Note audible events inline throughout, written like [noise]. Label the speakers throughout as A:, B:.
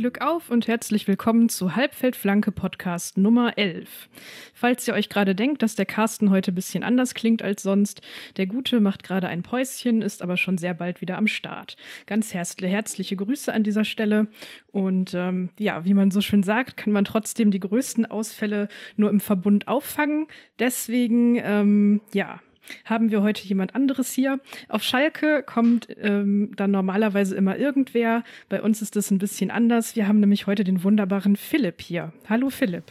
A: Glück auf und herzlich willkommen zu Halbfeldflanke Podcast Nummer 11. Falls ihr euch gerade denkt, dass der Carsten heute ein bisschen anders klingt als sonst, der Gute macht gerade ein Päuschen, ist aber schon sehr bald wieder am Start. Ganz herzliche Grüße an dieser Stelle und ähm, ja, wie man so schön sagt, kann man trotzdem die größten Ausfälle nur im Verbund auffangen. Deswegen, ähm, ja, haben wir heute jemand anderes hier. Auf Schalke kommt ähm, dann normalerweise immer irgendwer. Bei uns ist das ein bisschen anders. Wir haben nämlich heute den wunderbaren Philipp hier. Hallo Philipp.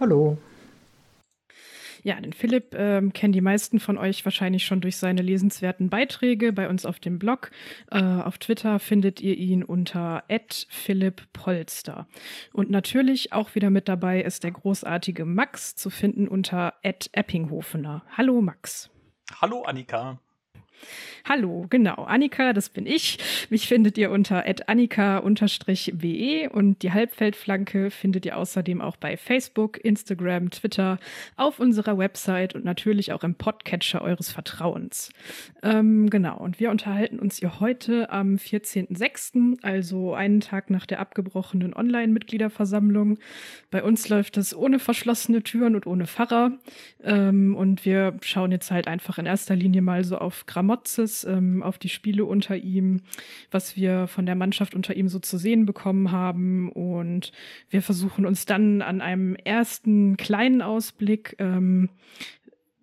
B: Hallo.
A: Ja, den Philipp ähm, kennen die meisten von euch wahrscheinlich schon durch seine lesenswerten Beiträge bei uns auf dem Blog. Äh, auf Twitter findet ihr ihn unter @philipp_polster. Und natürlich auch wieder mit dabei ist der großartige Max zu finden unter @eppinghofener. Hallo Max.
C: Hallo Annika.
A: Hallo, genau. Annika, das bin ich. Mich findet ihr unter annika-we und die Halbfeldflanke findet ihr außerdem auch bei Facebook, Instagram, Twitter, auf unserer Website und natürlich auch im Podcatcher eures Vertrauens. Ähm, genau, und wir unterhalten uns hier heute am 14.06., also einen Tag nach der abgebrochenen Online-Mitgliederversammlung. Bei uns läuft es ohne verschlossene Türen und ohne Pfarrer. Ähm, und wir schauen jetzt halt einfach in erster Linie mal so auf Gramotzes ähm, auf die Spiele unter ihm, was wir von der Mannschaft unter ihm so zu sehen bekommen haben. Und wir versuchen uns dann an einem ersten kleinen Ausblick ähm,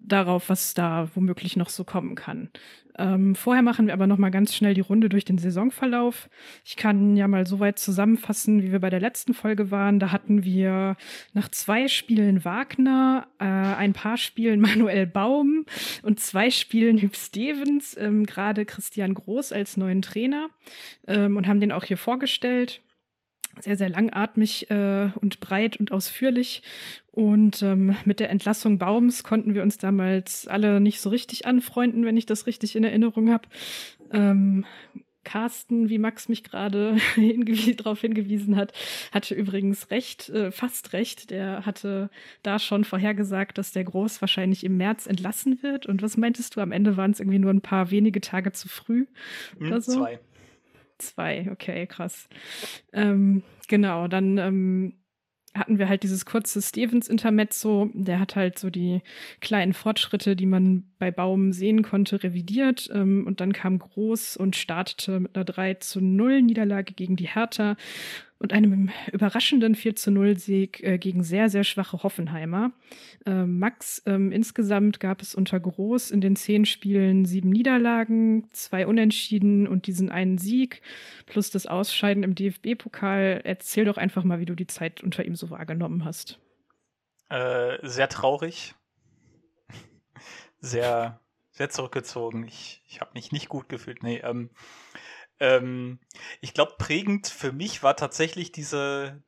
A: darauf, was da womöglich noch so kommen kann. Ähm, vorher machen wir aber noch mal ganz schnell die Runde durch den Saisonverlauf. Ich kann ja mal so weit zusammenfassen, wie wir bei der letzten Folge waren. Da hatten wir nach zwei Spielen Wagner, äh, ein paar Spielen [laughs] Manuel Baum und zwei Spielen Hüb Stevens, ähm, gerade Christian Groß als neuen Trainer ähm, und haben den auch hier vorgestellt sehr, sehr langatmig äh, und breit und ausführlich. Und ähm, mit der Entlassung Baums konnten wir uns damals alle nicht so richtig anfreunden, wenn ich das richtig in Erinnerung habe. Ähm, Carsten, wie Max mich gerade [laughs] darauf hingewiesen hat, hatte übrigens recht, äh, fast recht. Der hatte da schon vorhergesagt, dass der Groß wahrscheinlich im März entlassen wird. Und was meintest du? Am Ende waren es irgendwie nur ein paar wenige Tage zu früh
C: hm, oder so? Zwei.
A: Zwei, okay, krass. Ähm, genau, dann ähm, hatten wir halt dieses kurze Stevens-Intermezzo. Der hat halt so die kleinen Fortschritte, die man bei Baum sehen konnte, revidiert. Ähm, und dann kam Groß und startete mit einer 3 zu 0 Niederlage gegen die Hertha und einem überraschenden 4 zu 0 Sieg äh, gegen sehr, sehr schwache Hoffenheimer. Äh, Max, ähm, insgesamt gab es unter Groß in den zehn Spielen sieben Niederlagen, zwei Unentschieden und diesen einen Sieg plus das Ausscheiden im DFB-Pokal. Erzähl doch einfach mal, wie du die Zeit unter ihm so wahrgenommen hast.
C: Äh, sehr traurig. [laughs] sehr, sehr zurückgezogen. Ich, ich habe mich nicht gut gefühlt. Nee, ähm, ähm, ich glaube, prägend für mich war tatsächlich diese,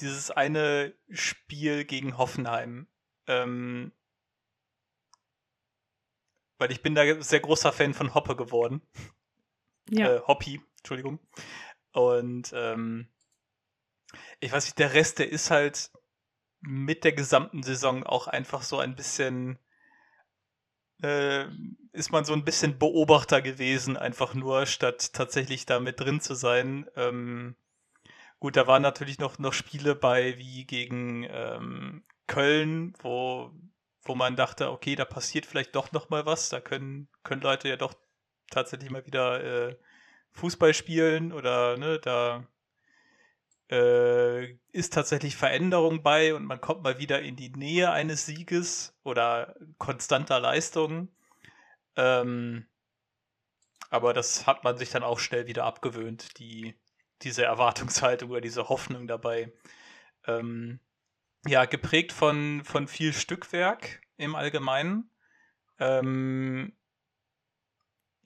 C: dieses eine Spiel gegen Hoffenheim. Ähm, weil ich bin da sehr großer Fan von Hoppe geworden. Ja. Äh, Hoppy, Entschuldigung. Und ähm, ich weiß nicht, der Rest, der ist halt mit der gesamten Saison auch einfach so ein bisschen äh, ist man so ein bisschen Beobachter gewesen, einfach nur, statt tatsächlich da mit drin zu sein. Ähm, gut, da waren natürlich noch, noch Spiele bei, wie gegen ähm, Köln, wo, wo man dachte, okay, da passiert vielleicht doch noch mal was, da können, können Leute ja doch tatsächlich mal wieder äh, Fußball spielen oder ne, da äh, ist tatsächlich Veränderung bei und man kommt mal wieder in die Nähe eines Sieges oder konstanter Leistung. Ähm, aber das hat man sich dann auch schnell wieder abgewöhnt, die, diese Erwartungshaltung oder diese Hoffnung dabei. Ähm, ja, geprägt von, von viel Stückwerk im Allgemeinen. Ähm,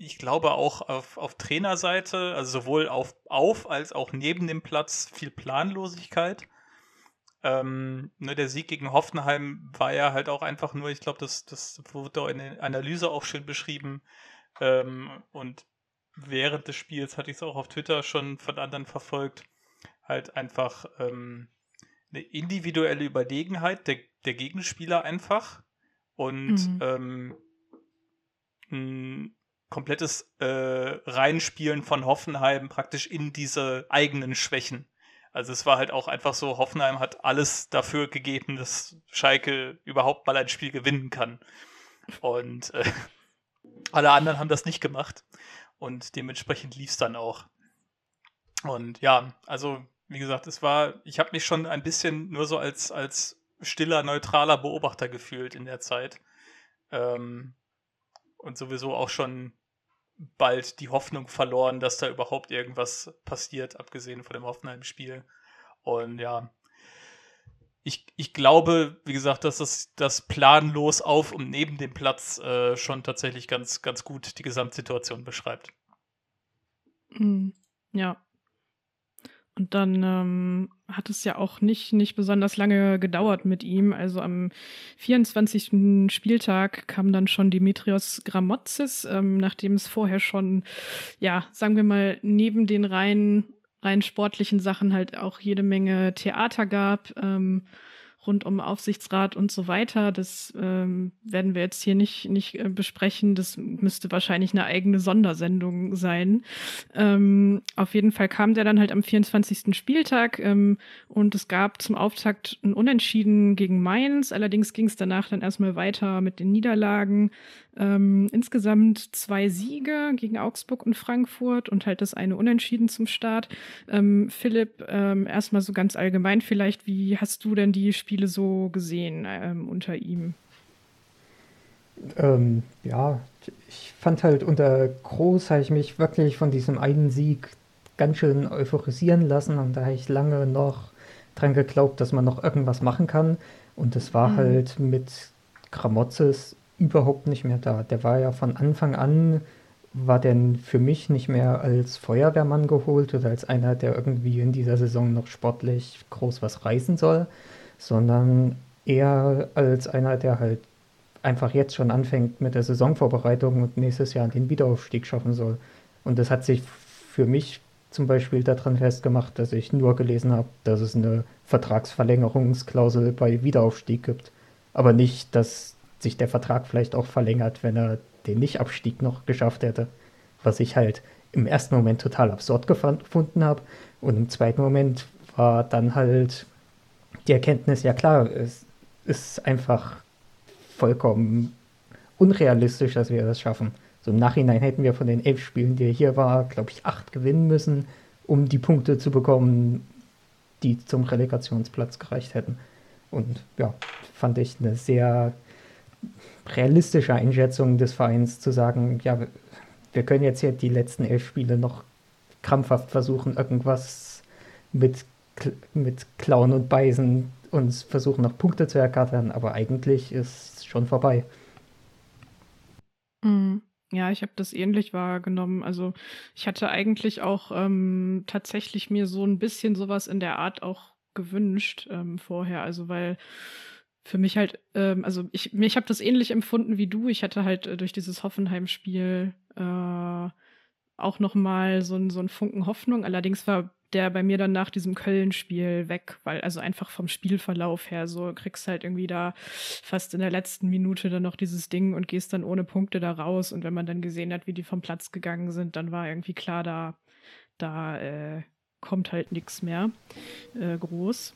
C: ich glaube auch auf, auf Trainerseite, also sowohl auf, auf als auch neben dem Platz viel Planlosigkeit. Ähm, ne, der Sieg gegen Hoffenheim war ja halt auch einfach nur, ich glaube, das, das wurde in der Analyse auch schön beschrieben. Ähm, und während des Spiels hatte ich es auch auf Twitter schon von anderen verfolgt. Halt einfach ähm, eine individuelle Überlegenheit der, der Gegenspieler einfach. Und mhm. ähm, komplettes äh, Reinspielen von Hoffenheim praktisch in diese eigenen Schwächen. Also es war halt auch einfach so, Hoffenheim hat alles dafür gegeben, dass Schalke überhaupt mal ein Spiel gewinnen kann. Und äh, [laughs] alle anderen haben das nicht gemacht. Und dementsprechend lief es dann auch. Und ja, also wie gesagt, es war, ich habe mich schon ein bisschen nur so als, als stiller, neutraler Beobachter gefühlt in der Zeit. Ähm, und sowieso auch schon bald die Hoffnung verloren, dass da überhaupt irgendwas passiert, abgesehen von dem Hoffenheim-Spiel. Und ja, ich, ich glaube, wie gesagt, dass das, das planlos auf und neben dem Platz äh, schon tatsächlich ganz, ganz gut die Gesamtsituation beschreibt.
A: Mhm. Ja, und dann ähm, hat es ja auch nicht, nicht besonders lange gedauert mit ihm. Also am 24. Spieltag kam dann schon Dimitrios Gramotzis, ähm, nachdem es vorher schon, ja, sagen wir mal, neben den rein, rein sportlichen Sachen halt auch jede Menge Theater gab. Ähm, rund um Aufsichtsrat und so weiter. Das ähm, werden wir jetzt hier nicht, nicht äh, besprechen. Das müsste wahrscheinlich eine eigene Sondersendung sein. Ähm, auf jeden Fall kam der dann halt am 24. Spieltag ähm, und es gab zum Auftakt ein Unentschieden gegen Mainz. Allerdings ging es danach dann erstmal weiter mit den Niederlagen. Ähm, insgesamt zwei Siege gegen Augsburg und Frankfurt und halt das eine Unentschieden zum Start. Ähm, Philipp, ähm, erstmal so ganz allgemein vielleicht, wie hast du denn die Spiele so gesehen ähm, unter ihm?
B: Ähm, ja, ich fand halt unter Groß habe ich mich wirklich von diesem einen Sieg ganz schön euphorisieren lassen und da habe ich lange noch dran geglaubt, dass man noch irgendwas machen kann. Und es war mhm. halt mit Kramotzes überhaupt nicht mehr da. Der war ja von Anfang an, war denn für mich nicht mehr als Feuerwehrmann geholt oder als einer, der irgendwie in dieser Saison noch sportlich groß was reißen soll, sondern eher als einer, der halt einfach jetzt schon anfängt mit der Saisonvorbereitung und nächstes Jahr den Wiederaufstieg schaffen soll. Und das hat sich für mich zum Beispiel daran festgemacht, dass ich nur gelesen habe, dass es eine Vertragsverlängerungsklausel bei Wiederaufstieg gibt. Aber nicht, dass sich der Vertrag vielleicht auch verlängert, wenn er den Nicht-Abstieg noch geschafft hätte. Was ich halt im ersten Moment total absurd gefunden habe. Und im zweiten Moment war dann halt die Erkenntnis, ja klar, es ist einfach vollkommen unrealistisch, dass wir das schaffen. So im Nachhinein hätten wir von den elf Spielen, die hier war, glaube ich, acht gewinnen müssen, um die Punkte zu bekommen, die zum Relegationsplatz gereicht hätten. Und ja, fand ich eine sehr realistische Einschätzung des Vereins zu sagen, ja, wir können jetzt hier die letzten elf Spiele noch krampfhaft versuchen, irgendwas mit, mit Klauen und Beißen uns versuchen, noch Punkte zu ergattern, aber eigentlich ist schon vorbei.
A: Mhm. Ja, ich habe das ähnlich wahrgenommen. Also ich hatte eigentlich auch ähm, tatsächlich mir so ein bisschen sowas in der Art auch gewünscht ähm, vorher. Also weil für mich halt, ähm, also ich, ich habe das ähnlich empfunden wie du. Ich hatte halt äh, durch dieses Hoffenheim-Spiel äh, auch noch mal so, so ein Funken Hoffnung. Allerdings war der bei mir dann nach diesem Köln-Spiel weg, weil also einfach vom Spielverlauf her so kriegst halt irgendwie da fast in der letzten Minute dann noch dieses Ding und gehst dann ohne Punkte da raus. Und wenn man dann gesehen hat, wie die vom Platz gegangen sind, dann war irgendwie klar, da, da äh, kommt halt nichts mehr äh, groß.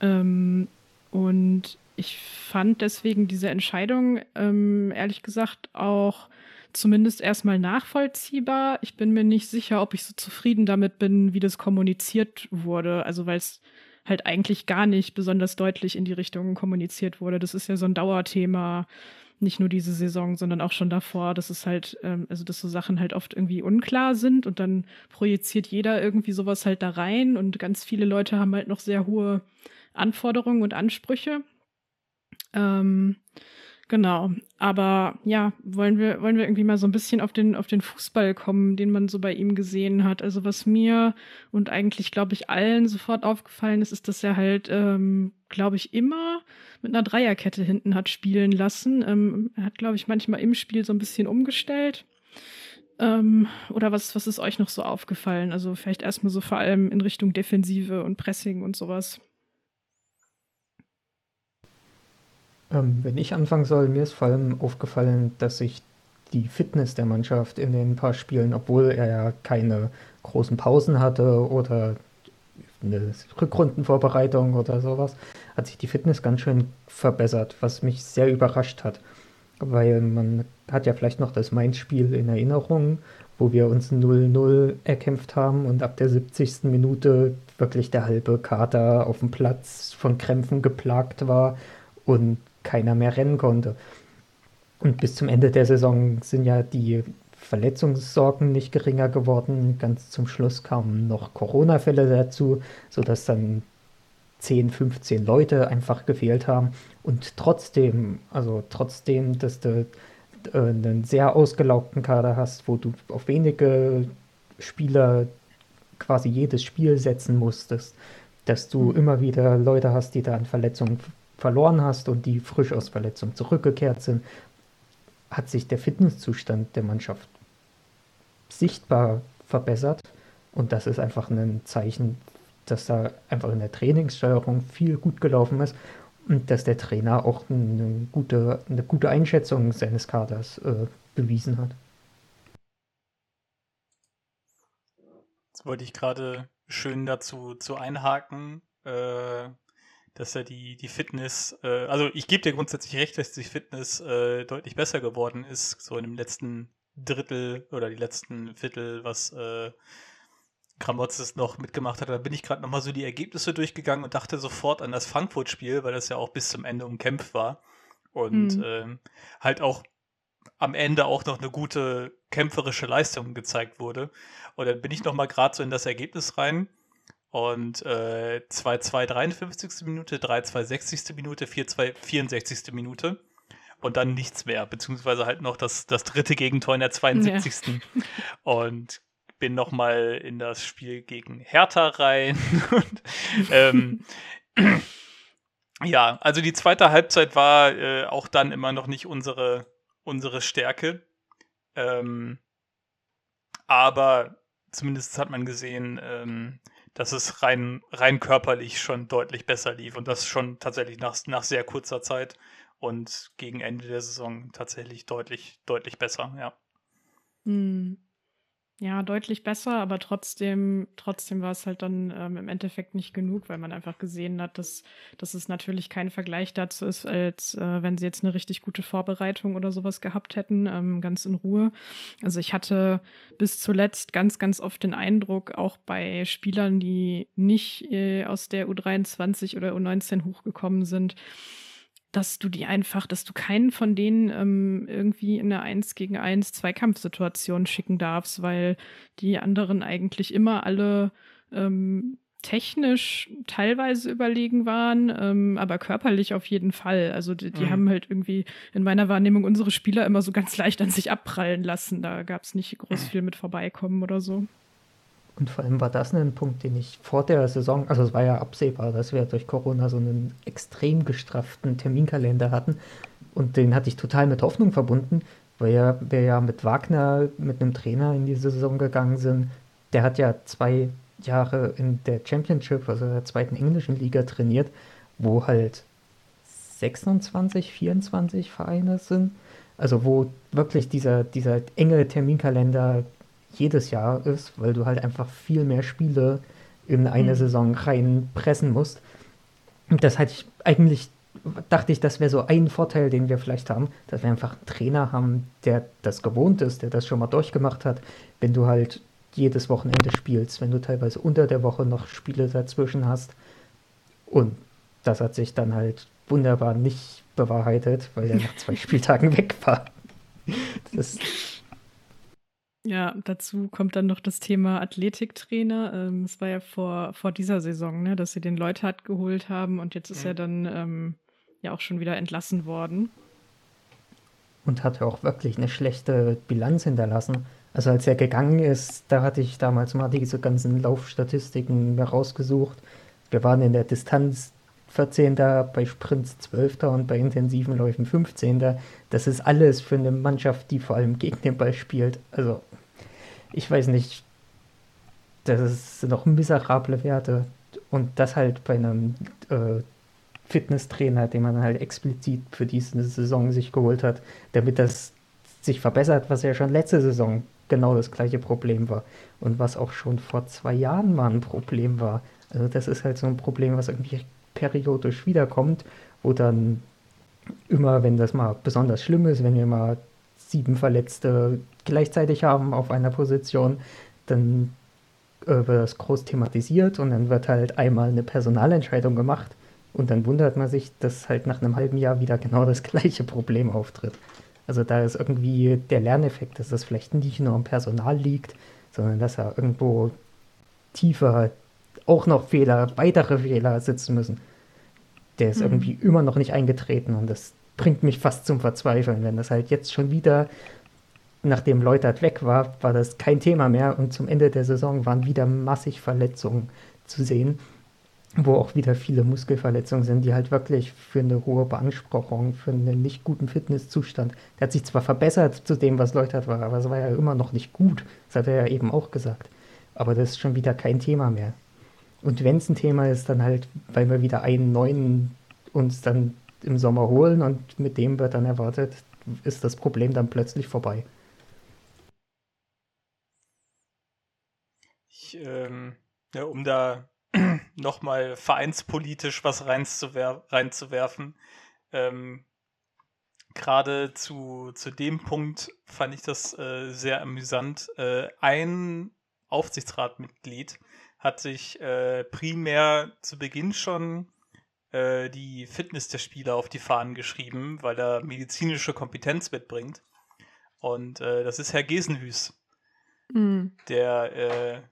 A: Ähm, und ich fand deswegen diese Entscheidung, ähm, ehrlich gesagt, auch zumindest erstmal nachvollziehbar. Ich bin mir nicht sicher, ob ich so zufrieden damit bin, wie das kommuniziert wurde. Also weil es halt eigentlich gar nicht besonders deutlich in die Richtung kommuniziert wurde. Das ist ja so ein Dauerthema, nicht nur diese Saison, sondern auch schon davor, dass es halt, ähm, also dass so Sachen halt oft irgendwie unklar sind und dann projiziert jeder irgendwie sowas halt da rein und ganz viele Leute haben halt noch sehr hohe Anforderungen und Ansprüche. Ähm, genau. Aber ja, wollen wir, wollen wir irgendwie mal so ein bisschen auf den, auf den Fußball kommen, den man so bei ihm gesehen hat. Also was mir und eigentlich, glaube ich, allen sofort aufgefallen ist, ist, dass er halt, ähm, glaube ich, immer mit einer Dreierkette hinten hat spielen lassen. Ähm, er hat, glaube ich, manchmal im Spiel so ein bisschen umgestellt. Ähm, oder was, was ist euch noch so aufgefallen? Also vielleicht erstmal so vor allem in Richtung Defensive und Pressing und sowas.
B: Ähm, wenn ich anfangen soll, mir ist vor allem aufgefallen, dass sich die Fitness der Mannschaft in den paar Spielen, obwohl er ja keine großen Pausen hatte oder eine Rückrundenvorbereitung oder sowas, hat sich die Fitness ganz schön verbessert, was mich sehr überrascht hat. Weil man hat ja vielleicht noch das Mainz-Spiel in Erinnerung, wo wir uns 0-0 erkämpft haben und ab der 70. Minute wirklich der halbe Kater auf dem Platz von Krämpfen geplagt war und keiner mehr rennen konnte. Und bis zum Ende der Saison sind ja die Verletzungssorgen nicht geringer geworden. Ganz zum Schluss kamen noch Corona-Fälle dazu, sodass dann 10, 15 Leute einfach gefehlt haben. Und trotzdem, also trotzdem, dass du äh, einen sehr ausgelaugten Kader hast, wo du auf wenige Spieler quasi jedes Spiel setzen musstest, dass du mhm. immer wieder Leute hast, die da an Verletzungen verloren hast und die frisch aus Verletzung zurückgekehrt sind, hat sich der Fitnesszustand der Mannschaft sichtbar verbessert. Und das ist einfach ein Zeichen, dass da einfach in der Trainingssteuerung viel gut gelaufen ist und dass der Trainer auch eine gute, eine gute Einschätzung seines Kaders äh, bewiesen hat.
C: Jetzt wollte ich gerade schön dazu zu einhaken, äh, dass ja die, die Fitness, äh, also ich gebe dir grundsätzlich recht, dass die Fitness äh, deutlich besser geworden ist, so in dem letzten Drittel oder die letzten Viertel, was äh, Kramotzes noch mitgemacht hat. Da bin ich gerade nochmal so die Ergebnisse durchgegangen und dachte sofort an das Frankfurt-Spiel, weil das ja auch bis zum Ende umkämpft war. Und mhm. ähm, halt auch am Ende auch noch eine gute kämpferische Leistung gezeigt wurde. Und dann bin ich nochmal gerade so in das Ergebnis rein. Und äh, 2-2 53. Minute, 3-2 60. Minute, 4-2 64. Minute und dann nichts mehr, beziehungsweise halt noch das, das dritte Gegentor in der 72. Ja. [laughs] Und bin nochmal in das Spiel gegen Hertha rein. [laughs] und, ähm, [clears throat] ja, also die zweite Halbzeit war äh, auch dann immer noch nicht unsere, unsere Stärke. Ähm, aber zumindest hat man gesehen, ähm, dass es rein, rein körperlich schon deutlich besser lief und das schon tatsächlich nach, nach sehr kurzer Zeit und gegen Ende der Saison tatsächlich deutlich, deutlich besser, ja.
A: Hm. Ja, deutlich besser, aber trotzdem, trotzdem war es halt dann ähm, im Endeffekt nicht genug, weil man einfach gesehen hat, dass, dass es natürlich kein Vergleich dazu ist, als äh, wenn sie jetzt eine richtig gute Vorbereitung oder sowas gehabt hätten, ähm, ganz in Ruhe. Also ich hatte bis zuletzt ganz, ganz oft den Eindruck, auch bei Spielern, die nicht äh, aus der U23 oder U19 hochgekommen sind, dass du die einfach, dass du keinen von denen ähm, irgendwie in eine 1 gegen 1 Zweikampfsituation schicken darfst, weil die anderen eigentlich immer alle ähm, technisch teilweise überlegen waren, ähm, aber körperlich auf jeden Fall. Also die, die mhm. haben halt irgendwie in meiner Wahrnehmung unsere Spieler immer so ganz [laughs] leicht an sich abprallen lassen. Da gab es nicht groß viel mit vorbeikommen oder so.
B: Und vor allem war das ein Punkt, den ich vor der Saison, also es war ja absehbar, dass wir durch Corona so einen extrem gestrafften Terminkalender hatten. Und den hatte ich total mit Hoffnung verbunden, weil ja, wir ja mit Wagner, mit einem Trainer in die Saison gegangen sind. Der hat ja zwei Jahre in der Championship, also der zweiten englischen Liga trainiert, wo halt 26, 24 Vereine sind. Also wo wirklich dieser, dieser enge Terminkalender jedes Jahr ist, weil du halt einfach viel mehr Spiele in eine mhm. Saison reinpressen musst. Und das hatte ich eigentlich, dachte ich, das wäre so ein Vorteil, den wir vielleicht haben, dass wir einfach einen Trainer haben, der das gewohnt ist, der das schon mal durchgemacht hat. Wenn du halt jedes Wochenende spielst, wenn du teilweise unter der Woche noch Spiele dazwischen hast. Und das hat sich dann halt wunderbar nicht bewahrheitet, weil er nach zwei [laughs] Spieltagen weg war. Das
A: ja, dazu kommt dann noch das Thema Athletiktrainer. Ähm, es war ja vor, vor dieser Saison, ne, dass sie den Leuthard geholt haben und jetzt ist mhm. er dann ähm, ja auch schon wieder entlassen worden.
B: Und hat auch wirklich eine schlechte Bilanz hinterlassen. Also als er gegangen ist, da hatte ich damals mal diese ganzen Laufstatistiken rausgesucht. Wir waren in der Distanz 14. bei Sprints 12. und bei intensiven Läufen 15. Das ist alles für eine Mannschaft, die vor allem gegen den Ball spielt. Also ich weiß nicht, das sind noch miserable Werte. Und das halt bei einem äh, Fitnesstrainer, den man halt explizit für diese Saison sich geholt hat, damit das sich verbessert, was ja schon letzte Saison genau das gleiche Problem war. Und was auch schon vor zwei Jahren mal ein Problem war. Also das ist halt so ein Problem, was irgendwie periodisch wiederkommt, wo dann immer, wenn das mal besonders schlimm ist, wenn wir mal sieben Verletzte gleichzeitig haben auf einer Position, dann äh, wird das groß thematisiert und dann wird halt einmal eine Personalentscheidung gemacht und dann wundert man sich, dass halt nach einem halben Jahr wieder genau das [laughs] gleiche Problem auftritt. Also da ist irgendwie der Lerneffekt, dass das vielleicht nicht nur am Personal liegt, sondern dass da irgendwo tiefer auch noch Fehler, weitere Fehler sitzen müssen. Der ist mhm. irgendwie immer noch nicht eingetreten und das bringt mich fast zum Verzweifeln, wenn das halt jetzt schon wieder, nachdem Leutert weg war, war das kein Thema mehr und zum Ende der Saison waren wieder massig Verletzungen zu sehen, wo auch wieder viele Muskelverletzungen sind, die halt wirklich für eine hohe Beanspruchung, für einen nicht guten Fitnesszustand, der hat sich zwar verbessert zu dem, was Leutert war, aber es war ja immer noch nicht gut, das hat er ja eben auch gesagt. Aber das ist schon wieder kein Thema mehr. Und wenn es ein Thema ist, dann halt, weil wir wieder einen neuen uns dann im Sommer holen und mit dem wird dann erwartet, ist das Problem dann plötzlich vorbei.
C: Ich, ähm, ja, um da [clears throat] nochmal vereinspolitisch was reinzuwer reinzuwerfen, ähm, gerade zu, zu dem Punkt fand ich das äh, sehr amüsant. Äh, ein Aufsichtsratmitglied hat sich äh, primär zu Beginn schon äh, die Fitness der Spieler auf die Fahnen geschrieben, weil er medizinische Kompetenz mitbringt. Und äh, das ist Herr Gesenhüß, mhm. der äh,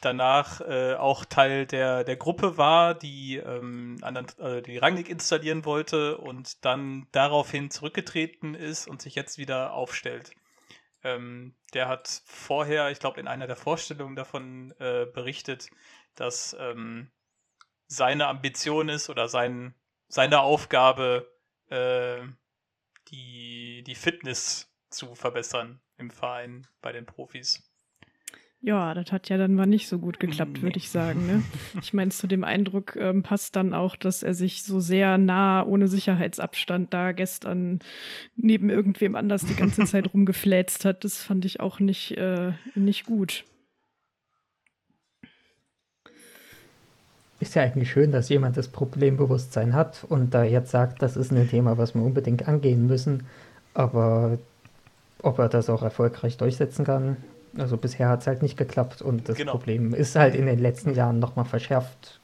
C: danach äh, auch Teil der, der Gruppe war, die ähm, anderen, äh, die Rangnick installieren wollte und dann daraufhin zurückgetreten ist und sich jetzt wieder aufstellt. Ähm, der hat vorher, ich glaube, in einer der Vorstellungen davon äh, berichtet, dass ähm, seine Ambition ist oder sein, seine Aufgabe, äh, die, die Fitness zu verbessern im Verein bei den Profis.
A: Ja, das hat ja dann mal nicht so gut geklappt, nee. würde ich sagen. Ne? [laughs] Ich meine, zu dem Eindruck ähm, passt dann auch, dass er sich so sehr nah ohne Sicherheitsabstand da gestern neben irgendwem anders die ganze [laughs] Zeit rumgefläzt hat. Das fand ich auch nicht, äh, nicht gut.
B: Ist ja eigentlich schön, dass jemand das Problembewusstsein hat und da jetzt sagt, das ist ein Thema, was wir unbedingt angehen müssen. Aber ob er das auch erfolgreich durchsetzen kann, also bisher hat es halt nicht geklappt und das genau. Problem ist halt in den letzten Jahren nochmal verschärft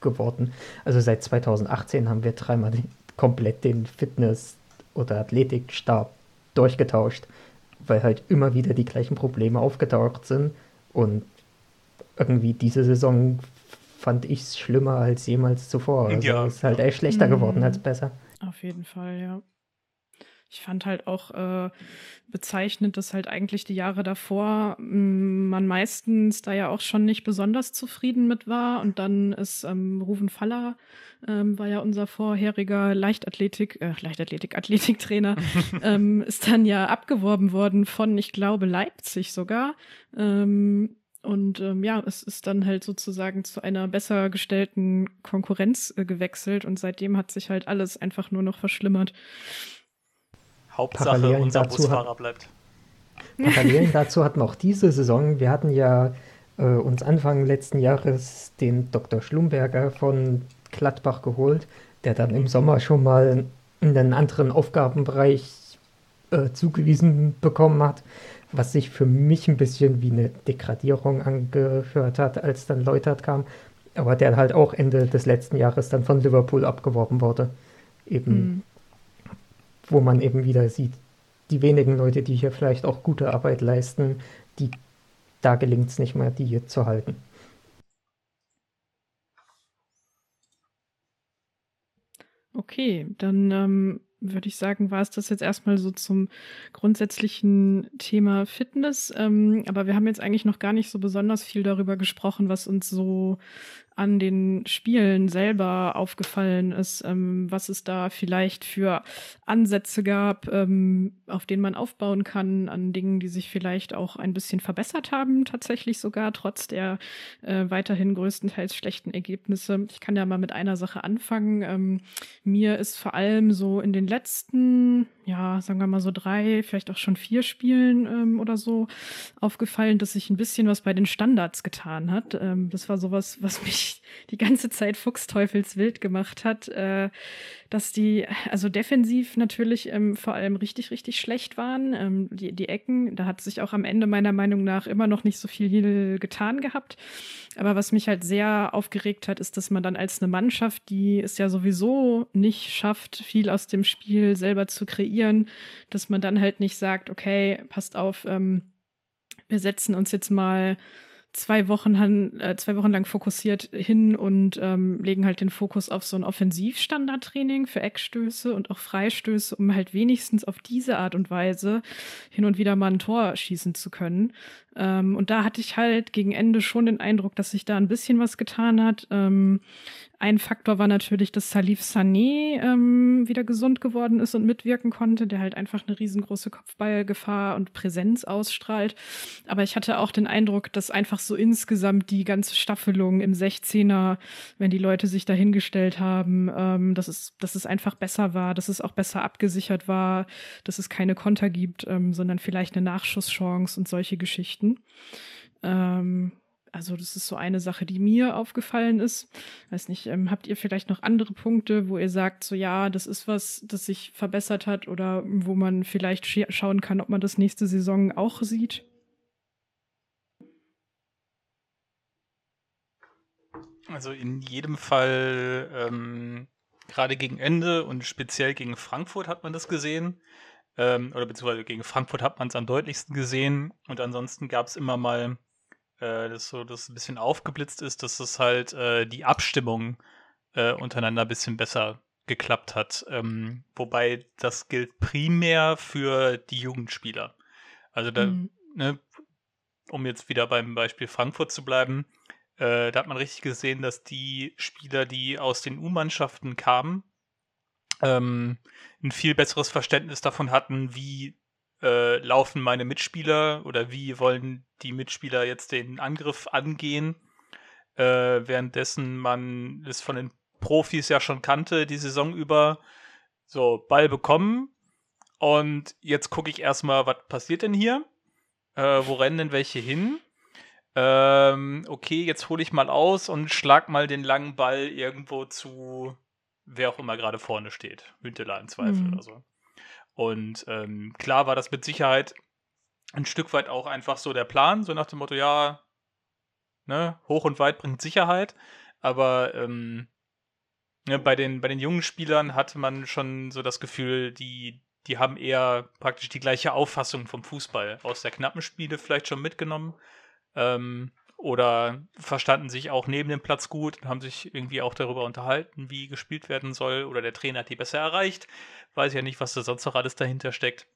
B: geworden. Also seit 2018 haben wir dreimal den, komplett den Fitness- oder Athletikstab durchgetauscht, weil halt immer wieder die gleichen Probleme aufgetaucht sind und irgendwie diese Saison fand ich es schlimmer als jemals zuvor. Also ja. es ist halt echt schlechter geworden mhm. als besser.
A: Auf jeden Fall, ja. Ich fand halt auch äh, bezeichnend, dass halt eigentlich die Jahre davor mh, mm, man meistens da ja auch schon nicht besonders zufrieden mit war. Und dann ist ähm, Ruven Faller, ähm, war ja unser vorheriger Leichtathletik, äh, Leichtathletik, Athletiktrainer, [laughs] ähm, ist dann ja abgeworben worden von, ich glaube, Leipzig sogar. Ähm, und ähm, ja, es ist dann halt sozusagen zu einer besser gestellten Konkurrenz äh, gewechselt und seitdem hat sich halt alles einfach nur noch verschlimmert.
C: Hauptsache Parallelen unser Busfahrer hat, bleibt. [laughs]
B: Parallelen dazu hatten auch diese Saison, wir hatten ja äh, uns Anfang letzten Jahres den Dr. Schlumberger von Gladbach geholt, der dann im Sommer schon mal einen anderen Aufgabenbereich äh, zugewiesen bekommen hat, was sich für mich ein bisschen wie eine Degradierung angehört hat, als dann Leutert kam, aber der halt auch Ende des letzten Jahres dann von Liverpool abgeworben wurde. Eben mhm wo man eben wieder sieht, die wenigen Leute, die hier vielleicht auch gute Arbeit leisten, die, da gelingt es nicht mehr, die hier zu halten.
A: Okay, dann ähm, würde ich sagen, war es das jetzt erstmal so zum grundsätzlichen Thema Fitness. Ähm, aber wir haben jetzt eigentlich noch gar nicht so besonders viel darüber gesprochen, was uns so an den Spielen selber aufgefallen ist, ähm, was es da vielleicht für Ansätze gab, ähm, auf denen man aufbauen kann, an Dingen, die sich vielleicht auch ein bisschen verbessert haben, tatsächlich sogar, trotz der äh, weiterhin größtenteils schlechten Ergebnisse. Ich kann ja mal mit einer Sache anfangen. Ähm, mir ist vor allem so in den letzten, ja, sagen wir mal so drei, vielleicht auch schon vier Spielen ähm, oder so aufgefallen, dass sich ein bisschen was bei den Standards getan hat. Ähm, das war sowas, was mich die ganze Zeit fuchsteufelswild gemacht hat, äh, dass die, also defensiv natürlich ähm, vor allem richtig, richtig schlecht waren. Ähm, die, die Ecken, da hat sich auch am Ende meiner Meinung nach immer noch nicht so viel getan gehabt. Aber was mich halt sehr aufgeregt hat, ist, dass man dann als eine Mannschaft, die es ja sowieso nicht schafft, viel aus dem Spiel selber zu kreieren, dass man dann halt nicht sagt, okay, passt auf, ähm, wir setzen uns jetzt mal zwei Wochen, äh, zwei Wochen lang fokussiert hin und ähm, legen halt den Fokus auf so ein Offensivstandardtraining für Eckstöße und auch Freistöße, um halt wenigstens auf diese Art und Weise hin und wieder mal ein Tor schießen zu können. Ähm, und da hatte ich halt gegen Ende schon den Eindruck, dass sich da ein bisschen was getan hat. Ähm, ein Faktor war natürlich, dass Salif Sané ähm, wieder gesund geworden ist und mitwirken konnte, der halt einfach eine riesengroße Kopfballgefahr und Präsenz ausstrahlt. Aber ich hatte auch den Eindruck, dass einfach so insgesamt die ganze Staffelung im 16er, wenn die Leute sich dahingestellt haben, ähm, dass, es, dass es einfach besser war, dass es auch besser abgesichert war, dass es keine Konter gibt, ähm, sondern vielleicht eine Nachschusschance und solche Geschichten. Ähm, also das ist so eine Sache, die mir aufgefallen ist. Weiß nicht, ähm, habt ihr vielleicht noch andere Punkte, wo ihr sagt, so ja, das ist was, das sich verbessert hat oder wo man vielleicht sch schauen kann, ob man das nächste Saison auch sieht?
C: Also in jedem Fall, ähm, gerade gegen Ende und speziell gegen Frankfurt hat man das gesehen. Ähm, oder beziehungsweise gegen Frankfurt hat man es am deutlichsten gesehen. Und ansonsten gab es immer mal äh, das so das ein bisschen aufgeblitzt ist, dass es halt äh, die Abstimmung äh, untereinander ein bisschen besser geklappt hat. Ähm, wobei das gilt primär für die Jugendspieler. Also da, mhm. ne, um jetzt wieder beim Beispiel Frankfurt zu bleiben, äh, da hat man richtig gesehen, dass die Spieler, die aus den U-Mannschaften kamen, ähm, ein viel besseres Verständnis davon hatten, wie äh, laufen meine Mitspieler oder wie wollen die Mitspieler jetzt den Angriff angehen, äh, währenddessen man es von den Profis ja schon kannte, die Saison über, so Ball bekommen und jetzt gucke ich erstmal, was passiert denn hier? Äh, wo rennen denn welche hin? Ähm, okay, jetzt hole ich mal aus und schlag mal den langen Ball irgendwo zu wer auch immer gerade vorne steht. Hünteler im Zweifel mhm. oder so. Und ähm, klar war das mit Sicherheit ein Stück weit auch einfach so der Plan, so nach dem Motto, ja, ne, hoch und weit bringt Sicherheit. Aber ähm, ne, bei, den, bei den jungen Spielern hatte man schon so das Gefühl, die, die haben eher praktisch die gleiche Auffassung vom Fußball aus der knappen Spiele vielleicht schon mitgenommen. Ähm, oder verstanden sich auch neben dem Platz gut und haben sich irgendwie auch darüber unterhalten, wie gespielt werden soll oder der Trainer hat die besser erreicht. Weiß ja nicht, was da sonst noch alles dahinter steckt.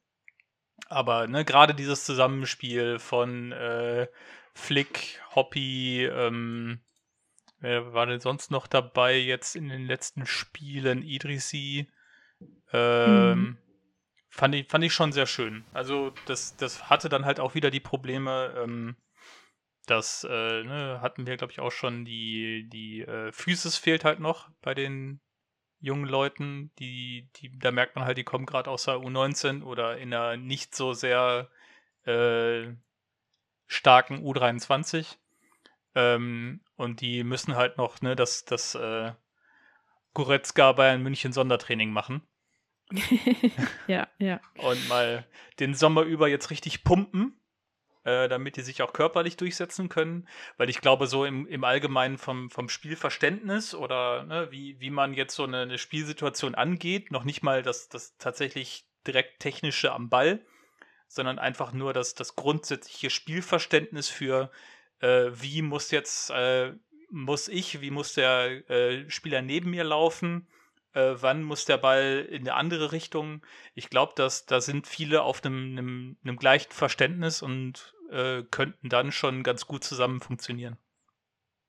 C: Aber ne, gerade dieses Zusammenspiel von äh, Flick, Hoppy, ähm, wer war denn sonst noch dabei jetzt in den letzten Spielen? Idrisi. Ähm, mhm. fand, ich, fand ich schon sehr schön. Also das, das hatte dann halt auch wieder die Probleme, ähm, das äh, ne, hatten wir, glaube ich, auch schon. Die, die äh, Physis fehlt halt noch bei den jungen Leuten. Die, die, da merkt man halt, die kommen gerade aus der U19 oder in einer nicht so sehr äh, starken U23. Ähm, und die müssen halt noch ne, das, das äh, Goretzka Bayern München Sondertraining machen. [laughs]
A: ja, ja.
C: Und mal den Sommer über jetzt richtig pumpen äh, damit die sich auch körperlich durchsetzen können. Weil ich glaube, so im, im Allgemeinen vom, vom Spielverständnis oder ne, wie, wie man jetzt so eine, eine, Spielsituation angeht, noch nicht mal das, das tatsächlich direkt technische am Ball, sondern einfach nur das, das grundsätzliche Spielverständnis für, äh, wie muss jetzt, äh, muss ich, wie muss der äh, Spieler neben mir laufen, äh, wann muss der Ball in eine andere Richtung. Ich glaube, dass da sind viele auf einem, gleichen Verständnis und äh, könnten dann schon ganz gut zusammen funktionieren.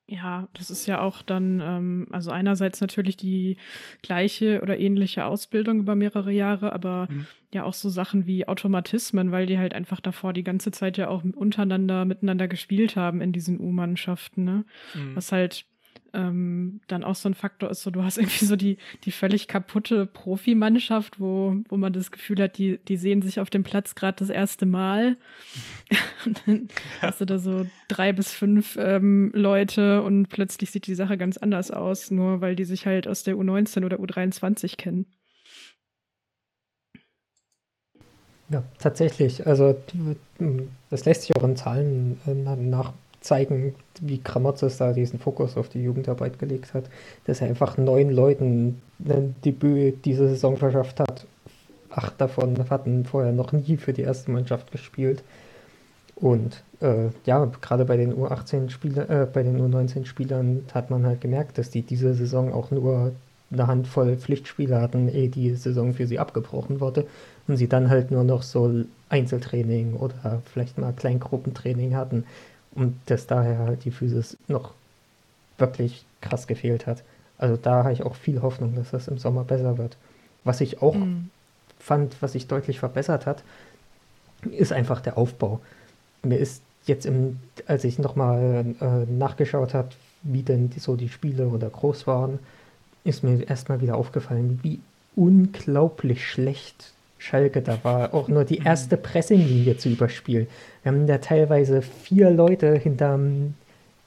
A: Ja, das ist ja auch dann, ähm, also einerseits natürlich die gleiche oder ähnliche Ausbildung über mehrere Jahre, aber mhm. ja auch so Sachen wie Automatismen, weil die halt einfach davor die ganze Zeit ja auch untereinander, miteinander gespielt haben in diesen U-Mannschaften, ne? Mhm. Was halt ähm, dann auch so ein Faktor ist, so du hast [laughs] irgendwie so die, die völlig kaputte Profimannschaft, wo, wo man das Gefühl hat, die, die sehen sich auf dem Platz gerade das erste Mal. [laughs] und dann ja. hast du da so drei bis fünf ähm, Leute und plötzlich sieht die Sache ganz anders aus, nur weil die sich halt aus der U19 oder U23 kennen.
B: Ja, tatsächlich. Also das lässt sich auch in Zahlen äh, nach zeigen, wie Kramotzes da diesen Fokus auf die Jugendarbeit gelegt hat, dass er einfach neun Leuten ein Debüt diese Saison verschafft hat. Acht davon hatten vorher noch nie für die erste Mannschaft gespielt. Und äh, ja, gerade bei den U18-Spielern, äh, bei den U19-Spielern hat man halt gemerkt, dass die diese Saison auch nur eine Handvoll Pflichtspiele hatten, ehe die Saison für sie abgebrochen wurde und sie dann halt nur noch so Einzeltraining oder vielleicht mal Kleingruppentraining hatten, und dass daher halt die Physis noch wirklich krass gefehlt hat. Also da habe ich auch viel Hoffnung, dass das im Sommer besser wird. Was ich auch mhm. fand, was sich deutlich verbessert hat, ist einfach der Aufbau. Mir ist jetzt, im, als ich nochmal äh, nachgeschaut habe, wie denn die, so die Spiele oder groß waren, ist mir erstmal wieder aufgefallen, wie unglaublich schlecht Schalke da war, auch nur die mhm. erste Pressinglinie zu überspielen. Wir haben da teilweise vier Leute hinterm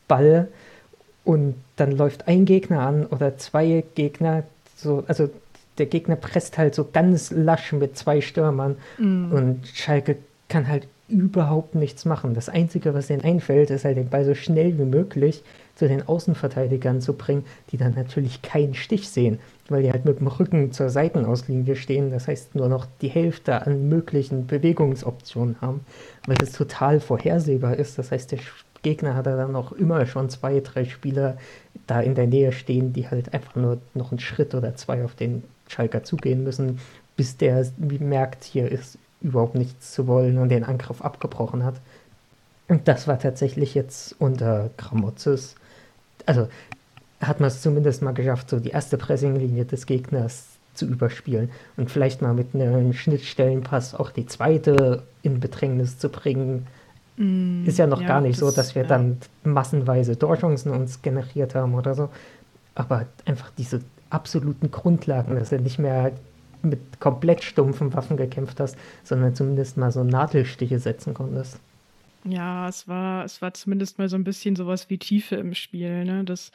B: Ball und dann läuft ein Gegner an oder zwei Gegner, so, also der Gegner presst halt so ganz lasch mit zwei Stürmern mm. und Schalke kann halt überhaupt nichts machen. Das Einzige, was ihnen einfällt, ist halt den Ball so schnell wie möglich zu den Außenverteidigern zu bringen, die dann natürlich keinen Stich sehen weil die halt mit dem Rücken zur Seitenauslinie stehen. Das heißt, nur noch die Hälfte an möglichen Bewegungsoptionen haben, weil es total vorhersehbar ist. Das heißt, der Gegner hat dann auch immer schon zwei, drei Spieler da in der Nähe stehen, die halt einfach nur noch einen Schritt oder zwei auf den Schalker zugehen müssen, bis der merkt, hier ist überhaupt nichts zu wollen und den Angriff abgebrochen hat. Und das war tatsächlich jetzt unter Gramozis. Also hat man es zumindest mal geschafft, so die erste Pressinglinie des Gegners zu überspielen und vielleicht mal mit einem Schnittstellenpass auch die zweite in Bedrängnis zu bringen. Mm, ist ja noch ja, gar nicht das, so, dass wir ja. dann massenweise Torchancen uns generiert haben oder so. Aber einfach diese absoluten Grundlagen, dass du nicht mehr mit komplett stumpfen Waffen gekämpft hast, sondern zumindest mal so Nadelstiche setzen konntest.
A: Ja, es war, es war zumindest mal so ein bisschen sowas wie Tiefe im Spiel, ne? Das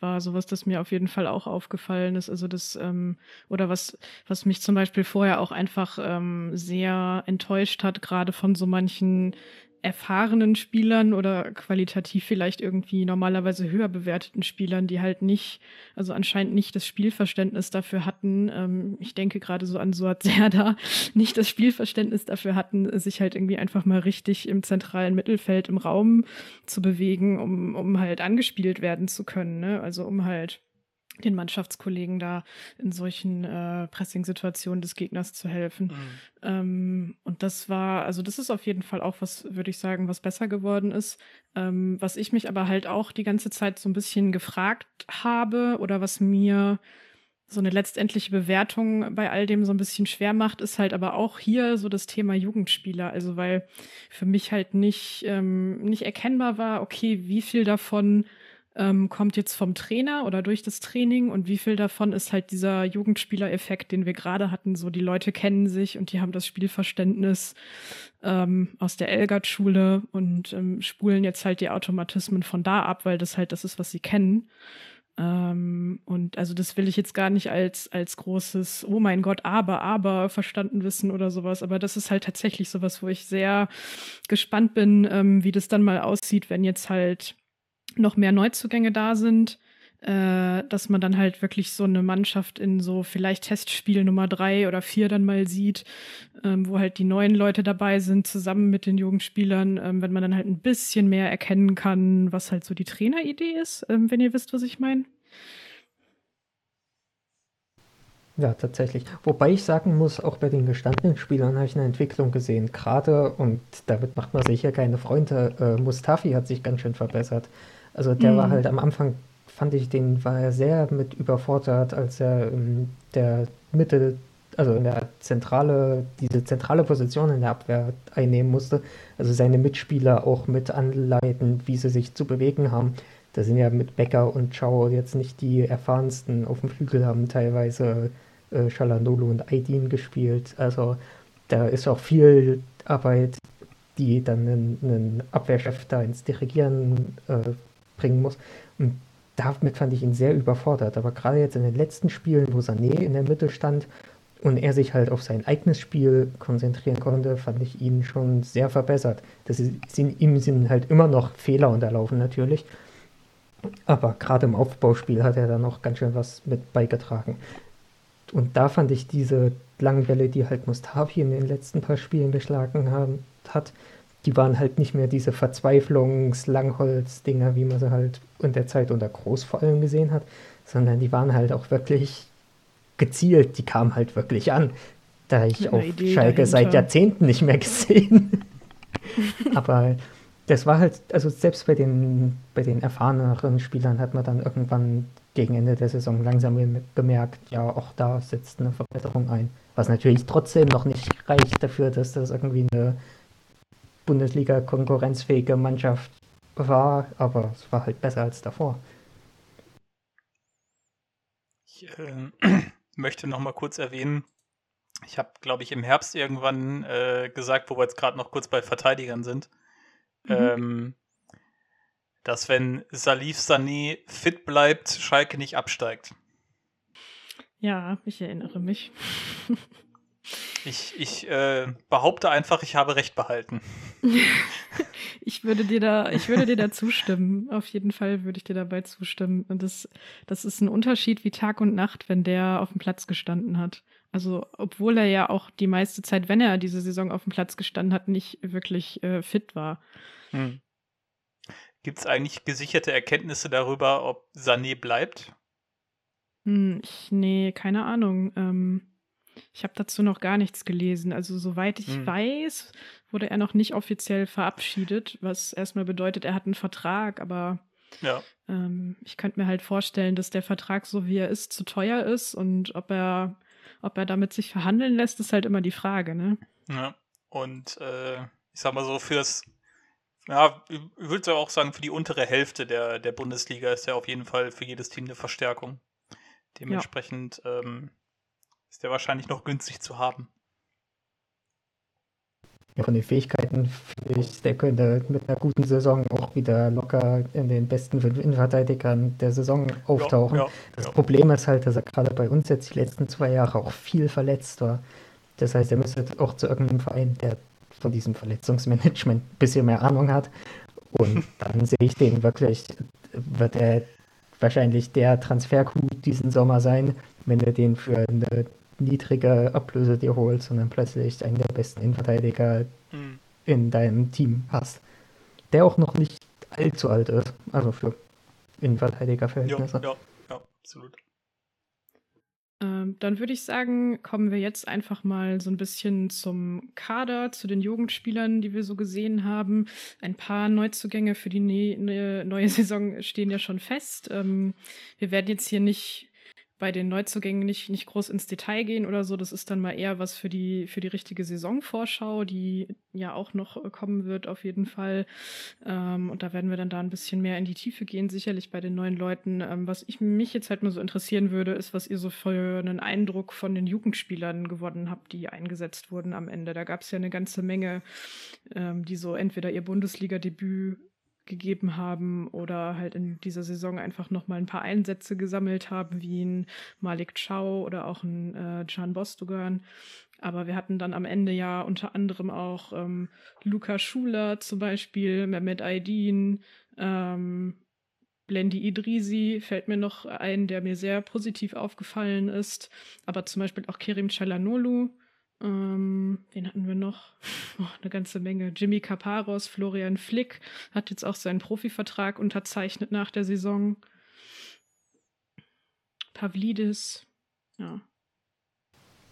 A: war sowas, das mir auf jeden Fall auch aufgefallen ist. Also das, ähm, oder was, was mich zum Beispiel vorher auch einfach ähm, sehr enttäuscht hat, gerade von so manchen erfahrenen Spielern oder qualitativ vielleicht irgendwie normalerweise höher bewerteten Spielern, die halt nicht, also anscheinend nicht das Spielverständnis dafür hatten, ähm, ich denke gerade so an Suat Serda, [laughs] nicht das Spielverständnis dafür hatten, sich halt irgendwie einfach mal richtig im zentralen Mittelfeld im Raum zu bewegen, um, um halt angespielt werden zu können, ne? Also um halt den Mannschaftskollegen da in solchen äh, Pressing-Situationen des Gegners zu helfen. Mhm. Ähm, und das war, also das ist auf jeden Fall auch was, würde ich sagen, was besser geworden ist. Ähm, was ich mich aber halt auch die ganze Zeit so ein bisschen gefragt habe oder was mir so eine letztendliche Bewertung bei all dem so ein bisschen schwer macht, ist halt aber auch hier so das Thema Jugendspieler. Also weil für mich halt nicht, ähm, nicht erkennbar war, okay, wie viel davon ähm, kommt jetzt vom Trainer oder durch das Training und wie viel davon ist halt dieser Jugendspielereffekt, den wir gerade hatten. So, die Leute kennen sich und die haben das Spielverständnis ähm, aus der Elgert-Schule und ähm, spulen jetzt halt die Automatismen von da ab, weil das halt das ist, was sie kennen. Ähm, und also das will ich jetzt gar nicht als, als großes, oh mein Gott, aber, aber verstanden wissen oder sowas. Aber das ist halt tatsächlich sowas, wo ich sehr gespannt bin, ähm, wie das dann mal aussieht, wenn jetzt halt noch mehr Neuzugänge da sind, äh, dass man dann halt wirklich so eine Mannschaft in so vielleicht Testspiel Nummer drei oder vier dann mal sieht, ähm, wo halt die neuen Leute dabei sind, zusammen mit den Jugendspielern, ähm, wenn man dann halt ein bisschen mehr erkennen kann, was halt so die Traineridee ist, ähm, wenn ihr wisst, was ich meine.
B: Ja, tatsächlich. Wobei ich sagen muss, auch bei den gestandenen Spielern habe ich eine Entwicklung gesehen. Gerade, und damit macht man sicher keine Freunde, äh, Mustafi hat sich ganz schön verbessert. Also der mhm. war halt am Anfang, fand ich, den war er sehr mit überfordert, als er in der Mitte, also in der zentrale, diese zentrale Position in der Abwehr einnehmen musste. Also seine Mitspieler auch mit anleiten, wie sie sich zu bewegen haben. Da sind ja mit Becker und Chao jetzt nicht die erfahrensten auf dem Flügel, haben teilweise äh, Shalanolo und Aydin gespielt. Also da ist auch viel Arbeit, die dann einen, einen Abwehrchef da ins Dirigieren äh, bringen muss. Und damit fand ich ihn sehr überfordert. Aber gerade jetzt in den letzten Spielen, wo Sané in der Mitte stand und er sich halt auf sein eigenes Spiel konzentrieren konnte, fand ich ihn schon sehr verbessert. Das sind, ihm sind halt immer noch Fehler unterlaufen natürlich. Aber gerade im Aufbauspiel hat er da noch ganz schön was mit beigetragen. Und da fand ich diese langen Bälle, die halt Mustafi in den letzten paar Spielen geschlagen haben, hat, die waren halt nicht mehr diese Verzweiflungs-Langholz-Dinger, wie man sie halt in der Zeit unter Groß vor allem gesehen hat, sondern die waren halt auch wirklich gezielt, die kamen halt wirklich an. Da ich auf Idee Schalke dahinter. seit Jahrzehnten nicht mehr [laughs] gesehen. Aber das war halt, also selbst bei den, bei den erfahreneren Spielern hat man dann irgendwann gegen Ende der Saison langsam gemerkt, ja, auch da setzt eine Verbesserung ein. Was natürlich trotzdem noch nicht reicht dafür, dass das irgendwie eine Bundesliga-konkurrenzfähige Mannschaft war, aber es war halt besser als davor.
C: Ich äh, [clears throat] möchte noch mal kurz erwähnen, ich habe, glaube ich, im Herbst irgendwann äh, gesagt, wo wir jetzt gerade noch kurz bei Verteidigern sind, mhm. ähm, dass wenn Salif Sané fit bleibt, Schalke nicht absteigt.
A: Ja, ich erinnere mich. [laughs]
C: ich ich äh, behaupte einfach, ich habe recht behalten. [laughs]
A: ich würde dir da, ich würde dir da zustimmen. Auf jeden Fall würde ich dir dabei zustimmen. Und das, das ist ein Unterschied wie Tag und Nacht, wenn der auf dem Platz gestanden hat. Also, obwohl er ja auch die meiste Zeit, wenn er diese Saison auf dem Platz gestanden hat, nicht wirklich äh, fit war. Hm.
C: Gibt es eigentlich gesicherte Erkenntnisse darüber, ob Sané bleibt?
A: Hm, ich, nee, keine Ahnung. Ähm, ich habe dazu noch gar nichts gelesen. Also, soweit ich hm. weiß, wurde er noch nicht offiziell verabschiedet, was erstmal bedeutet, er hat einen Vertrag, aber ja. ähm, ich könnte mir halt vorstellen, dass der Vertrag, so wie er ist, zu teuer ist und ob er, ob er damit sich verhandeln lässt, ist halt immer die Frage, ne?
C: Ja. Und äh, ich sag mal so, fürs ja, ich würde auch sagen, für die untere Hälfte der, der Bundesliga ist er auf jeden Fall für jedes Team eine Verstärkung. Dementsprechend ja. ähm, ist der wahrscheinlich noch günstig zu haben.
B: Ja, von den Fähigkeiten finde ich, der könnte mit einer guten Saison auch wieder locker in den besten fünf Innenverteidigern der Saison auftauchen. Ja, ja, das Problem ist halt, dass er gerade bei uns jetzt die letzten zwei Jahre auch viel verletzt war. Das heißt, er müsste auch zu irgendeinem Verein, der von diesem Verletzungsmanagement ein bisschen mehr Ahnung hat. Und [laughs] dann sehe ich den wirklich, wird er wahrscheinlich der Transfer-Coup diesen Sommer sein, wenn du den für eine niedrige Ablöse dir holst und dann plötzlich einen der besten Innenverteidiger mhm. in deinem Team hast. Der auch noch nicht allzu alt ist, also für Innenverteidigerverhältnisse.
C: Ja, ja, ja, absolut.
A: Ähm, dann würde ich sagen, kommen wir jetzt einfach mal so ein bisschen zum Kader, zu den Jugendspielern, die wir so gesehen haben. Ein paar Neuzugänge für die ne ne neue Saison stehen ja schon fest. Ähm, wir werden jetzt hier nicht bei den Neuzugängen nicht, nicht groß ins Detail gehen oder so. Das ist dann mal eher was für die, für die richtige Saisonvorschau, die ja auch noch äh, kommen wird, auf jeden Fall. Ähm, und da werden wir dann da ein bisschen mehr in die Tiefe gehen, sicherlich bei den neuen Leuten. Ähm, was ich mich jetzt halt mal so interessieren würde, ist, was ihr so für einen Eindruck von den Jugendspielern gewonnen habt, die eingesetzt wurden am Ende. Da gab es ja eine ganze Menge, ähm, die so entweder ihr Bundesliga-Debüt gegeben haben oder halt in dieser Saison einfach noch mal ein paar Einsätze gesammelt haben, wie ein Malik Chow oder auch ein äh, Can Bostogan. Aber wir hatten dann am Ende ja unter anderem auch ähm, Luca Schuler zum Beispiel, Mehmet Aydin, ähm, Blendi Idrisi fällt mir noch ein, der mir sehr positiv aufgefallen ist. Aber zum Beispiel auch Kerim Chalanolu, ähm, wen hatten wir noch? Oh, eine ganze Menge. Jimmy Kaparos, Florian Flick hat jetzt auch seinen Profivertrag unterzeichnet nach der Saison. Pavlidis, ja.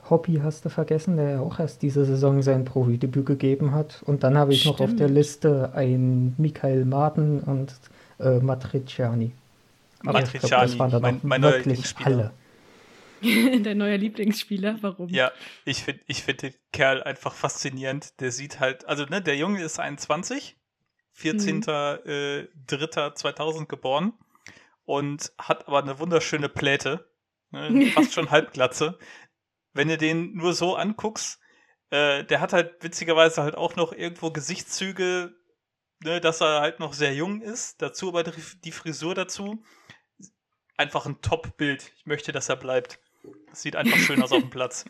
B: Hobby hast du vergessen, der ja auch erst diese Saison sein Profidebüt gegeben hat. Und dann habe ich Stimmt. noch auf der Liste einen Michael Martin und äh, Matriciani.
C: Aber Matriciani, glaub, das waren dann mein, mein neuer [laughs] Lieblingsspieler.
A: Der neue Lieblingsspieler, warum?
C: Ja, ich finde ich find den Kerl einfach faszinierend. Der sieht halt, also ne, der Junge ist 21, 14.03.2000 mhm. geboren und hat aber eine wunderschöne Pläte, ne, [laughs] fast schon Halbglatze. Wenn du den nur so anguckst, äh, der hat halt witzigerweise halt auch noch irgendwo Gesichtszüge, ne, dass er halt noch sehr jung ist. Dazu aber die Frisur dazu. Einfach ein Top-Bild. Ich möchte, dass er bleibt. Das sieht einfach schön aus auf dem Platz.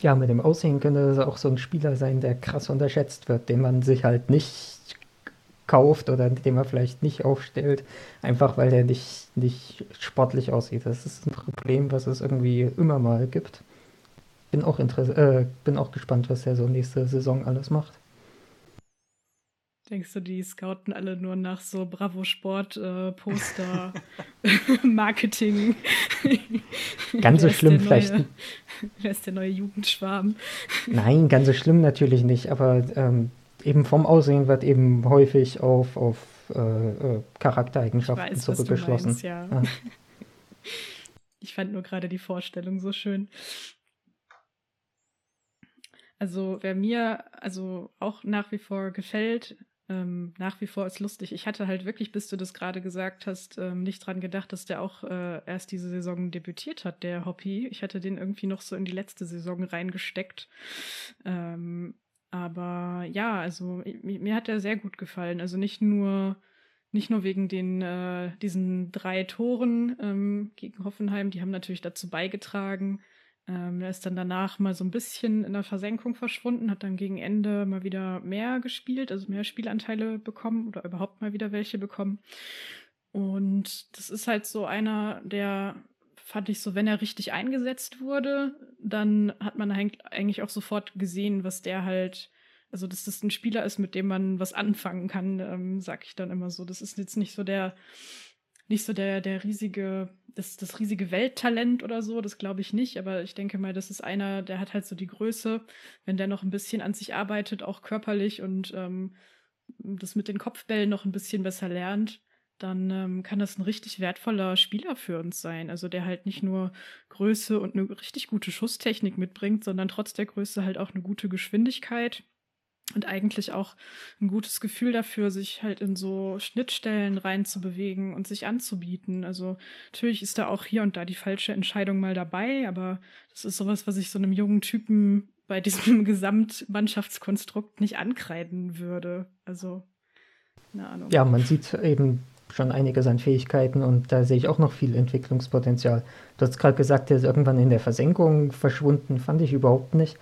B: Ja, mit dem Aussehen könnte es auch so ein Spieler sein, der krass unterschätzt wird, den man sich halt nicht kauft oder den man vielleicht nicht aufstellt, einfach weil der nicht, nicht sportlich aussieht. Das ist ein Problem, was es irgendwie immer mal gibt. Bin auch, äh, bin auch gespannt, was er so nächste Saison alles macht.
A: Denkst du, die scouten alle nur nach so Bravo Sport äh, Poster [laughs] [laughs] Marketing?
B: ganz so schlimm vielleicht. Neue, [laughs]
A: wer ist der neue Jugendschwarm?
B: Nein, ganz so schlimm natürlich nicht, aber ähm, eben vom Aussehen wird eben häufig auf, auf äh, äh, Charaktereigenschaften weiß, zurückgeschlossen. Meinst, ja. Ja.
A: Ich fand nur gerade die Vorstellung so schön. Also wer mir also auch nach wie vor gefällt, ähm, nach wie vor ist lustig. Ich hatte halt wirklich, bis du das gerade gesagt hast, ähm, nicht dran gedacht, dass der auch äh, erst diese Saison debütiert hat, der Hoppy. Ich hatte den irgendwie noch so in die letzte Saison reingesteckt. Ähm, aber ja, also mir, hat er sehr gut gefallen. Also nicht nur nicht nur wegen den äh, diesen drei Toren ähm, gegen Hoffenheim, die haben natürlich dazu beigetragen, ähm, er ist dann danach mal so ein bisschen in der Versenkung verschwunden, hat dann gegen Ende mal wieder mehr gespielt, also mehr Spielanteile bekommen oder überhaupt mal wieder welche bekommen. Und das ist halt so einer, der fand ich so, wenn er richtig eingesetzt wurde, dann hat man eigentlich auch sofort gesehen, was der halt, also dass das ein Spieler ist, mit dem man was anfangen kann, ähm, sag ich dann immer so. Das ist jetzt nicht so der nicht so der, der riesige, das, das riesige Welttalent oder so, das glaube ich nicht, aber ich denke mal, das ist einer, der hat halt so die Größe, wenn der noch ein bisschen an sich arbeitet, auch körperlich und ähm, das mit den Kopfbällen noch ein bisschen besser lernt, dann ähm, kann das ein richtig wertvoller Spieler für uns sein. Also der halt nicht nur Größe und eine richtig gute Schusstechnik mitbringt, sondern trotz der Größe halt auch eine gute Geschwindigkeit und eigentlich auch ein gutes Gefühl dafür, sich halt in so Schnittstellen reinzubewegen und sich anzubieten. Also natürlich ist da auch hier und da die falsche Entscheidung mal dabei, aber das ist sowas, was ich so einem jungen Typen bei diesem [laughs] Gesamtmannschaftskonstrukt nicht ankreiden würde. Also, keine Ahnung.
B: Ja, man sieht eben schon einiges an Fähigkeiten und da sehe ich auch noch viel Entwicklungspotenzial. Du hast gerade gesagt, der ist irgendwann in der Versenkung verschwunden, fand ich überhaupt nicht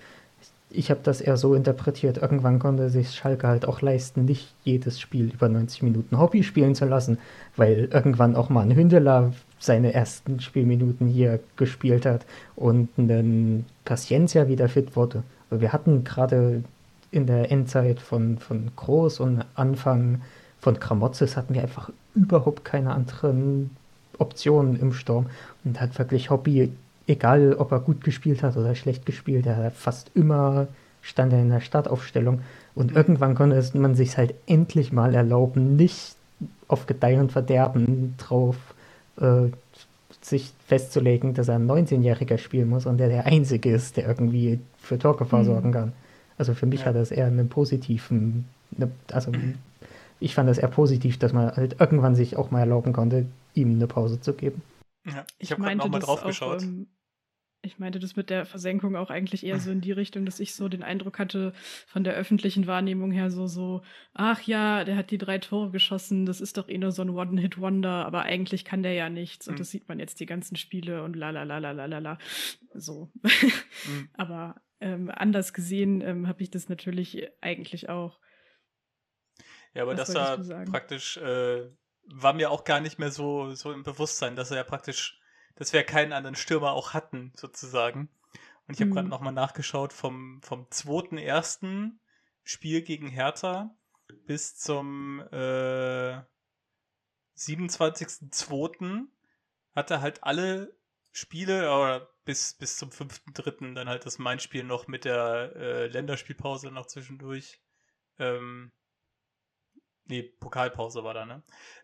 B: ich habe das eher so interpretiert, irgendwann konnte sich Schalke halt auch leisten, nicht jedes Spiel über 90 Minuten Hobby spielen zu lassen, weil irgendwann auch mal ein Hündeler seine ersten Spielminuten hier gespielt hat und ein Paciencia wieder fit wurde. Wir hatten gerade in der Endzeit von, von Groß und Anfang von Kramotzes hatten wir einfach überhaupt keine anderen Optionen im Sturm und hat wirklich Hobby egal ob er gut gespielt hat oder schlecht gespielt, er hat fast immer stand er in der Startaufstellung. Und mhm. irgendwann konnte man sich halt endlich mal erlauben, nicht auf Gedeih und Verderben drauf äh, sich festzulegen, dass er ein 19-Jähriger spielen muss und der der Einzige ist, der irgendwie für Torgefahr mhm. sorgen kann. Also für mich ja. hat das eher einen positiven, ne, also ich fand das eher positiv, dass man halt irgendwann sich auch mal erlauben konnte, ihm eine Pause zu geben.
C: Ja, ich, ich habe gerade nochmal drauf auch, geschaut. Ähm,
A: ich meinte das mit der Versenkung auch eigentlich eher so [laughs] in die Richtung, dass ich so den Eindruck hatte, von der öffentlichen Wahrnehmung her so, so, ach ja, der hat die drei Tore geschossen, das ist doch eh nur so ein One-Hit-Wonder, aber eigentlich kann der ja nichts und mhm. das sieht man jetzt die ganzen Spiele und la la la la la la la. So. Mhm. [laughs] aber ähm, anders gesehen ähm, habe ich das natürlich eigentlich auch.
C: Ja, aber Was das war praktisch, äh, war mir auch gar nicht mehr so, so im Bewusstsein, dass er ja praktisch dass wir keinen anderen Stürmer auch hatten, sozusagen. Und ich habe mhm. gerade nochmal nachgeschaut, vom, vom 2.1. Spiel gegen Hertha bis zum äh, 27.2. hat er halt alle Spiele, oder bis, bis zum 5.3. dann halt das Main-Spiel noch mit der äh, Länderspielpause noch zwischendurch. Ähm, nee, Pokalpause war da, ne?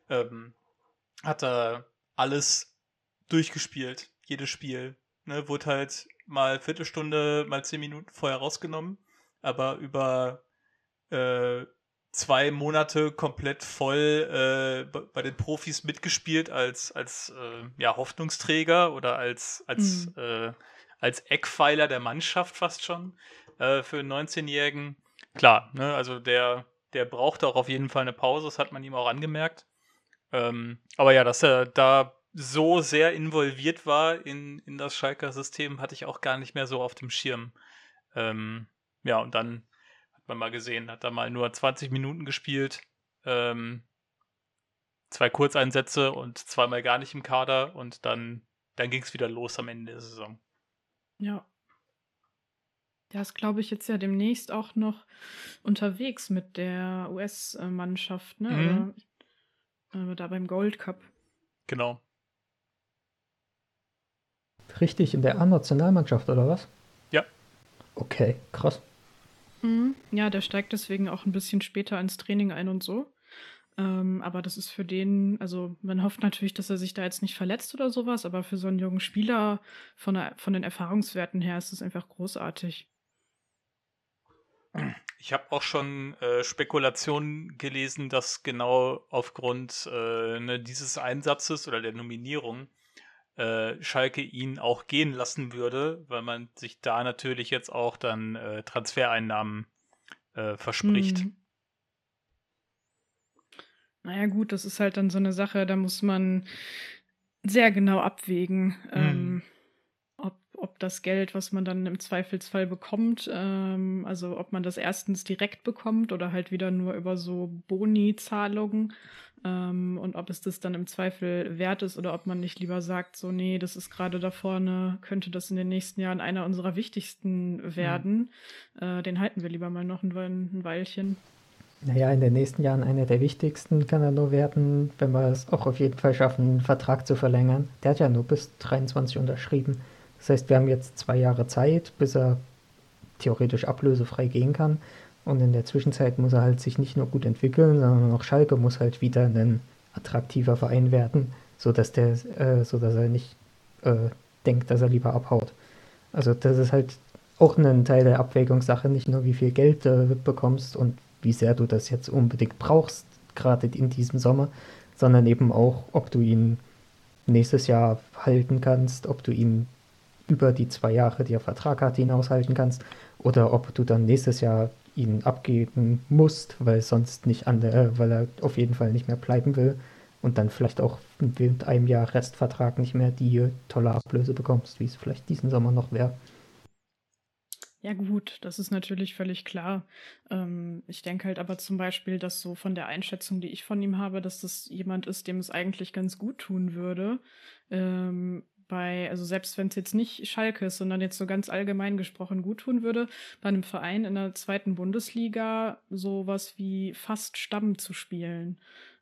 C: Ähm, hat er alles durchgespielt, jedes Spiel. Ne, wurde halt mal Viertelstunde, mal zehn Minuten vorher rausgenommen, aber über äh, zwei Monate komplett voll äh, bei den Profis mitgespielt als, als äh, ja, Hoffnungsträger oder als, als, mhm. äh, als Eckpfeiler der Mannschaft fast schon äh, für einen 19-Jährigen. Klar, ne, also der, der brauchte auch auf jeden Fall eine Pause, das hat man ihm auch angemerkt. Ähm, aber ja, dass er da so sehr involviert war in, in das Schalker System, hatte ich auch gar nicht mehr so auf dem Schirm. Ähm, ja, und dann hat man mal gesehen, hat er mal nur 20 Minuten gespielt, ähm, zwei Kurzeinsätze und zweimal gar nicht im Kader und dann, dann ging es wieder los am Ende der Saison.
A: Ja. Der ist, glaube ich, jetzt ja demnächst auch noch unterwegs mit der US-Mannschaft, ne? Mhm. Oder, äh, da beim Gold Cup.
C: Genau.
B: Richtig, in der A-Nationalmannschaft, oder was?
C: Ja.
B: Okay, krass.
A: Mhm. Ja, der steigt deswegen auch ein bisschen später ins Training ein und so. Ähm, aber das ist für den, also man hofft natürlich, dass er sich da jetzt nicht verletzt oder sowas, aber für so einen jungen Spieler von, der, von den Erfahrungswerten her ist es einfach großartig.
C: Ich habe auch schon äh, Spekulationen gelesen, dass genau aufgrund äh, ne, dieses Einsatzes oder der Nominierung äh, Schalke ihn auch gehen lassen würde, weil man sich da natürlich jetzt auch dann äh, Transfereinnahmen äh, verspricht. Mhm.
A: Naja, gut, das ist halt dann so eine Sache, da muss man sehr genau abwägen. Mhm. Ähm, ob das Geld, was man dann im Zweifelsfall bekommt, ähm, also ob man das erstens direkt bekommt oder halt wieder nur über so Boni-Zahlungen ähm, und ob es das dann im Zweifel wert ist oder ob man nicht lieber sagt, so nee, das ist gerade da vorne, könnte das in den nächsten Jahren einer unserer wichtigsten werden. Mhm. Äh, den halten wir lieber mal noch ein, ein Weilchen.
B: Naja, in den nächsten Jahren einer der wichtigsten kann er nur werden, wenn wir es auch auf jeden Fall schaffen, einen Vertrag zu verlängern. Der hat ja nur bis 23 unterschrieben. Das heißt, wir haben jetzt zwei Jahre Zeit, bis er theoretisch ablösefrei gehen kann. Und in der Zwischenzeit muss er halt sich nicht nur gut entwickeln, sondern auch Schalke muss halt wieder ein attraktiver Verein werden, sodass der, äh, sodass er nicht äh, denkt, dass er lieber abhaut. Also das ist halt auch ein Teil der Abwägungssache, nicht nur wie viel Geld du bekommst und wie sehr du das jetzt unbedingt brauchst, gerade in diesem Sommer, sondern eben auch, ob du ihn nächstes Jahr halten kannst, ob du ihn über die zwei Jahre, die er Vertrag hat, hinaushalten kannst, oder ob du dann nächstes Jahr ihn abgeben musst, weil sonst nicht an der, äh, weil er auf jeden Fall nicht mehr bleiben will und dann vielleicht auch mit einem Jahr Restvertrag nicht mehr die tolle Ablöse bekommst, wie es vielleicht diesen Sommer noch wäre.
A: Ja gut, das ist natürlich völlig klar. Ähm, ich denke halt aber zum Beispiel, dass so von der Einschätzung, die ich von ihm habe, dass das jemand ist, dem es eigentlich ganz gut tun würde, ähm, bei, also selbst wenn es jetzt nicht Schalke ist, sondern jetzt so ganz allgemein gesprochen gut tun würde, bei einem Verein in der zweiten Bundesliga sowas wie fast Stamm zu spielen.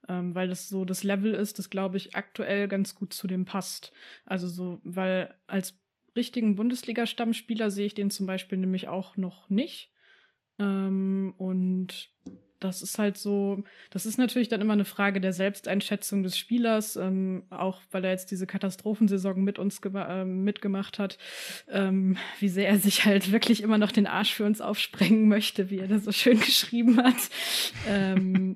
A: Ähm, weil das so das Level ist, das glaube ich aktuell ganz gut zu dem passt. Also so, weil als richtigen Bundesliga-Stammspieler sehe ich den zum Beispiel nämlich auch noch nicht. Ähm, und das ist halt so, das ist natürlich dann immer eine Frage der Selbsteinschätzung des Spielers, ähm, auch weil er jetzt diese Katastrophensaison mit uns äh, mitgemacht hat, ähm, wie sehr er sich halt wirklich immer noch den Arsch für uns aufsprengen möchte, wie er das so schön [laughs] geschrieben hat. ähm,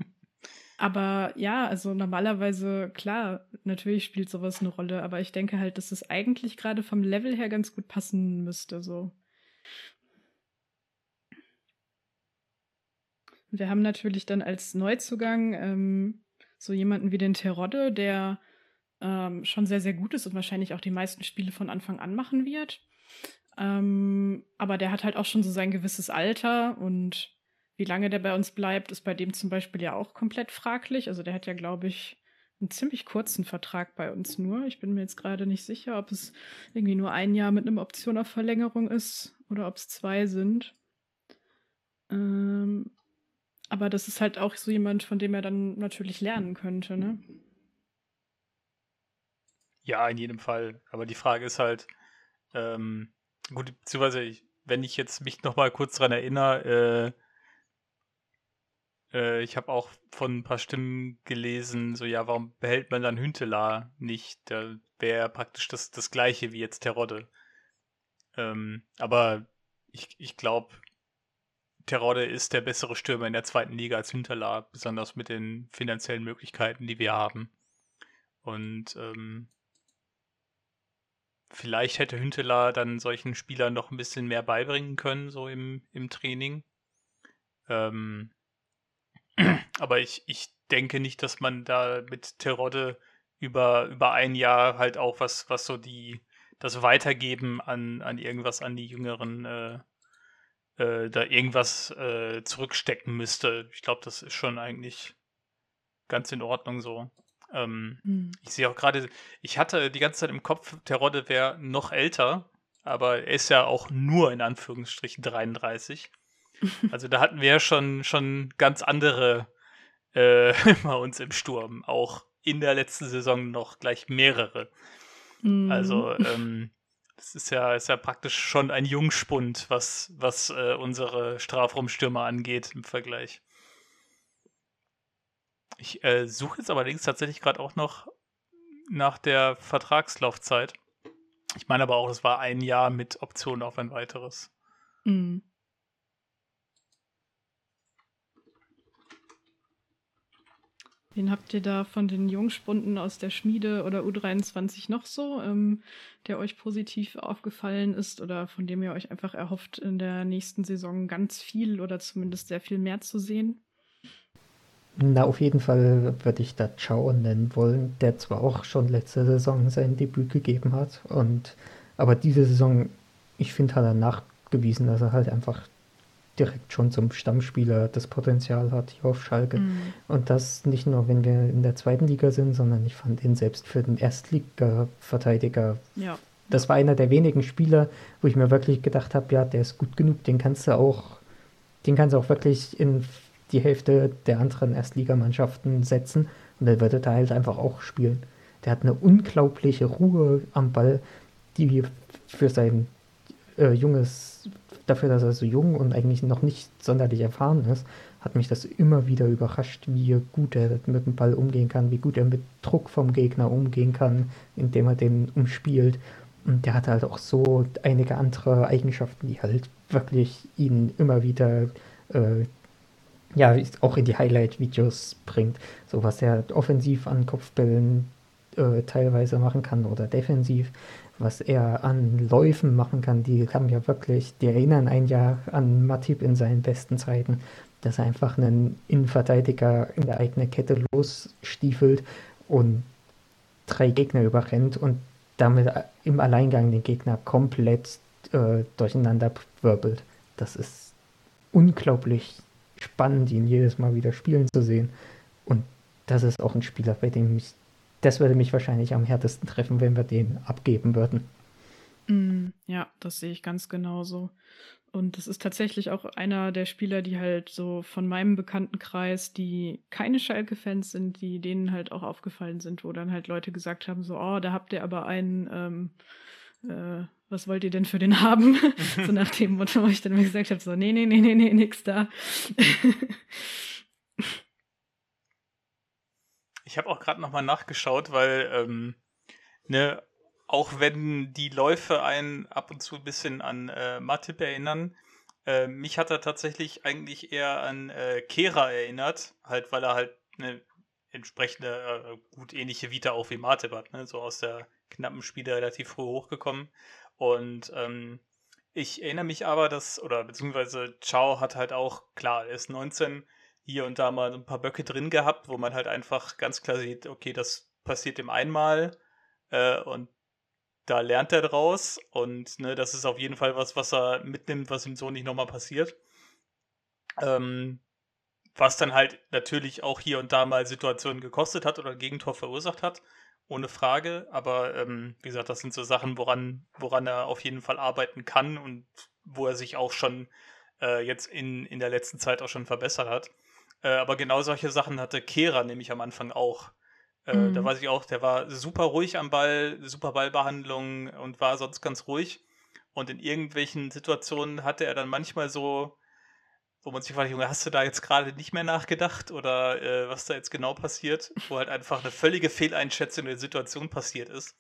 A: aber ja, also normalerweise, klar, natürlich spielt sowas eine Rolle, aber ich denke halt, dass es eigentlich gerade vom Level her ganz gut passen müsste, so. Wir haben natürlich dann als Neuzugang ähm, so jemanden wie den Terodde, der ähm, schon sehr, sehr gut ist und wahrscheinlich auch die meisten Spiele von Anfang an machen wird. Ähm, aber der hat halt auch schon so sein gewisses Alter und wie lange der bei uns bleibt, ist bei dem zum Beispiel ja auch komplett fraglich. Also der hat ja, glaube ich, einen ziemlich kurzen Vertrag bei uns nur. Ich bin mir jetzt gerade nicht sicher, ob es irgendwie nur ein Jahr mit einer Option auf Verlängerung ist oder ob es zwei sind. Ähm, aber das ist halt auch so jemand, von dem er dann natürlich lernen könnte, ne?
C: Ja, in jedem Fall. Aber die Frage ist halt, ähm, gut, beziehungsweise ich, wenn ich jetzt mich noch mal kurz dran erinnere, äh, Äh, ich habe auch von ein paar Stimmen gelesen, so ja, warum behält man dann Hünteler nicht? Da wäre praktisch das, das gleiche wie jetzt Terodde. Ähm, aber ich, ich glaube, Terodde ist der bessere Stürmer in der zweiten Liga als Hünteler, besonders mit den finanziellen Möglichkeiten, die wir haben. Und ähm, vielleicht hätte Hünteler dann solchen Spielern noch ein bisschen mehr beibringen können, so im, im Training. Ähm, [clears throat] aber ich, ich denke nicht, dass man da mit Terodde über, über ein Jahr halt auch was, was so die, das Weitergeben an, an irgendwas an die Jüngeren, äh, äh, da irgendwas äh, zurückstecken müsste. Ich glaube, das ist schon eigentlich ganz in Ordnung so. Ähm, mhm. Ich sehe auch gerade, ich hatte die ganze Zeit im Kopf, Terodde wäre noch älter, aber er ist ja auch nur in Anführungsstrichen 33. [laughs] Also da hatten wir ja schon, schon ganz andere äh, [laughs] bei uns im Sturm. Auch in der letzten Saison noch gleich mehrere. Mhm. Also ähm, das ist ja, ist ja praktisch schon ein Jungspund, was, was äh, unsere Strafraumstürmer angeht im Vergleich. Ich äh, suche jetzt allerdings tatsächlich gerade auch noch nach der Vertragslaufzeit. Ich meine aber auch, es war ein Jahr mit Option auf ein weiteres. Mhm.
A: Wen habt ihr da von den Jungspunden aus der Schmiede oder U23 noch so, ähm, der euch positiv aufgefallen ist oder von dem ihr euch einfach erhofft, in der nächsten Saison ganz viel oder zumindest sehr viel mehr zu sehen?
B: Na, auf jeden Fall würde ich da Chao nennen wollen, der zwar auch schon letzte Saison sein Debüt gegeben hat, und aber diese Saison, ich finde, hat er nachgewiesen, dass er halt einfach direkt schon zum Stammspieler das Potenzial hat hier auf Schalke. Mhm. Und das nicht nur, wenn wir in der zweiten Liga sind, sondern ich fand ihn selbst für den Erstliga-Verteidiger. Ja. Das war einer der wenigen Spieler, wo ich mir wirklich gedacht habe, ja, der ist gut genug, den kannst du auch, den kannst du auch wirklich in die Hälfte der anderen Erstligamannschaften setzen und dann würde er halt einfach auch spielen. Der hat eine unglaubliche Ruhe am Ball, die für sein äh, junges dafür, dass er so jung und eigentlich noch nicht sonderlich erfahren ist, hat mich das immer wieder überrascht, wie gut er mit dem Ball umgehen kann, wie gut er mit Druck vom Gegner umgehen kann, indem er den umspielt. Und der hat halt auch so einige andere Eigenschaften, die halt wirklich ihn immer wieder äh, ja, auch in die Highlight-Videos bringt. So was er offensiv an Kopfbällen äh, teilweise machen kann oder defensiv was er an Läufen machen kann, die haben ja wirklich, die erinnern ein Jahr an Matip in seinen besten Zeiten, dass er einfach einen Innenverteidiger in der eigenen Kette losstiefelt und drei Gegner überrennt und damit im Alleingang den Gegner komplett äh, durcheinander wirbelt. Das ist unglaublich spannend, ihn jedes Mal wieder spielen zu sehen. Und das ist auch ein Spieler, bei dem ich das würde mich wahrscheinlich am härtesten treffen, wenn wir den abgeben würden.
A: Mm, ja, das sehe ich ganz genauso. Und das ist tatsächlich auch einer der Spieler, die halt so von meinem Bekanntenkreis, die keine Schalke-Fans sind, die denen halt auch aufgefallen sind, wo dann halt Leute gesagt haben, so, oh, da habt ihr aber einen, ähm, äh, was wollt ihr denn für den haben? [laughs] so nach dem Motto, wo ich dann mir gesagt habe, so, nee, nee, nee, nee, nee, nix da. [laughs]
C: Ich habe auch gerade nochmal nachgeschaut, weil, ähm, ne, auch wenn die Läufe einen ab und zu ein bisschen an äh, Matip erinnern, äh, mich hat er tatsächlich eigentlich eher an äh, Kera erinnert, halt weil er halt eine entsprechende, äh, gut ähnliche Vita auch wie Matip hat, ne? so aus der knappen Spiele relativ früh hochgekommen. Und ähm, ich erinnere mich aber, dass, oder beziehungsweise Chao hat halt auch, klar, er ist 19, hier und da mal ein paar Böcke drin gehabt, wo man halt einfach ganz klar sieht, okay, das passiert ihm einmal äh, und da lernt er draus und ne, das ist auf jeden Fall was, was er mitnimmt, was ihm so nicht nochmal passiert. Ähm, was dann halt natürlich auch hier und da mal Situationen gekostet hat oder Gegentor verursacht hat, ohne Frage. Aber ähm, wie gesagt, das sind so Sachen, woran, woran er auf jeden Fall arbeiten kann und wo er sich auch schon äh, jetzt in, in der letzten Zeit auch schon verbessert hat. Äh, aber genau solche Sachen hatte Kehra nämlich am Anfang auch. Äh, mhm. Da weiß ich auch, der war super ruhig am Ball, super Ballbehandlung und war sonst ganz ruhig. Und in irgendwelchen Situationen hatte er dann manchmal so wo man sich fragt, Junge, hast du da jetzt gerade nicht mehr nachgedacht oder äh, was da jetzt genau passiert, wo halt einfach eine völlige Fehleinschätzung der Situation passiert ist.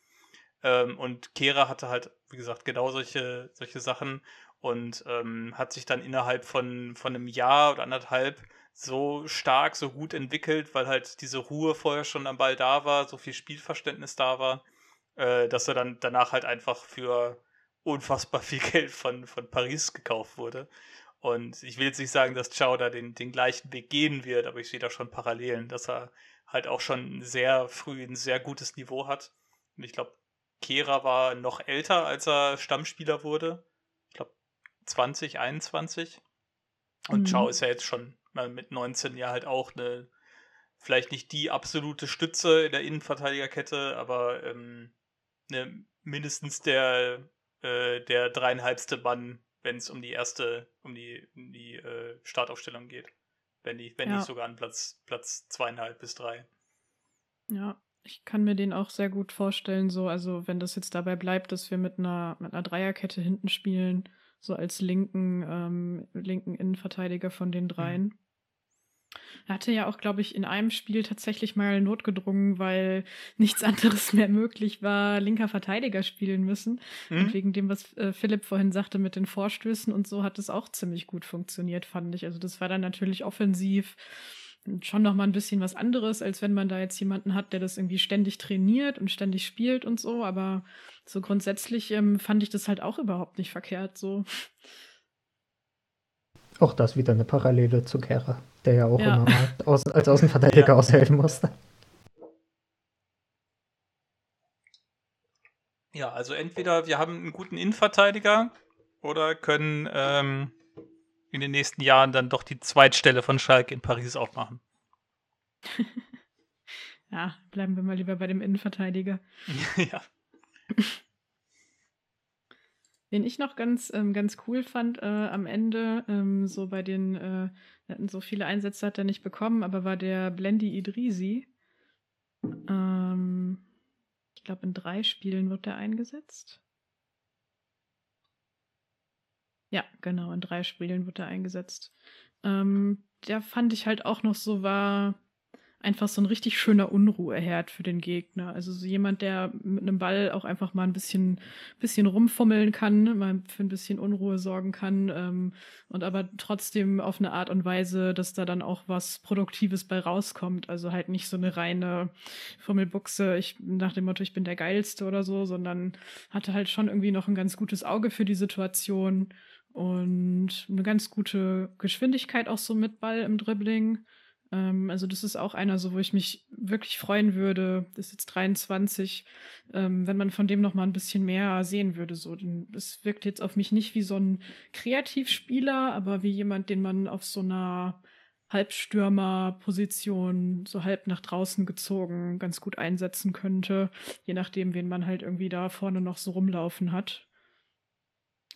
C: Ähm, und Kera hatte halt, wie gesagt, genau solche, solche Sachen und ähm, hat sich dann innerhalb von, von einem Jahr oder anderthalb so stark, so gut entwickelt, weil halt diese Ruhe vorher schon am Ball da war, so viel Spielverständnis da war, äh, dass er dann danach halt einfach für unfassbar [laughs] viel Geld von, von Paris gekauft wurde. Und ich will jetzt nicht sagen, dass Chao da den, den gleichen Weg gehen wird, aber ich sehe da schon Parallelen, dass er halt auch schon sehr früh ein sehr gutes Niveau hat. Und ich glaube, Kera war noch älter, als er Stammspieler wurde. Ich glaube 20, 21. Und mhm. Chao ist ja jetzt schon mit 19 ja halt auch eine, vielleicht nicht die absolute Stütze in der Innenverteidigerkette, aber ähm, ne, mindestens der, äh, der dreieinhalbste Mann wenn es um die erste, um die, um die äh, Startaufstellung geht. Wenn, die, wenn ja. nicht sogar an Platz, Platz zweieinhalb bis drei.
A: Ja, ich kann mir den auch sehr gut vorstellen, so, also wenn das jetzt dabei bleibt, dass wir mit einer, mit einer Dreierkette hinten spielen, so als linken, ähm, linken Innenverteidiger von den dreien. Mhm. Er hatte ja auch, glaube ich, in einem Spiel tatsächlich mal notgedrungen, weil nichts [laughs] anderes mehr möglich war, linker Verteidiger spielen müssen. Mhm. Und wegen dem, was äh, Philipp vorhin sagte mit den Vorstößen und so, hat es auch ziemlich gut funktioniert, fand ich. Also das war dann natürlich offensiv schon noch mal ein bisschen was anderes, als wenn man da jetzt jemanden hat, der das irgendwie ständig trainiert und ständig spielt und so. Aber so grundsätzlich ähm, fand ich das halt auch überhaupt nicht verkehrt so.
B: Auch das wieder eine Parallele zu Kera, der ja auch ja. immer mal [laughs] aus, als Außenverteidiger ja. aushelfen musste.
C: Ja, also entweder wir haben einen guten Innenverteidiger oder können ähm, in den nächsten Jahren dann doch die Zweitstelle von Schalke in Paris aufmachen. [laughs]
A: ja, bleiben wir mal lieber bei dem Innenverteidiger. [laughs] ja. [laughs] Den ich noch ganz, ähm, ganz cool fand äh, am Ende, ähm, so bei den, äh, so viele Einsätze hat er nicht bekommen, aber war der Blendi Idrisi. Ähm, ich glaube, in drei Spielen wird er eingesetzt. Ja, genau, in drei Spielen wird er eingesetzt. Ähm, der fand ich halt auch noch so war einfach so ein richtig schöner Unruheherd für den Gegner. Also so jemand, der mit einem Ball auch einfach mal ein bisschen, bisschen rumfummeln kann, mal für ein bisschen Unruhe sorgen kann ähm, und aber trotzdem auf eine Art und Weise, dass da dann auch was Produktives bei rauskommt. Also halt nicht so eine reine Fummelbuchse, ich nach dem Motto, ich bin der Geilste oder so, sondern hatte halt schon irgendwie noch ein ganz gutes Auge für die Situation und eine ganz gute Geschwindigkeit auch so mit Ball im Dribbling. Ähm, also das ist auch einer, so wo ich mich wirklich freuen würde. Das ist jetzt 23, ähm, wenn man von dem noch mal ein bisschen mehr sehen würde. So, es wirkt jetzt auf mich nicht wie so ein Kreativspieler, aber wie jemand, den man auf so einer Halbstürmer-Position so halb nach draußen gezogen ganz gut einsetzen könnte, je nachdem, wen man halt irgendwie da vorne noch so rumlaufen hat.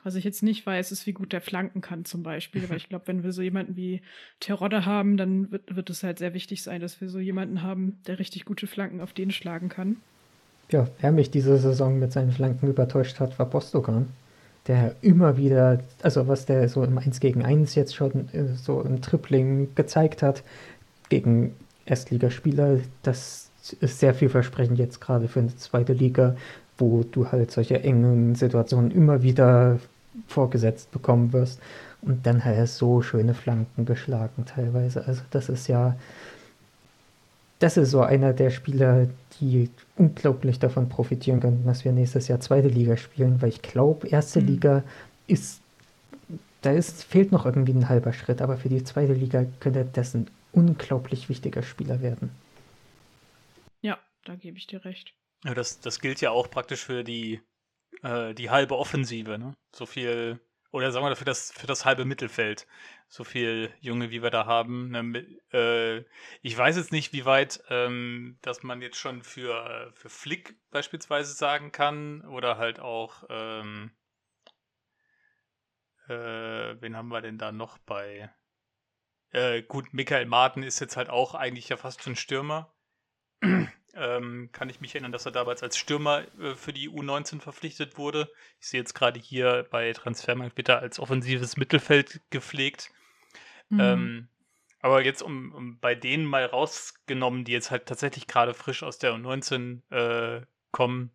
A: Was ich jetzt nicht weiß, ist, wie gut der flanken kann zum Beispiel. Weil ich glaube, wenn wir so jemanden wie Terodde haben, dann wird, wird es halt sehr wichtig sein, dass wir so jemanden haben, der richtig gute Flanken auf den schlagen kann.
B: Ja, wer mich diese Saison mit seinen Flanken übertäuscht hat, war Bostogan. Der immer wieder, also was der so im 1 gegen 1 jetzt schon äh, so im Tripling gezeigt hat, gegen Erstligaspieler, das ist sehr vielversprechend jetzt gerade für eine zweite Liga, wo du halt solche engen Situationen immer wieder vorgesetzt bekommen wirst. Und dann hat er so schöne Flanken geschlagen teilweise. Also das ist ja, das ist so einer der Spieler, die unglaublich davon profitieren könnten, dass wir nächstes Jahr zweite Liga spielen, weil ich glaube, erste mhm. Liga ist, da ist, fehlt noch irgendwie ein halber Schritt, aber für die zweite Liga könnte das ein unglaublich wichtiger Spieler werden.
A: Ja, da gebe ich dir recht.
C: Ja, das, das gilt ja auch praktisch für die äh, die halbe Offensive, ne? So viel, oder sagen wir für das, für das halbe Mittelfeld. So viel Junge, wie wir da haben. Ne? Äh, ich weiß jetzt nicht, wie weit, ähm, dass man jetzt schon für, für Flick beispielsweise sagen kann, oder halt auch, ähm, äh, wen haben wir denn da noch bei? Äh, gut, Michael Martin ist jetzt halt auch eigentlich ja fast schon Stürmer ähm, kann ich mich erinnern, dass er damals als Stürmer äh, für die U19 verpflichtet wurde. Ich sehe jetzt gerade hier bei Transfermarkt bitte als offensives Mittelfeld gepflegt. Mhm. Ähm, aber jetzt um, um, bei denen mal rausgenommen, die jetzt halt tatsächlich gerade frisch aus der U19 äh, kommen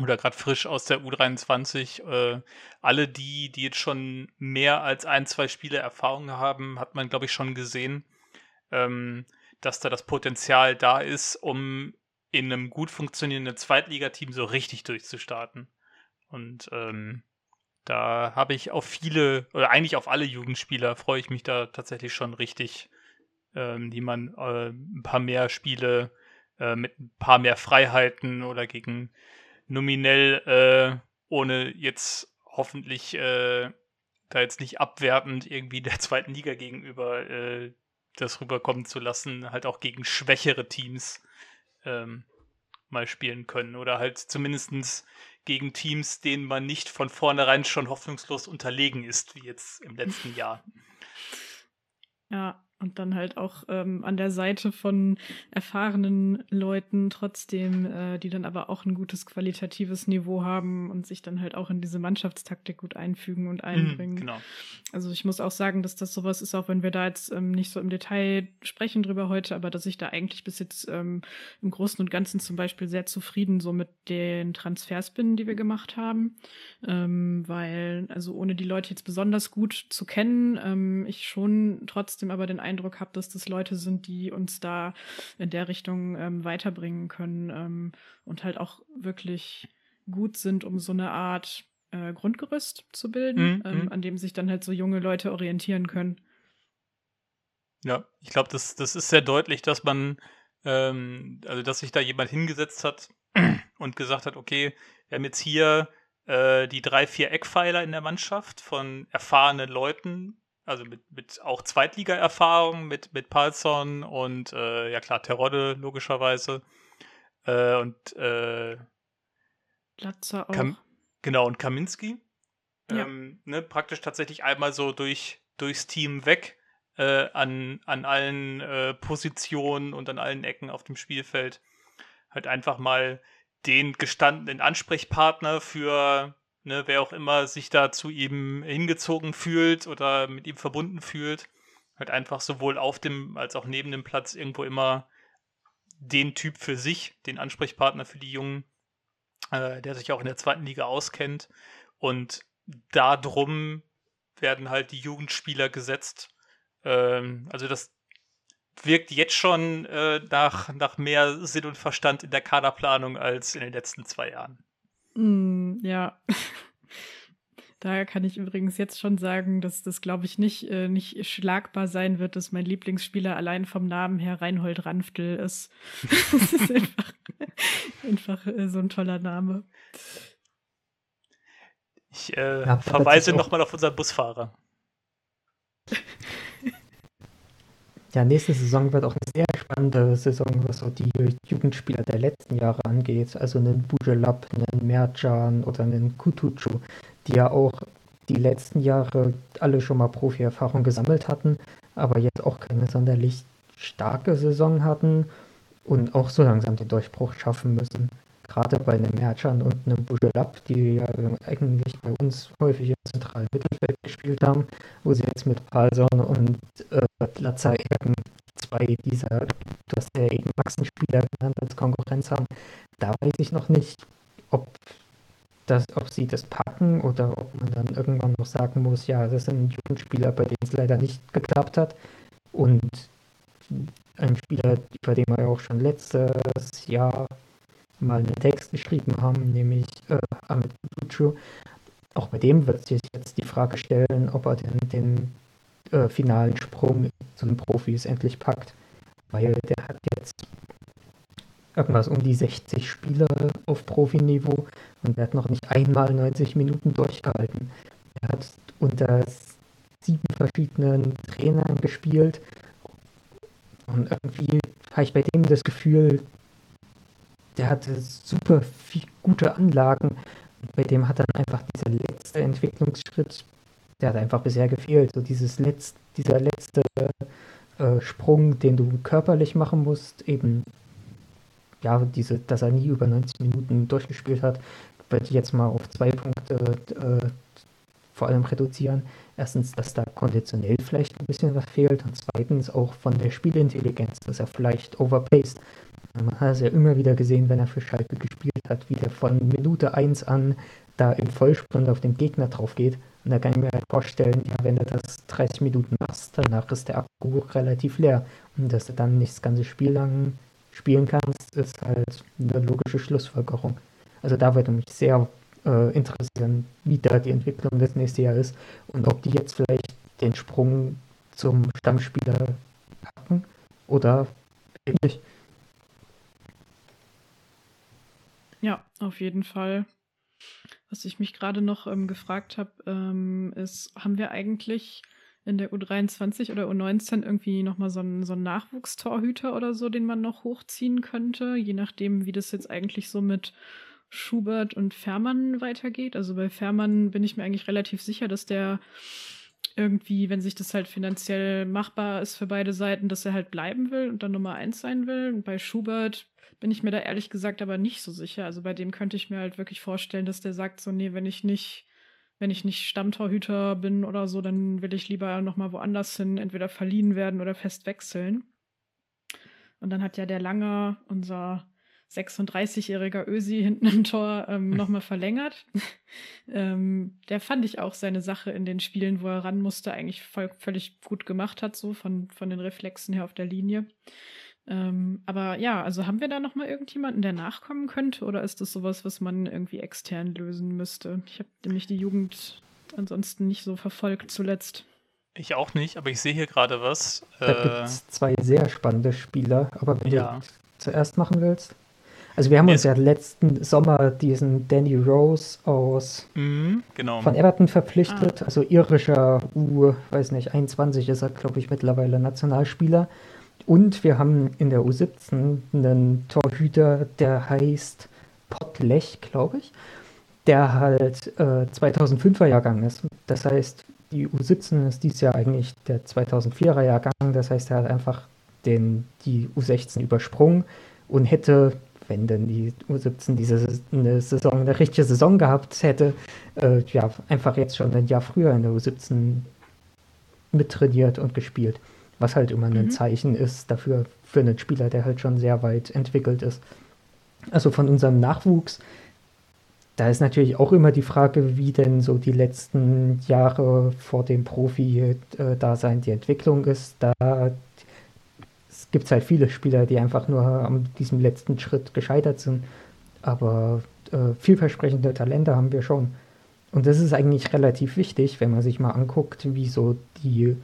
C: oder gerade frisch aus der U23, äh, alle die, die jetzt schon mehr als ein, zwei Spiele Erfahrung haben, hat man, glaube ich, schon gesehen, ähm, dass da das Potenzial da ist, um in einem gut funktionierenden Zweitligateam so richtig durchzustarten. Und ähm, da habe ich auf viele, oder eigentlich auf alle Jugendspieler, freue ich mich da tatsächlich schon richtig, ähm, die man äh, ein paar mehr Spiele äh, mit ein paar mehr Freiheiten oder gegen nominell, äh, ohne jetzt hoffentlich äh, da jetzt nicht abwertend irgendwie der [laughs] zweiten Liga gegenüber äh, das rüberkommen zu lassen, halt auch gegen schwächere Teams ähm, mal spielen können oder halt zumindestens gegen Teams, denen man nicht von vornherein schon hoffnungslos unterlegen ist, wie jetzt im letzten Jahr.
A: Ja, und dann halt auch ähm, an der Seite von erfahrenen Leuten trotzdem, äh, die dann aber auch ein gutes qualitatives Niveau haben und sich dann halt auch in diese Mannschaftstaktik gut einfügen und mhm, einbringen. Mm, genau. Also ich muss auch sagen, dass das sowas ist, auch wenn wir da jetzt ähm, nicht so im Detail sprechen drüber heute, aber dass ich da eigentlich bis jetzt ähm, im Großen und Ganzen zum Beispiel sehr zufrieden so mit den Transfers bin, die wir gemacht haben, ähm, weil also ohne die Leute jetzt besonders gut zu kennen, ähm, ich schon trotzdem aber den Eindruck Eindruck habe, dass das Leute sind, die uns da in der Richtung ähm, weiterbringen können ähm, und halt auch wirklich gut sind, um so eine Art äh, Grundgerüst zu bilden, mhm, ähm, mhm. an dem sich dann halt so junge Leute orientieren können.
C: Ja, ich glaube, das, das ist sehr deutlich, dass man, ähm, also dass sich da jemand hingesetzt hat [clears throat] und gesagt hat, okay, wir haben jetzt hier äh, die drei, vier Eckpfeiler in der Mannschaft von erfahrenen Leuten, also mit, mit auch Zweitliga-Erfahrung mit, mit Palsson und äh, ja klar, Terodde logischerweise. Äh, und äh,
A: Latzer auch.
C: Kam, genau, und Kaminski. Ja. Ähm, ne, praktisch tatsächlich einmal so durch, durchs Team weg äh, an, an allen äh, Positionen und an allen Ecken auf dem Spielfeld. Halt einfach mal den gestandenen Ansprechpartner für ne, wer auch immer sich da zu ihm hingezogen fühlt oder mit ihm verbunden fühlt, halt einfach sowohl auf dem als auch neben dem Platz irgendwo immer den Typ für sich, den Ansprechpartner für die Jungen, äh, der sich auch in der zweiten Liga auskennt. Und darum werden halt die Jugendspieler gesetzt. Ähm, also das wirkt jetzt schon äh, nach, nach mehr Sinn und Verstand in der Kaderplanung als in den letzten zwei Jahren.
A: Mm, ja. [laughs] Daher kann ich übrigens jetzt schon sagen, dass das, glaube ich, nicht, äh, nicht schlagbar sein wird, dass mein Lieblingsspieler allein vom Namen her Reinhold Ranftel ist. [laughs] das ist einfach, [laughs] einfach äh, so ein toller Name.
C: Ich äh, ja, verweise nochmal auf unseren Busfahrer.
B: Ja, nächste Saison wird auch eine sehr spannende Saison, was so die Jugendspieler der letzten Jahre angeht. Also einen Bujelab, einen Mercan oder einen Kutucu, die ja auch die letzten Jahre alle schon mal Profi-Erfahrung gesammelt hatten, aber jetzt auch keine sonderlich starke Saison hatten und auch so langsam den Durchbruch schaffen müssen gerade bei einem Merchant und einem Bujelab, die ja eigentlich bei uns häufig im zentralen Mittelfeld gespielt haben, wo sie jetzt mit Palson und äh, Latzer eben zwei dieser, du hast ja eben Maxenspieler genannt, als Konkurrenz haben. Da weiß ich noch nicht, ob das, ob sie das packen oder ob man dann irgendwann noch sagen muss, ja, das sind Jugendspieler, bei denen es leider nicht geklappt hat. Und ein Spieler, bei dem wir ja auch schon letztes Jahr mal einen Text geschrieben haben, nämlich äh, Ahmed Kutucu. Auch bei dem wird sich jetzt die Frage stellen, ob er den, den äh, finalen Sprung zu den Profis endlich packt. Weil der hat jetzt irgendwas um die 60 Spiele auf Profiniveau und der hat noch nicht einmal 90 Minuten durchgehalten. Er hat unter sieben verschiedenen Trainern gespielt und irgendwie habe ich bei dem das Gefühl, der hatte super viel, gute Anlagen. Bei dem hat dann einfach dieser letzte Entwicklungsschritt, der hat einfach bisher gefehlt. So dieses letzt, dieser letzte äh, Sprung, den du körperlich machen musst, eben ja, diese, dass er nie über 90 Minuten durchgespielt hat, würde ich jetzt mal auf zwei Punkte äh, vor allem reduzieren. Erstens, dass da konditionell vielleicht ein bisschen was fehlt und zweitens auch von der Spielintelligenz, dass er vielleicht overpaced. Man hat es ja immer wieder gesehen, wenn er für Schalke gespielt hat, wie der von Minute 1 an da im Vollsprint auf den Gegner drauf geht. Und da kann ich mir halt vorstellen, ja, wenn du das 30 Minuten machst, danach ist der Akku relativ leer. Und dass du dann nicht das ganze Spiel lang spielen kannst, ist halt eine logische Schlussfolgerung. Also da würde mich sehr äh, interessieren, wie da die Entwicklung des nächsten Jahr ist und ob die jetzt vielleicht den Sprung zum Stammspieler packen oder eben nicht.
A: Ja, auf jeden Fall. Was ich mich gerade noch ähm, gefragt habe, ähm, ist, haben wir eigentlich in der U23 oder U19 irgendwie nochmal so einen, so einen Nachwuchstorhüter oder so, den man noch hochziehen könnte, je nachdem, wie das jetzt eigentlich so mit Schubert und Fährmann weitergeht. Also bei Fährmann bin ich mir eigentlich relativ sicher, dass der irgendwie, wenn sich das halt finanziell machbar ist für beide Seiten, dass er halt bleiben will und dann Nummer eins sein will. Und bei Schubert bin ich mir da ehrlich gesagt aber nicht so sicher. Also bei dem könnte ich mir halt wirklich vorstellen, dass der sagt so, nee, wenn ich nicht, wenn ich nicht Stammtorhüter bin oder so, dann will ich lieber nochmal woanders hin, entweder verliehen werden oder fest wechseln. Und dann hat ja der Lange, unser 36-jähriger Ösi hinten im Tor ähm, nochmal [laughs] verlängert. ähm, der fand ich auch seine Sache in den Spielen, wo er ran musste, eigentlich voll, völlig gut gemacht hat, so von, von den Reflexen her auf der Linie. Ähm, aber ja, also haben wir da nochmal irgendjemanden, der nachkommen könnte, oder ist das sowas, was man irgendwie extern lösen müsste? Ich habe nämlich die Jugend ansonsten nicht so verfolgt zuletzt.
C: Ich auch nicht, aber ich sehe hier gerade was.
B: Da äh, gibt es zwei sehr spannende Spieler, aber wenn ja. du zuerst machen willst. Also wir haben uns ja letzten Sommer diesen Danny Rose aus
C: mhm, genau.
B: von Everton verpflichtet, ah. also irischer U, weiß nicht, 21 ist er, glaube ich, mittlerweile Nationalspieler. Und wir haben in der U17 einen Torhüter, der heißt Pottlech, glaube ich, der halt äh, 2005er Jahrgang ist. Das heißt, die U17 ist dieses Jahr eigentlich der 2004er Jahrgang. Das heißt, er hat einfach den, die U16 übersprungen und hätte wenn denn die U17 diese eine Saison, eine richtige Saison gehabt hätte, äh, ja, einfach jetzt schon ein Jahr früher in der U17 mittrainiert und gespielt. Was halt immer mhm. ein Zeichen ist dafür, für einen Spieler, der halt schon sehr weit entwickelt ist. Also von unserem Nachwuchs, da ist natürlich auch immer die Frage, wie denn so die letzten Jahre vor dem Profi-Dasein äh, die Entwicklung ist. Da gibt es halt viele Spieler, die einfach nur an diesem letzten Schritt gescheitert sind. Aber äh, vielversprechende Talente haben wir schon. Und das ist eigentlich relativ wichtig, wenn man sich mal anguckt, wie so die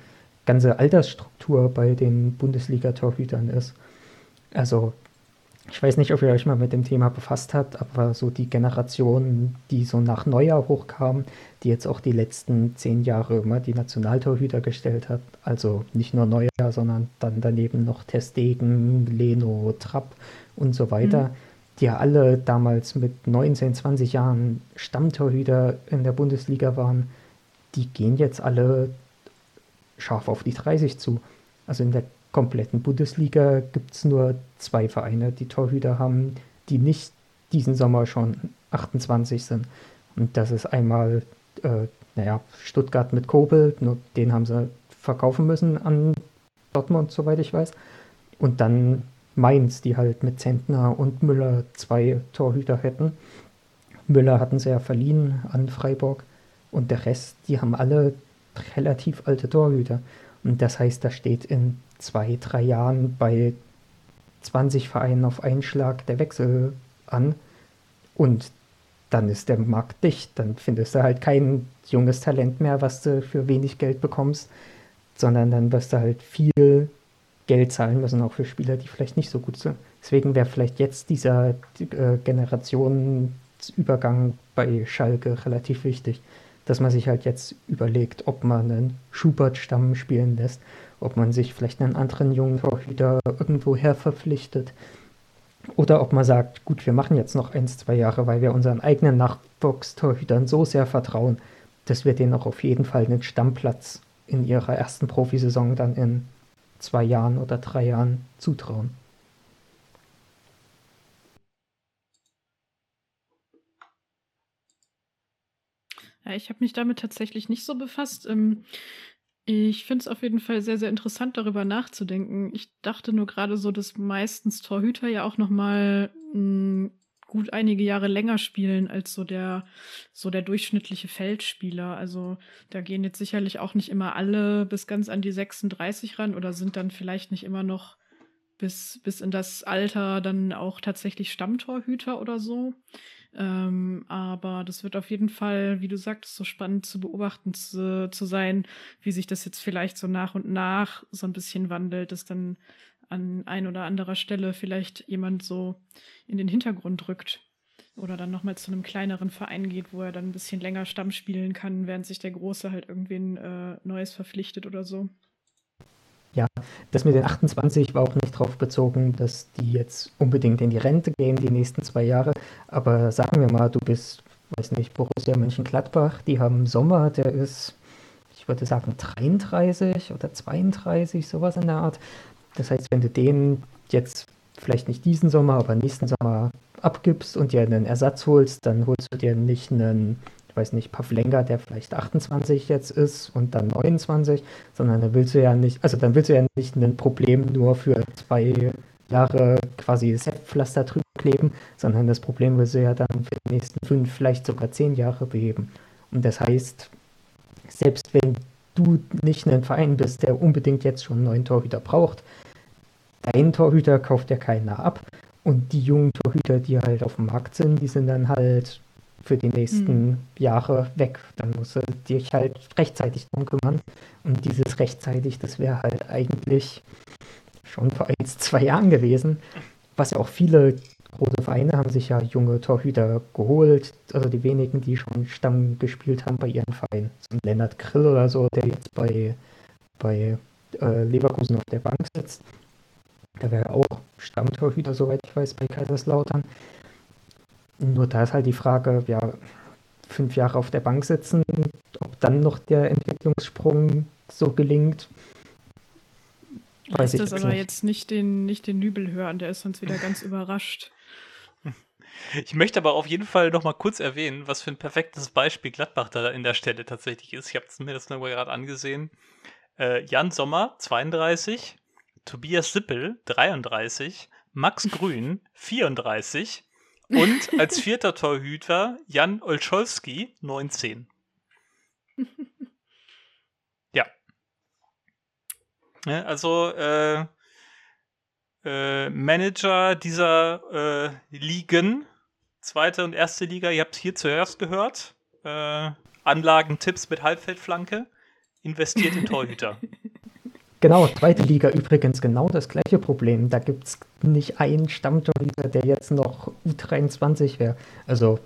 B: ganze Altersstruktur bei den Bundesliga-Torhütern ist. Also ich weiß nicht, ob ihr euch mal mit dem Thema befasst habt, aber so die Generation, die so nach Neujahr hochkam, die jetzt auch die letzten zehn Jahre immer die Nationaltorhüter gestellt hat, also nicht nur Neujahr, sondern dann daneben noch Testegen, Leno, Trapp und so weiter, mhm. die ja alle damals mit 19, 20 Jahren Stammtorhüter in der Bundesliga waren, die gehen jetzt alle scharf auf die 30 zu. Also in der kompletten Bundesliga gibt es nur zwei Vereine, die Torhüter haben, die nicht diesen Sommer schon 28 sind. Und das ist einmal, äh, naja, Stuttgart mit Kobel, nur den haben sie verkaufen müssen an Dortmund, soweit ich weiß. Und dann Mainz, die halt mit Zentner und Müller zwei Torhüter hätten. Müller hatten sie ja verliehen an Freiburg. Und der Rest, die haben alle relativ alte Torhüter. Und das heißt, da steht in zwei, drei Jahren bei 20 Vereinen auf einen Schlag der Wechsel an. Und dann ist der Markt dicht. Dann findest du halt kein junges Talent mehr, was du für wenig Geld bekommst, sondern dann wirst du halt viel Geld zahlen müssen, auch für Spieler, die vielleicht nicht so gut sind. Deswegen wäre vielleicht jetzt dieser äh, Generationsübergang bei Schalke relativ wichtig, dass man sich halt jetzt überlegt, ob man einen Schubert-Stamm spielen lässt ob man sich vielleicht einen anderen jungen Torhüter irgendwo her verpflichtet. Oder ob man sagt, gut, wir machen jetzt noch ein, zwei Jahre, weil wir unseren eigenen Nachwuchstorhütern so sehr vertrauen, dass wir denen auch auf jeden Fall einen Stammplatz in ihrer ersten Profisaison dann in zwei Jahren oder drei Jahren zutrauen.
A: Ich habe mich damit tatsächlich nicht so befasst. Ähm, ich finde es auf jeden Fall sehr, sehr interessant, darüber nachzudenken. Ich dachte nur gerade so, dass meistens Torhüter ja auch noch mal hm, gut einige Jahre länger spielen als so der, so der durchschnittliche Feldspieler. Also da gehen jetzt sicherlich auch nicht immer alle bis ganz an die 36 ran oder sind dann vielleicht nicht immer noch bis, bis in das Alter dann auch tatsächlich Stammtorhüter oder so. Ähm, aber das wird auf jeden Fall, wie du sagtest, so spannend zu beobachten zu, zu sein, wie sich das jetzt vielleicht so nach und nach so ein bisschen wandelt, dass dann an ein oder anderer Stelle vielleicht jemand so in den Hintergrund rückt oder dann nochmal zu einem kleineren Verein geht, wo er dann ein bisschen länger Stamm spielen kann, während sich der Große halt irgendwen äh, Neues verpflichtet oder so.
B: Ja, das mit den 28 war auch nicht darauf bezogen, dass die jetzt unbedingt in die Rente gehen die nächsten zwei Jahre. Aber sagen wir mal, du bist, weiß nicht, Borussia Mönchengladbach, die haben Sommer, der ist, ich würde sagen, 33 oder 32, sowas in der Art. Das heißt, wenn du den jetzt vielleicht nicht diesen Sommer, aber nächsten Sommer abgibst und dir einen Ersatz holst, dann holst du dir nicht einen ich weiß nicht, Pavlenka, der vielleicht 28 jetzt ist und dann 29, sondern dann willst du ja nicht, also dann willst du ja nicht ein Problem nur für zwei Jahre quasi Seppflaster drüber kleben, sondern das Problem willst du ja dann für die nächsten fünf, vielleicht sogar zehn Jahre beheben. Und das heißt, selbst wenn du nicht ein Verein bist, der unbedingt jetzt schon einen neuen Torhüter braucht, dein Torhüter kauft ja keiner ab. Und die jungen Torhüter, die halt auf dem Markt sind, die sind dann halt für die nächsten mhm. Jahre weg. Dann musst du dich halt rechtzeitig drum kümmern. Und dieses rechtzeitig, das wäre halt eigentlich schon vor ein, zwei Jahren gewesen. Was ja auch viele große Vereine haben sich ja junge Torhüter geholt. Also die wenigen, die schon Stamm gespielt haben bei ihren Vereinen. So ein Lennart Grill oder so, der jetzt bei, bei äh, Leverkusen auf der Bank sitzt. Der wäre auch Stammtorhüter, soweit ich weiß, bei Kaiserslautern. Nur da ist halt die Frage, ja, fünf Jahre auf der Bank sitzen, ob dann noch der Entwicklungssprung so gelingt.
A: Weiß ich das aber nicht. jetzt nicht den, nicht den Nübel hören, der ist sonst wieder [laughs] ganz überrascht.
C: Ich möchte aber auf jeden Fall noch mal kurz erwähnen, was für ein perfektes Beispiel Gladbach da in der Stelle tatsächlich ist. Ich habe mir das nur gerade angesehen. Äh, Jan Sommer, 32, Tobias Sippel, 33, Max Grün, 34, und als vierter Torhüter Jan Olszolski, 19. [laughs] ja. ja also äh, äh, Manager dieser äh, Ligen, zweite und erste Liga, ihr habt hier zuerst gehört. Äh, Anlagentipps mit Halbfeldflanke, investiert in Torhüter. [laughs]
B: Genau, zweite Liga übrigens genau das gleiche Problem. Da gibt es nicht einen Stammtorhüter, der jetzt noch U23 wäre. Also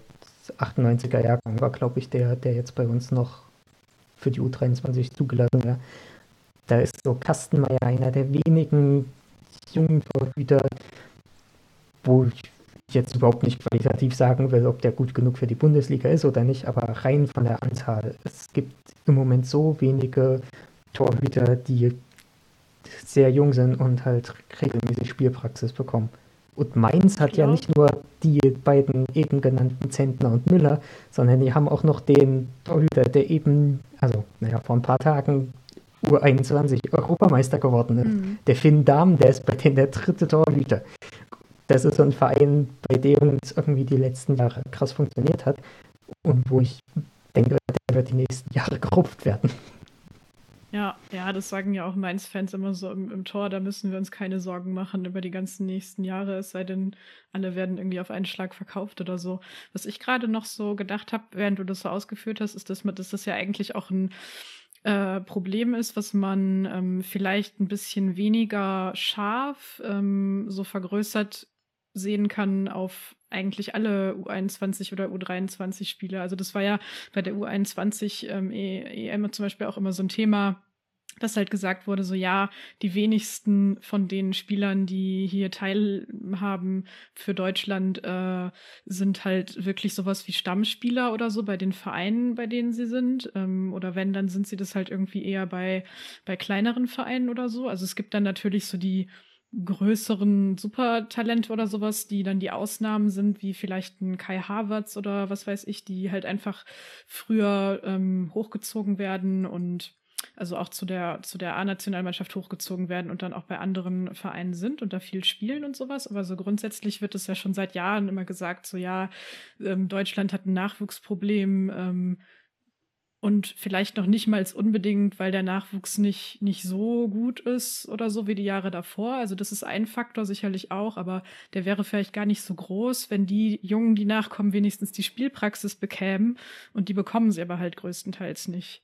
B: 98er Jahrgang war, glaube ich, der, der jetzt bei uns noch für die U23 zugelassen wäre. Da ist so Kastenmeier einer der wenigen jungen Torhüter, wo ich jetzt überhaupt nicht qualitativ sagen will, ob der gut genug für die Bundesliga ist oder nicht, aber rein von der Anzahl. Es gibt im Moment so wenige Torhüter, die sehr jung sind und halt regelmäßig Spielpraxis bekommen. Und Mainz hat ja. ja nicht nur die beiden eben genannten Zentner und Müller, sondern die haben auch noch den Torhüter, der eben, also naja, vor ein paar Tagen U21 Europameister geworden ist. Mhm. Der Finn Dahm, der ist bei denen der dritte Torhüter. Das ist so ein Verein, bei dem es irgendwie die letzten Jahre krass funktioniert hat und wo ich denke, der wird die nächsten Jahre gerupft werden.
A: Ja, ja, das sagen ja auch Mainz-Fans immer so im, im, Tor, da müssen wir uns keine Sorgen machen über die ganzen nächsten Jahre, es sei denn, alle werden irgendwie auf einen Schlag verkauft oder so. Was ich gerade noch so gedacht habe, während du das so ausgeführt hast, ist, dass, man, dass das ja eigentlich auch ein äh, Problem ist, was man ähm, vielleicht ein bisschen weniger scharf ähm, so vergrößert sehen kann auf eigentlich alle U21 oder U23 Spiele. Also das war ja bei der U21 ähm, EM zum Beispiel auch immer so ein Thema, dass halt gesagt wurde, so ja, die wenigsten von den Spielern, die hier teilhaben für Deutschland, äh, sind halt wirklich sowas wie Stammspieler oder so bei den Vereinen, bei denen sie sind. Ähm, oder wenn, dann sind sie das halt irgendwie eher bei, bei kleineren Vereinen oder so. Also es gibt dann natürlich so die größeren Supertalente oder sowas, die dann die Ausnahmen sind, wie vielleicht ein Kai Havertz oder was weiß ich, die halt einfach früher ähm, hochgezogen werden und also auch zu der, zu der A-Nationalmannschaft hochgezogen werden und dann auch bei anderen Vereinen sind und da viel spielen und sowas. Aber so grundsätzlich wird es ja schon seit Jahren immer gesagt, so ja, ähm, Deutschland hat ein Nachwuchsproblem ähm, und vielleicht noch nicht mal unbedingt, weil der Nachwuchs nicht, nicht so gut ist oder so wie die Jahre davor. Also das ist ein Faktor sicherlich auch, aber der wäre vielleicht gar nicht so groß, wenn die Jungen, die nachkommen, wenigstens die Spielpraxis bekämen und die bekommen sie aber halt größtenteils nicht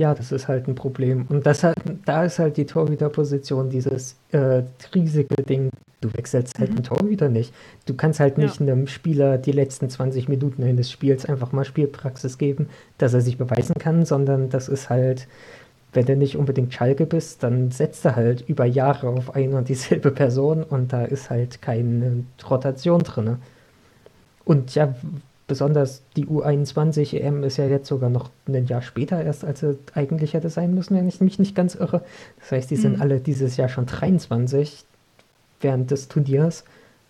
B: ja, das ist halt ein Problem. Und das hat, da ist halt die Torhüterposition dieses äh, riesige Ding. Du wechselst halt mhm. einen Torhüter nicht. Du kannst halt nicht ja. einem Spieler die letzten 20 Minuten eines Spiels einfach mal Spielpraxis geben, dass er sich beweisen kann, sondern das ist halt, wenn du nicht unbedingt Schalke bist, dann setzt er halt über Jahre auf eine und dieselbe Person und da ist halt keine Rotation drin. Und ja, besonders die U21 EM ist ja jetzt sogar noch ein Jahr später erst, als sie eigentlich hätte sein müssen, wenn ich mich nicht ganz irre. Das heißt, die mhm. sind alle dieses Jahr schon 23 während des Turniers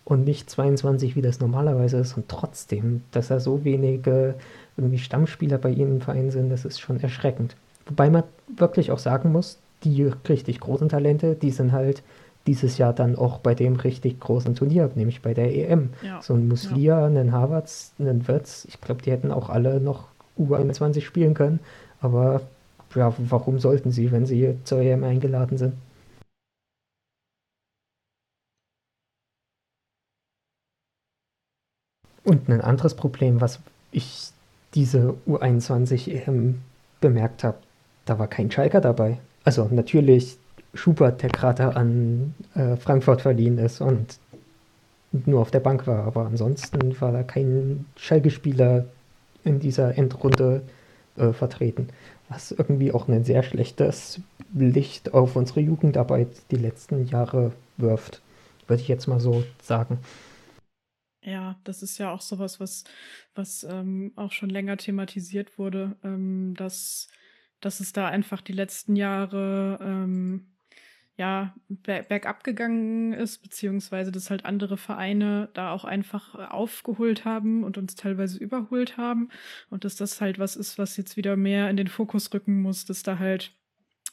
B: und nicht 22, wie das normalerweise ist. Und trotzdem, dass da so wenige irgendwie Stammspieler bei ihnen im Verein sind, das ist schon erschreckend. Wobei man wirklich auch sagen muss, die richtig großen Talente, die sind halt dieses Jahr dann auch bei dem richtig großen Turnier, nämlich bei der EM. Ja. So ein Muslia, ja. einen Harvards, einen Wirtz, ich glaube, die hätten auch alle noch U21 spielen können, aber ja, warum sollten sie, wenn sie zur EM eingeladen sind? Und ein anderes Problem, was ich diese U21 EM bemerkt habe, da war kein Schalker dabei. Also natürlich Schubert, der gerade an äh, Frankfurt verliehen ist und nur auf der Bank war. Aber ansonsten war da kein Schalke-Spieler in dieser Endrunde äh, vertreten. Was irgendwie auch ein sehr schlechtes Licht auf unsere Jugendarbeit die letzten Jahre wirft. Würde ich jetzt mal so sagen.
A: Ja, das ist ja auch sowas, was, was ähm, auch schon länger thematisiert wurde, ähm, dass, dass es da einfach die letzten Jahre ähm, ja, bergab gegangen ist, beziehungsweise dass halt andere Vereine da auch einfach äh, aufgeholt haben und uns teilweise überholt haben. Und dass das halt was ist, was jetzt wieder mehr in den Fokus rücken muss, dass da halt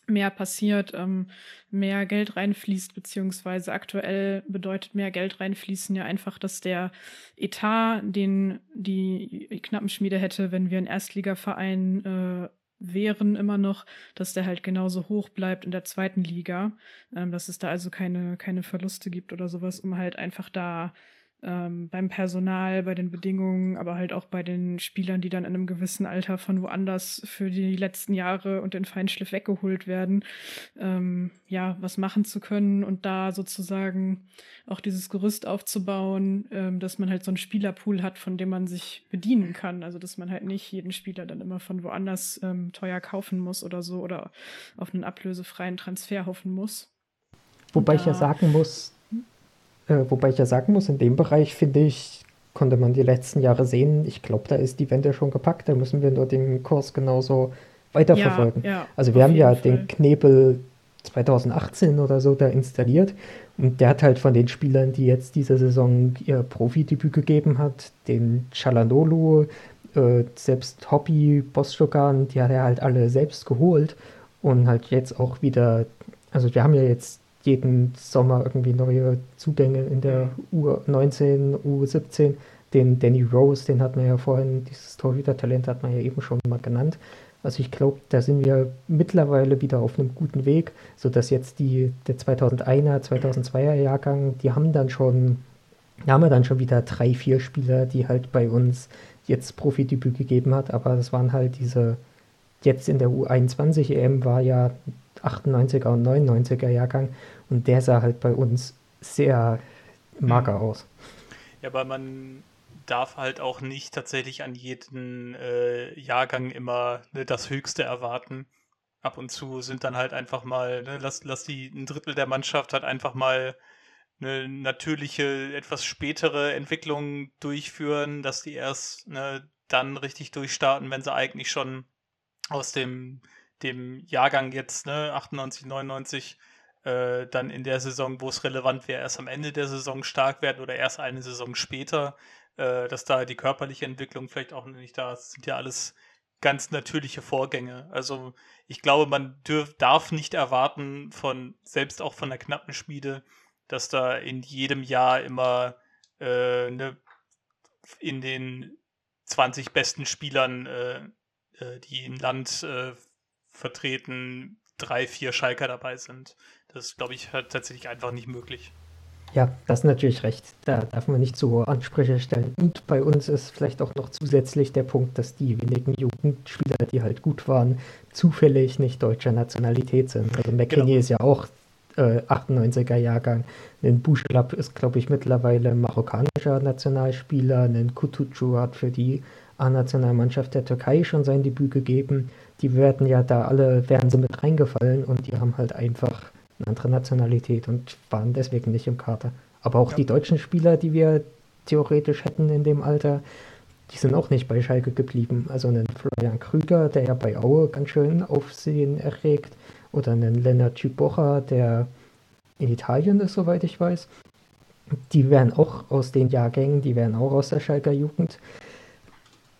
A: mehr passiert, ähm, mehr Geld reinfließt, beziehungsweise aktuell bedeutet mehr Geld reinfließen ja einfach, dass der Etat, den die Knappenschmiede hätte, wenn wir einen Erstligaverein äh, wären immer noch, dass der halt genauso hoch bleibt in der zweiten Liga, ähm, dass es da also keine, keine Verluste gibt oder sowas, um halt einfach da ähm, beim Personal, bei den Bedingungen, aber halt auch bei den Spielern, die dann in einem gewissen Alter von woanders für die letzten Jahre und den Feinschliff weggeholt werden, ähm, ja, was machen zu können und da sozusagen auch dieses Gerüst aufzubauen, ähm, dass man halt so einen Spielerpool hat, von dem man sich bedienen kann. Also dass man halt nicht jeden Spieler dann immer von woanders ähm, teuer kaufen muss oder so oder auf einen ablösefreien Transfer hoffen muss.
B: Wobei ich ja sagen muss, äh, wobei ich ja sagen muss, in dem Bereich finde ich, konnte man die letzten Jahre sehen, ich glaube, da ist die Wende schon gepackt, da müssen wir nur den Kurs genauso weiterverfolgen. Ja, ja, also wir haben ja Fall. den Knebel 2018 oder so da installiert und der hat halt von den Spielern, die jetzt diese Saison ihr Profidebüt gegeben hat, den Chalanolu, äh, selbst Hobby, Bostogan, die hat er halt alle selbst geholt und halt jetzt auch wieder, also wir haben ja jetzt jeden Sommer irgendwie neue Zugänge in der U19, U17. Den Danny Rose, den hat man ja vorhin, dieses Torhüter-Talent hat man ja eben schon mal genannt. Also ich glaube, da sind wir mittlerweile wieder auf einem guten Weg, sodass jetzt die, der 2001er, 2002er Jahrgang, die haben dann schon, da haben wir dann schon wieder drei, vier Spieler, die halt bei uns jetzt Profidebüt gegeben hat, aber das waren halt diese, jetzt in der U21 EM war ja 98er und 99er Jahrgang und der sah halt bei uns sehr mager mhm. aus.
C: Ja, aber man darf halt auch nicht tatsächlich an jeden äh, Jahrgang immer ne, das Höchste erwarten. Ab und zu sind dann halt einfach mal, ne, lass, lass die ein Drittel der Mannschaft halt einfach mal eine natürliche, etwas spätere Entwicklung durchführen, dass die erst ne, dann richtig durchstarten, wenn sie eigentlich schon aus dem, dem Jahrgang jetzt, ne, 98, 99, äh, dann in der Saison, wo es relevant wäre, erst am Ende der Saison stark werden oder erst eine Saison später, äh, dass da die körperliche Entwicklung vielleicht auch nicht da ist. Sind ja alles ganz natürliche Vorgänge. Also ich glaube, man dürf, darf nicht erwarten von, selbst auch von der knappen Schmiede, dass da in jedem Jahr immer äh, ne, in den 20 besten Spielern, äh, äh, die im Land äh, vertreten, drei, vier Schalker dabei sind. Das glaube ich, halt tatsächlich einfach nicht möglich.
B: Ja, das ist natürlich recht. Da darf man nicht zu hohe Ansprüche stellen. Und bei uns ist vielleicht auch noch zusätzlich der Punkt, dass die wenigen Jugendspieler, die halt gut waren, zufällig nicht deutscher Nationalität sind. Also McKinney genau. ist ja auch äh, 98er Jahrgang. Ein Bouchelab ist, glaube ich, mittlerweile marokkanischer Nationalspieler. Ein Kutucu hat für die A-Nationalmannschaft der Türkei schon sein Debüt gegeben. Die werden ja da alle, wären sie mit reingefallen und die haben halt einfach eine andere Nationalität und waren deswegen nicht im Kader. Aber auch ja. die deutschen Spieler, die wir theoretisch hätten in dem Alter, die sind auch nicht bei Schalke geblieben. Also einen Florian Krüger, der ja bei Aue ganz schön Aufsehen erregt, oder einen Lennart Cipocha, der in Italien ist, soweit ich weiß. Die wären auch aus den Jahrgängen, die wären auch aus der Schalker Jugend.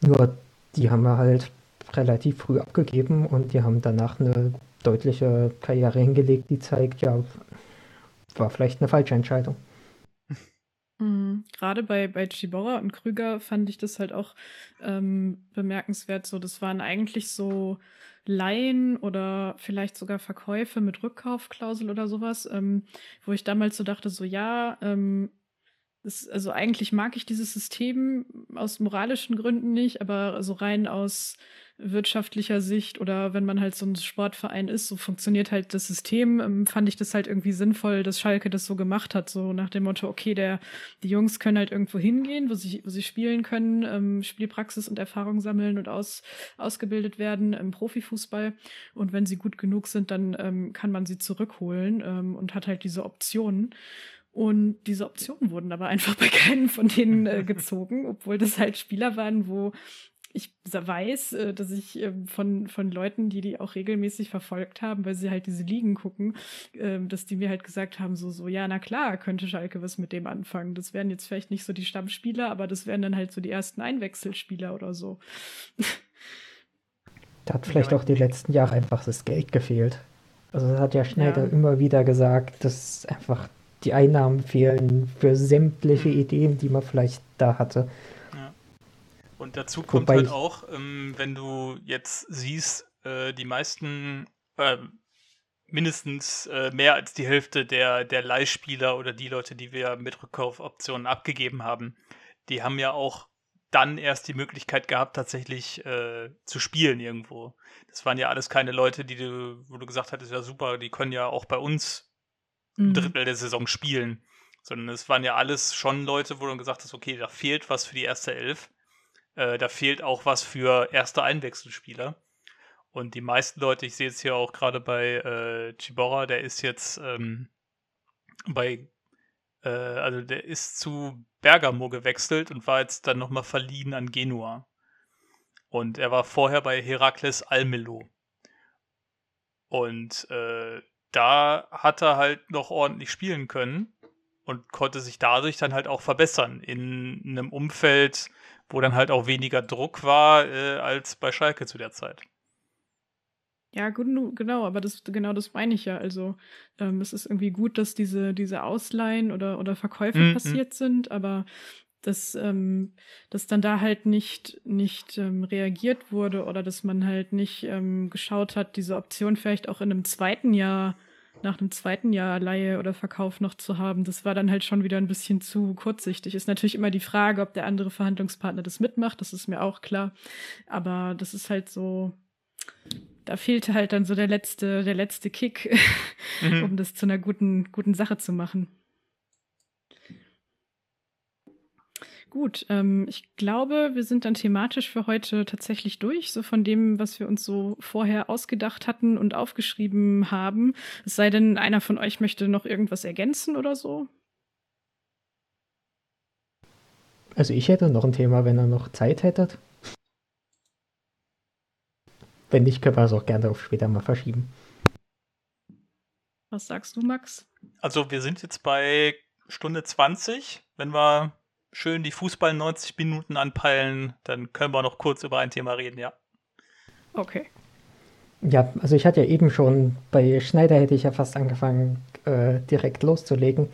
B: Nur die haben wir halt relativ früh abgegeben und die haben danach eine deutliche Karriere hingelegt, die zeigt, ja, war vielleicht eine falsche Entscheidung. [laughs]
A: Mhm. Gerade bei, bei Chibora und Krüger fand ich das halt auch ähm, bemerkenswert. So, das waren eigentlich so Laien oder vielleicht sogar Verkäufe mit Rückkaufklausel oder sowas, ähm, wo ich damals so dachte, so ja, ähm, das, also eigentlich mag ich dieses System aus moralischen Gründen nicht, aber so rein aus wirtschaftlicher Sicht oder wenn man halt so ein Sportverein ist, so funktioniert halt das System, ähm, fand ich das halt irgendwie sinnvoll, dass Schalke das so gemacht hat, so nach dem Motto, okay, der, die Jungs können halt irgendwo hingehen, wo sie, wo sie spielen können, ähm, Spielpraxis und Erfahrung sammeln und aus, ausgebildet werden im Profifußball. Und wenn sie gut genug sind, dann ähm, kann man sie zurückholen ähm, und hat halt diese Optionen. Und diese Optionen wurden aber einfach bei keinem von denen äh, [laughs] gezogen, obwohl das halt Spieler waren, wo ich weiß, äh, dass ich ähm, von, von Leuten, die die auch regelmäßig verfolgt haben, weil sie halt diese Ligen gucken, ähm, dass die mir halt gesagt haben, so, so, ja, na klar, könnte Schalke was mit dem anfangen. Das wären jetzt vielleicht nicht so die Stammspieler, aber das wären dann halt so die ersten Einwechselspieler oder so.
B: Da hat vielleicht auch die letzten Jahre einfach das Geld gefehlt. Also das hat ja Schneider ja. immer wieder gesagt, dass einfach die Einnahmen fehlen für sämtliche mhm. Ideen, die man vielleicht da hatte.
C: Und dazu kommt Wobei halt auch, ähm, wenn du jetzt siehst, äh, die meisten, äh, mindestens äh, mehr als die Hälfte der, der Leihspieler oder die Leute, die wir mit Rückkaufoptionen abgegeben haben, die haben ja auch dann erst die Möglichkeit gehabt, tatsächlich äh, zu spielen irgendwo. Das waren ja alles keine Leute, die du, wo du gesagt hattest, ja super, die können ja auch bei uns ein mhm. Drittel der Saison spielen. Sondern es waren ja alles schon Leute, wo du gesagt hast, okay, da fehlt was für die erste Elf. Äh, da fehlt auch was für erste Einwechselspieler. Und die meisten Leute, ich sehe es hier auch gerade bei äh, Chibora, der ist jetzt ähm, bei, äh, also der ist zu Bergamo gewechselt und war jetzt dann nochmal verliehen an Genua. Und er war vorher bei Herakles Almelo. Und äh, da hat er halt noch ordentlich spielen können und konnte sich dadurch dann halt auch verbessern in einem Umfeld, wo dann halt auch weniger Druck war äh, als bei Schalke zu der Zeit.
A: Ja, gut, genau, aber das, genau das meine ich ja. Also ähm, es ist irgendwie gut, dass diese, diese Ausleihen oder, oder Verkäufe mhm. passiert sind, aber dass, ähm, dass dann da halt nicht, nicht ähm, reagiert wurde oder dass man halt nicht ähm, geschaut hat, diese Option vielleicht auch in einem zweiten Jahr nach einem zweiten Jahr Leihe oder Verkauf noch zu haben, das war dann halt schon wieder ein bisschen zu kurzsichtig. Ist natürlich immer die Frage, ob der andere Verhandlungspartner das mitmacht, das ist mir auch klar. Aber das ist halt so, da fehlte halt dann so der letzte, der letzte Kick, [laughs] mhm. um das zu einer guten, guten Sache zu machen. Gut, ähm, ich glaube, wir sind dann thematisch für heute tatsächlich durch, so von dem, was wir uns so vorher ausgedacht hatten und aufgeschrieben haben. Es sei denn, einer von euch möchte noch irgendwas ergänzen oder so.
B: Also ich hätte noch ein Thema, wenn ihr noch Zeit hättet. Wenn nicht, können wir es auch gerne auf später mal verschieben.
A: Was sagst du, Max?
C: Also wir sind jetzt bei Stunde 20. Wenn wir schön die Fußball 90 Minuten anpeilen, dann können wir noch kurz über ein Thema reden, ja.
A: Okay.
B: Ja, also ich hatte ja eben schon, bei Schneider hätte ich ja fast angefangen, äh, direkt loszulegen.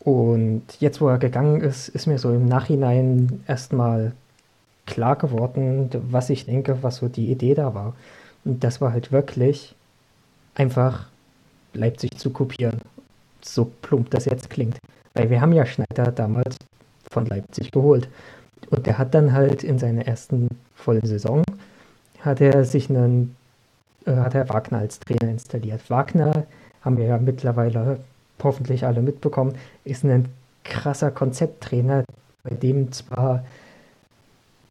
B: Und jetzt, wo er gegangen ist, ist mir so im Nachhinein erstmal klar geworden, was ich denke, was so die Idee da war. Und das war halt wirklich einfach Leipzig zu kopieren. So plump das jetzt klingt. Weil wir haben ja Schneider damals von Leipzig geholt. Und der hat dann halt in seiner ersten vollen Saison, hat er sich einen, äh, hat er Wagner als Trainer installiert. Wagner, haben wir ja mittlerweile hoffentlich alle mitbekommen, ist ein krasser Konzepttrainer, bei dem zwar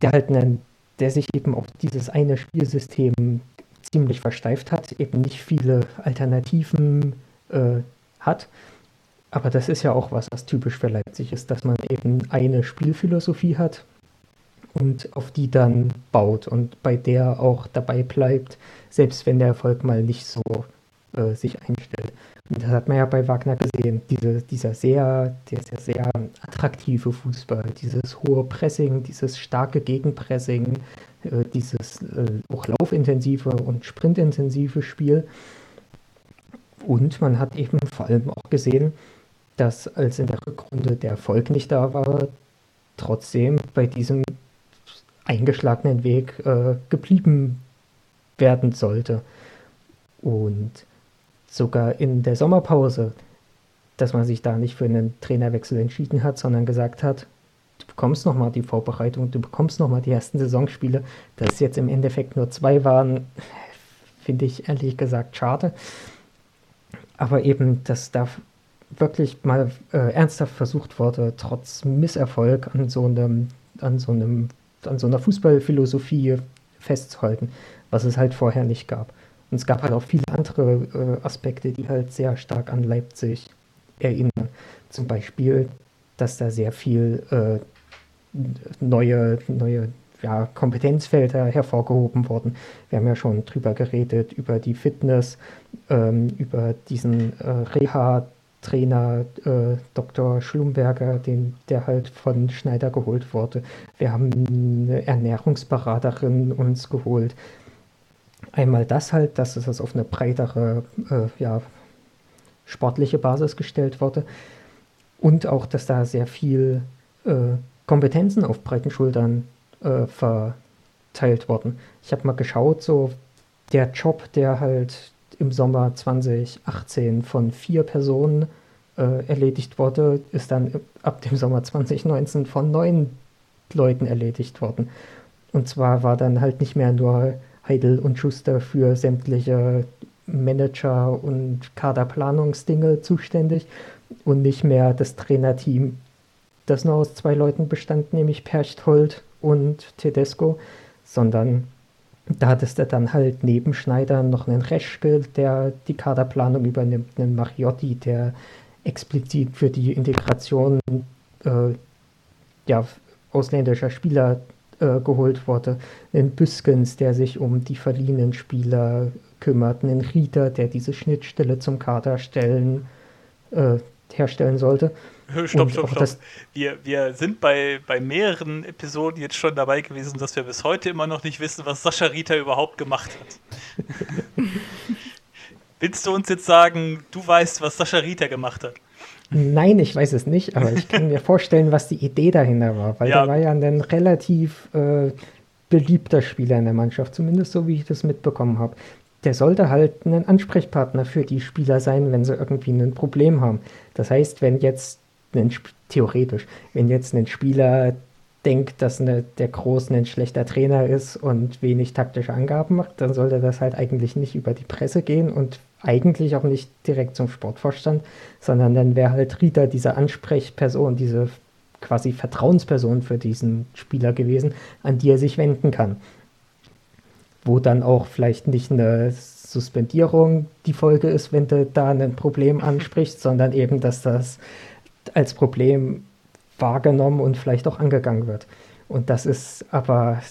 B: der halt einen, der sich eben auf dieses eine Spielsystem ziemlich versteift hat, eben nicht viele Alternativen äh, hat. Aber das ist ja auch was, was typisch für Leipzig ist, dass man eben eine Spielphilosophie hat und auf die dann baut und bei der auch dabei bleibt, selbst wenn der Erfolg mal nicht so äh, sich einstellt. Und das hat man ja bei Wagner gesehen, Diese, dieser sehr, der sehr, sehr attraktive Fußball, dieses hohe Pressing, dieses starke Gegenpressing, äh, dieses äh, auch laufintensive und sprintintensive Spiel. Und man hat eben vor allem auch gesehen, dass als in der Rückrunde der Erfolg nicht da war, trotzdem bei diesem eingeschlagenen Weg äh, geblieben werden sollte. Und sogar in der Sommerpause, dass man sich da nicht für einen Trainerwechsel entschieden hat, sondern gesagt hat, du bekommst nochmal die Vorbereitung, du bekommst nochmal die ersten Saisonspiele. Dass es jetzt im Endeffekt nur zwei waren, finde ich ehrlich gesagt schade. Aber eben, dass da wirklich mal äh, ernsthaft versucht wurde, trotz Misserfolg an so einem, an so einem, an so einer Fußballphilosophie festzuhalten, was es halt vorher nicht gab. Und es gab halt auch viele andere äh, Aspekte, die halt sehr stark an Leipzig erinnern. Zum Beispiel, dass da sehr viel äh, neue, neue ja, Kompetenzfelder hervorgehoben wurden. Wir haben ja schon drüber geredet, über die Fitness, ähm, über diesen äh, Reha-Trainer äh, Dr. Schlumberger, den, der halt von Schneider geholt wurde. Wir haben eine Ernährungsberaterin uns geholt. Einmal das halt, dass es auf eine breitere, äh, ja, sportliche Basis gestellt wurde. Und auch, dass da sehr viel äh, Kompetenzen auf breiten Schultern äh, verteilt wurden. Ich habe mal geschaut, so der Job, der halt im Sommer 2018 von vier Personen äh, erledigt wurde, ist dann ab dem Sommer 2019 von neun Leuten erledigt worden. Und zwar war dann halt nicht mehr nur Heidel und Schuster für sämtliche Manager- und Kaderplanungsdinge zuständig und nicht mehr das Trainerteam, das nur aus zwei Leuten bestand, nämlich Perchthold und Tedesco, sondern da hattest du dann halt neben Schneider noch einen Reschke, der die Kaderplanung übernimmt, einen Mariotti, der explizit für die Integration äh, ja, ausländischer Spieler äh, geholt wurde. Einen Büskens, der sich um die verliehenen Spieler kümmert. Einen Rieter, der diese Schnittstelle zum Kader stellen, äh, herstellen sollte.
C: Stopp, stopp, stopp. Wir, wir sind bei, bei mehreren Episoden jetzt schon dabei gewesen, dass wir bis heute immer noch nicht wissen, was Sascha Rieter überhaupt gemacht hat. [laughs] Willst du uns jetzt sagen, du weißt, was Sascha Rieter gemacht hat?
B: Nein, ich weiß es nicht, aber ich kann mir vorstellen, was die Idee dahinter war, weil ja. der war ja ein relativ äh, beliebter Spieler in der Mannschaft, zumindest so wie ich das mitbekommen habe. Der sollte halt ein Ansprechpartner für die Spieler sein, wenn sie irgendwie ein Problem haben. Das heißt, wenn jetzt ein, theoretisch, wenn jetzt ein Spieler denkt, dass eine, der Groß ein schlechter Trainer ist und wenig taktische Angaben macht, dann sollte das halt eigentlich nicht über die Presse gehen und eigentlich auch nicht direkt zum Sportvorstand, sondern dann wäre halt Rita diese Ansprechperson, diese quasi Vertrauensperson für diesen Spieler gewesen, an die er sich wenden kann. Wo dann auch vielleicht nicht eine Suspendierung die Folge ist, wenn du da ein Problem ansprichst, sondern eben, dass das als Problem wahrgenommen und vielleicht auch angegangen wird. Und das ist aber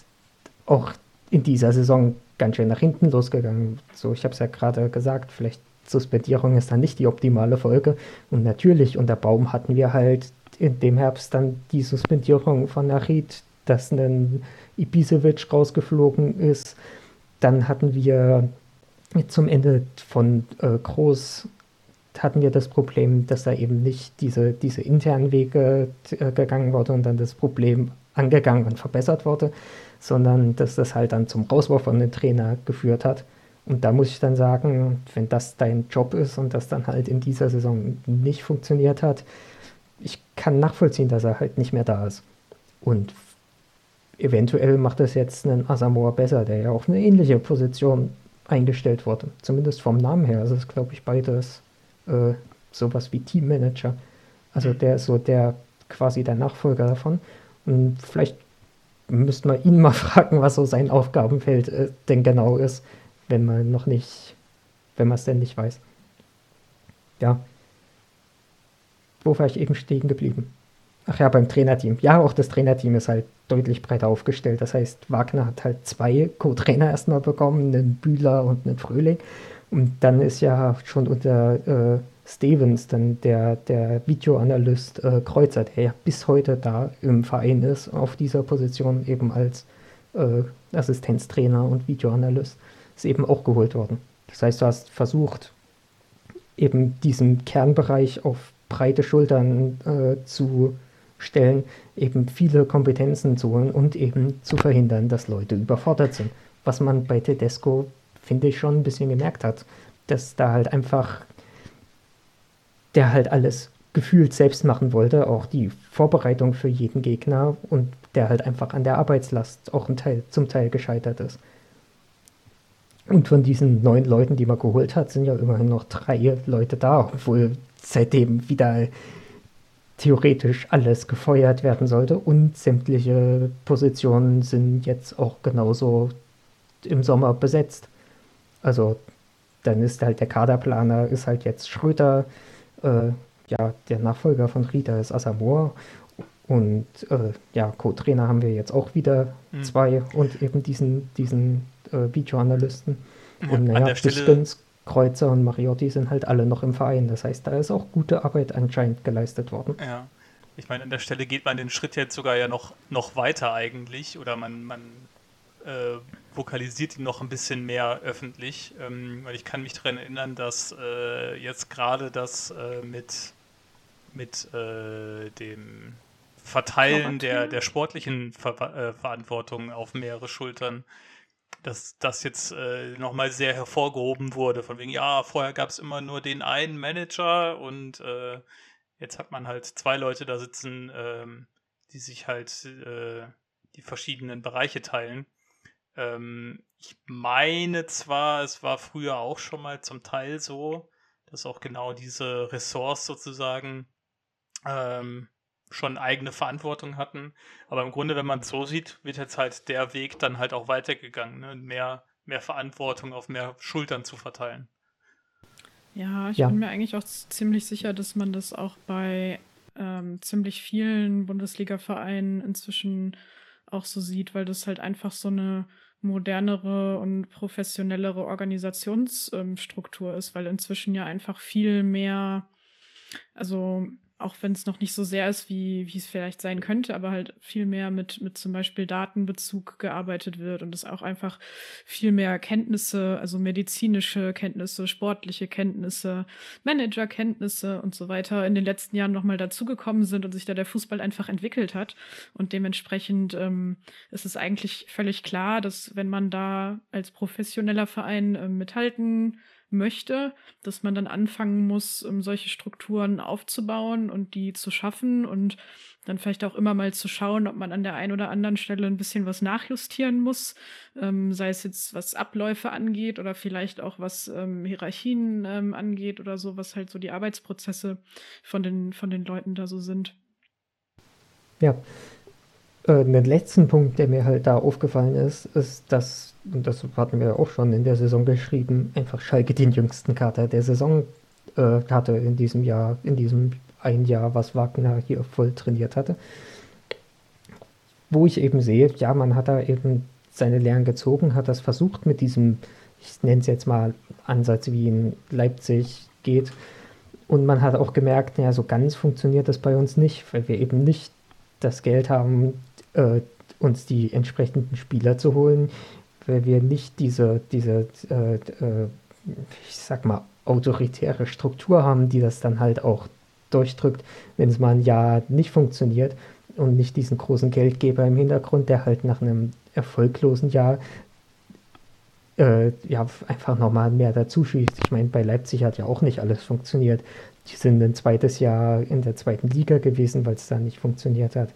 B: auch in dieser Saison ganz schön nach hinten losgegangen. So, ich habe es ja gerade gesagt, vielleicht Suspendierung ist dann nicht die optimale Folge. Und natürlich unter Baum hatten wir halt in dem Herbst dann die Suspendierung von Narid, dass ein Ibisevic rausgeflogen ist. Dann hatten wir zum Ende von äh, Groß hatten wir das Problem, dass da eben nicht diese, diese internen Wege äh, gegangen wurde und dann das Problem angegangen und verbessert wurde, sondern dass das halt dann zum Rauswurf von dem Trainer geführt hat. Und da muss ich dann sagen, wenn das dein Job ist und das dann halt in dieser Saison nicht funktioniert hat, ich kann nachvollziehen, dass er halt nicht mehr da ist. Und eventuell macht das jetzt einen Asamoah besser, der ja auf eine ähnliche Position eingestellt wurde. Zumindest vom Namen her. Also ist, glaube ich, beides äh, sowas wie Teammanager. Also der ist so der quasi der Nachfolger davon. Und vielleicht müsste man ihn mal [laughs] fragen, was so sein Aufgabenfeld äh, denn genau ist, wenn man noch nicht, wenn man es denn nicht weiß. Ja. Wo war ich eben stehen geblieben? Ach ja, beim Trainerteam. Ja, auch das Trainerteam ist halt deutlich breiter aufgestellt. Das heißt, Wagner hat halt zwei Co-Trainer erstmal bekommen, einen Bühler und einen Fröhling. Und dann ist ja schon unter äh, Stevens dann der, der Videoanalyst äh, Kreuzer, der ja bis heute da im Verein ist, auf dieser Position eben als äh, Assistenztrainer und Videoanalyst, ist eben auch geholt worden. Das heißt, du hast versucht, eben diesen Kernbereich auf breite Schultern äh, zu Stellen eben viele Kompetenzen zu holen und eben zu verhindern, dass Leute überfordert sind. Was man bei Tedesco, finde ich, schon ein bisschen gemerkt hat, dass da halt einfach der halt alles gefühlt selbst machen wollte, auch die Vorbereitung für jeden Gegner und der halt einfach an der Arbeitslast auch ein Teil, zum Teil gescheitert ist. Und von diesen neun Leuten, die man geholt hat, sind ja immerhin noch drei Leute da, obwohl seitdem wieder theoretisch alles gefeuert werden sollte und sämtliche Positionen sind jetzt auch genauso im Sommer besetzt. Also dann ist halt der Kaderplaner ist halt jetzt Schröter, äh, ja, der Nachfolger von Rita ist Asamoah und äh, ja, Co-Trainer haben wir jetzt auch wieder mhm. zwei und eben diesen, diesen äh, Videoanalysten. Ja, und naja, Pistons Kreuzer und Mariotti sind halt alle noch im Verein. Das heißt, da ist auch gute Arbeit anscheinend geleistet worden.
C: Ja. Ich meine, an der Stelle geht man den Schritt jetzt sogar ja noch, noch weiter eigentlich oder man, man äh, vokalisiert ihn noch ein bisschen mehr öffentlich, ähm, weil ich kann mich daran erinnern, dass äh, jetzt gerade das äh, mit, mit äh, dem Verteilen der, der sportlichen Ver äh, Verantwortung auf mehrere Schultern dass das jetzt äh, nochmal sehr hervorgehoben wurde. Von wegen, ja, vorher gab es immer nur den einen Manager und äh, jetzt hat man halt zwei Leute da sitzen, ähm, die sich halt äh, die verschiedenen Bereiche teilen. Ähm, ich meine zwar, es war früher auch schon mal zum Teil so, dass auch genau diese Ressorts sozusagen ähm, schon eigene Verantwortung hatten. Aber im Grunde, wenn man es so sieht, wird jetzt halt der Weg dann halt auch weitergegangen, ne? mehr, mehr Verantwortung auf mehr Schultern zu verteilen.
A: Ja, ich ja. bin mir eigentlich auch ziemlich sicher, dass man das auch bei ähm, ziemlich vielen Bundesliga-Vereinen inzwischen auch so sieht, weil das halt einfach so eine modernere und professionellere Organisationsstruktur ist, weil inzwischen ja einfach viel mehr, also auch wenn es noch nicht so sehr ist, wie, wie es vielleicht sein könnte, aber halt viel mehr mit, mit zum Beispiel Datenbezug gearbeitet wird und es auch einfach viel mehr Kenntnisse, also medizinische Kenntnisse, sportliche Kenntnisse, Managerkenntnisse und so weiter in den letzten Jahren nochmal dazugekommen sind und sich da der Fußball einfach entwickelt hat. Und dementsprechend ähm, ist es eigentlich völlig klar, dass wenn man da als professioneller Verein äh, mithalten möchte, dass man dann anfangen muss, um solche Strukturen aufzubauen und die zu schaffen und dann vielleicht auch immer mal zu schauen, ob man an der einen oder anderen Stelle ein bisschen was nachjustieren muss, ähm, sei es jetzt was Abläufe angeht oder vielleicht auch was ähm, Hierarchien ähm, angeht oder so, was halt so die Arbeitsprozesse von den, von den Leuten da so sind.
B: Ja, äh, den letzten Punkt, der mir halt da aufgefallen ist, ist, dass, und das hatten wir auch schon in der Saison geschrieben, einfach Schalke den jüngsten Kater der Saison äh, hatte in diesem Jahr, in diesem ein Jahr, was Wagner hier voll trainiert hatte. Wo ich eben sehe, ja, man hat da eben seine Lehren gezogen, hat das versucht mit diesem ich nenne es jetzt mal Ansatz wie in Leipzig geht. Und man hat auch gemerkt, ja, so ganz funktioniert das bei uns nicht, weil wir eben nicht das Geld haben, äh, uns die entsprechenden Spieler zu holen, weil wir nicht diese, diese äh, äh, ich sag mal, autoritäre Struktur haben, die das dann halt auch durchdrückt, wenn es mal ein Jahr nicht funktioniert und nicht diesen großen Geldgeber im Hintergrund, der halt nach einem erfolglosen Jahr äh, ja einfach nochmal mehr dazu schießt. Ich meine, bei Leipzig hat ja auch nicht alles funktioniert. Die sind ein zweites Jahr in der zweiten Liga gewesen, weil es da nicht funktioniert hat.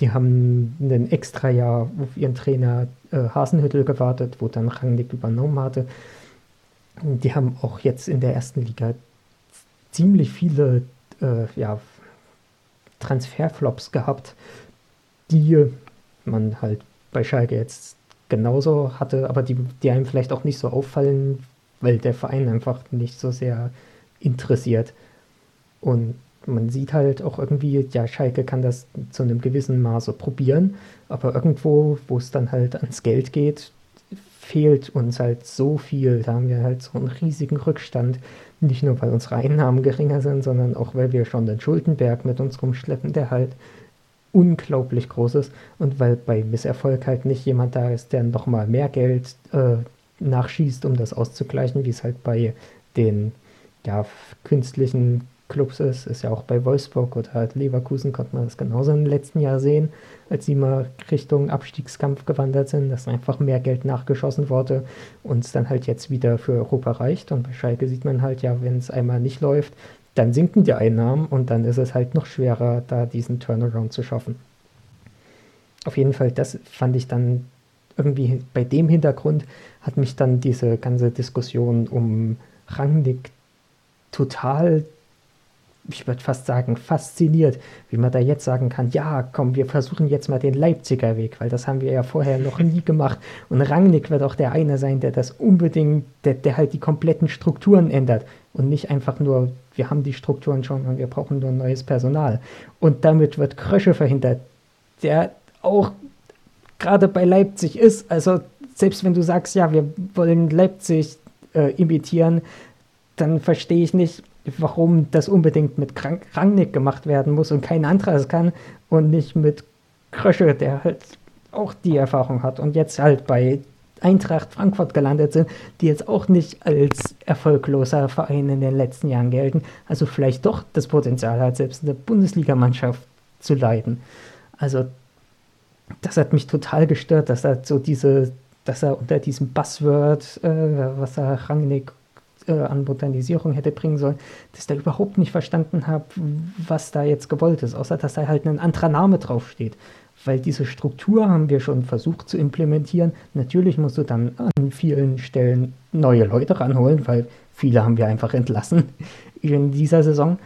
B: Die haben ein extra Jahr auf ihren Trainer äh, Hasenhüttel gewartet, wo dann Rangnick übernommen hatte. Die haben auch jetzt in der ersten Liga ziemlich viele äh, ja, Transferflops gehabt, die man halt bei Schalke jetzt genauso hatte, aber die, die einem vielleicht auch nicht so auffallen, weil der Verein einfach nicht so sehr interessiert. Und man sieht halt auch irgendwie, ja, Schalke kann das zu einem gewissen Maße probieren, aber irgendwo, wo es dann halt ans Geld geht, fehlt uns halt so viel. Da haben wir halt so einen riesigen Rückstand. Nicht nur, weil unsere Einnahmen geringer sind, sondern auch, weil wir schon den Schuldenberg mit uns rumschleppen, der halt unglaublich groß ist. Und weil bei Misserfolg halt nicht jemand da ist, der nochmal mehr Geld äh, nachschießt, um das auszugleichen, wie es halt bei den ja, künstlichen Clubs ist, ist ja auch bei Wolfsburg oder halt Leverkusen konnte man das genauso im letzten Jahr sehen, als sie mal Richtung Abstiegskampf gewandert sind, dass einfach mehr Geld nachgeschossen wurde und es dann halt jetzt wieder für Europa reicht. Und bei Schalke sieht man halt ja, wenn es einmal nicht läuft, dann sinken die Einnahmen und dann ist es halt noch schwerer, da diesen Turnaround zu schaffen. Auf jeden Fall, das fand ich dann irgendwie bei dem Hintergrund hat mich dann diese ganze Diskussion um Rangnick total ich würde fast sagen, fasziniert, wie man da jetzt sagen kann, ja, komm, wir versuchen jetzt mal den Leipziger Weg, weil das haben wir ja vorher noch [laughs] nie gemacht. Und Rangnick wird auch der eine sein, der das unbedingt, der, der halt die kompletten Strukturen ändert und nicht einfach nur, wir haben die Strukturen schon und wir brauchen nur neues Personal. Und damit wird Krösche verhindert, der auch gerade bei Leipzig ist. Also selbst wenn du sagst, ja, wir wollen Leipzig äh, imitieren, dann verstehe ich nicht, warum das unbedingt mit Rangnick gemacht werden muss und kein anderer es kann und nicht mit Krösche, der halt auch die Erfahrung hat und jetzt halt bei Eintracht Frankfurt gelandet sind, die jetzt auch nicht als erfolgloser Verein in den letzten Jahren gelten, also vielleicht doch das Potenzial hat, selbst eine Bundesligamannschaft zu leiten. Also das hat mich total gestört, dass er so diese, dass er unter diesem Buzzword, äh, was er Rangnick äh, an Botanisierung hätte bringen sollen, dass ich da überhaupt nicht verstanden habe, was da jetzt gewollt ist, außer dass da halt ein anderer Name draufsteht. Weil diese Struktur haben wir schon versucht zu implementieren. Natürlich musst du dann an vielen Stellen neue Leute ranholen, weil viele haben wir einfach entlassen [laughs] in dieser Saison.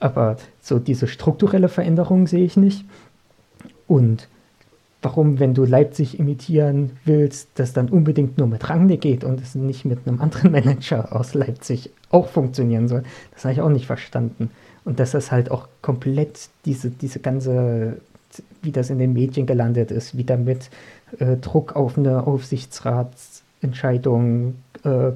B: Aber so diese strukturelle Veränderung sehe ich nicht. Und warum, wenn du Leipzig imitieren willst, das dann unbedingt nur mit Rangnick geht und es nicht mit einem anderen [laughs] Manager aus Leipzig auch funktionieren soll. Das habe ich auch nicht verstanden. Und dass das halt auch komplett diese, diese ganze, wie das in den Medien gelandet ist, wieder mit äh, Druck auf eine Aufsichtsratsentscheidung äh,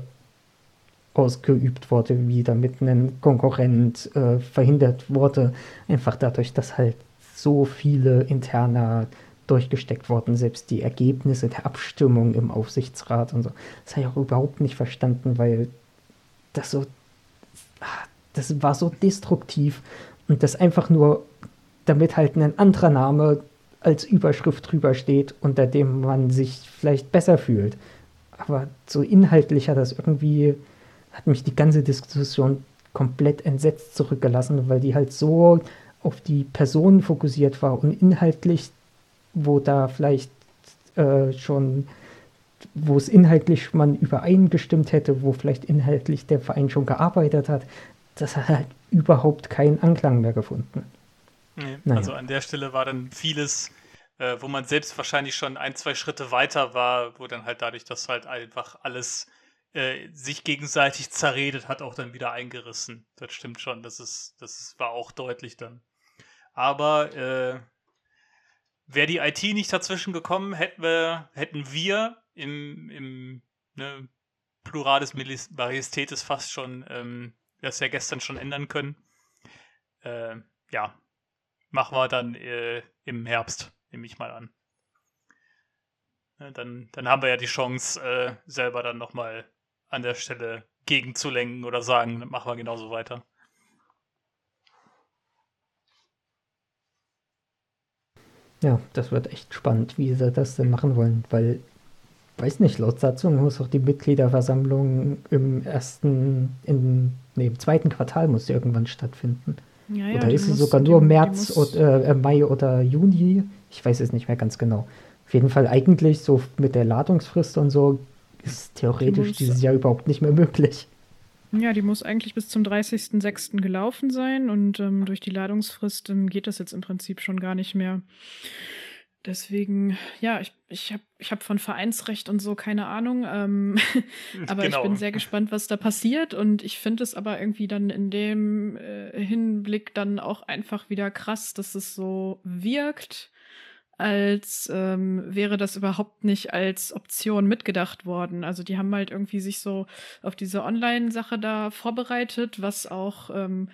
B: ausgeübt wurde, wie damit ein Konkurrent äh, verhindert wurde, einfach dadurch, dass halt so viele interner durchgesteckt worden, selbst die Ergebnisse der Abstimmung im Aufsichtsrat und so. Das habe ich auch überhaupt nicht verstanden, weil das so, ah, das war so destruktiv und das einfach nur, damit halt ein anderer Name als Überschrift drüber steht, unter dem man sich vielleicht besser fühlt. Aber so inhaltlich hat das irgendwie, hat mich die ganze Diskussion komplett entsetzt zurückgelassen, weil die halt so auf die Person fokussiert war und inhaltlich wo da vielleicht äh, schon, wo es inhaltlich man übereingestimmt hätte, wo vielleicht inhaltlich der Verein schon gearbeitet hat, das hat halt überhaupt keinen Anklang mehr gefunden.
C: Nee, naja. Also an der Stelle war dann vieles, äh, wo man selbst wahrscheinlich schon ein, zwei Schritte weiter war, wo dann halt dadurch, dass halt einfach alles äh, sich gegenseitig zerredet hat, auch dann wieder eingerissen. Das stimmt schon, das ist, das ist, war auch deutlich dann. Aber äh, Wäre die IT nicht dazwischen gekommen, hätten wir, hätten wir im, im ne, Pluralis Majestätis fast schon, ähm, das ja gestern schon ändern können. Äh, ja, machen wir dann äh, im Herbst, nehme ich mal an. Ja, dann, dann haben wir ja die Chance, äh, selber dann nochmal an der Stelle gegenzulenken oder sagen, machen wir genauso weiter.
B: Ja, das wird echt spannend, wie sie das denn machen wollen, weil, weiß nicht, laut Satzung muss auch die Mitgliederversammlung im ersten, in, nee, im zweiten Quartal muss sie irgendwann stattfinden. Ja, ja, oder ist sie sogar nur die, März die oder äh, Mai oder Juni? Ich weiß es nicht mehr ganz genau. Auf jeden Fall eigentlich so mit der Ladungsfrist und so ist theoretisch dieses Jahr überhaupt nicht mehr möglich.
A: Ja, die muss eigentlich bis zum 30.06. gelaufen sein und ähm, durch die Ladungsfrist ähm, geht das jetzt im Prinzip schon gar nicht mehr. Deswegen, ja, ich, ich habe ich hab von Vereinsrecht und so keine Ahnung, ähm, [laughs] aber genau. ich bin sehr gespannt, was da passiert und ich finde es aber irgendwie dann in dem äh, Hinblick dann auch einfach wieder krass, dass es so wirkt, als ähm, wäre das überhaupt nicht als Option mitgedacht worden. Also die haben halt irgendwie sich so auf diese Online-Sache da vorbereitet, was auch, ähm,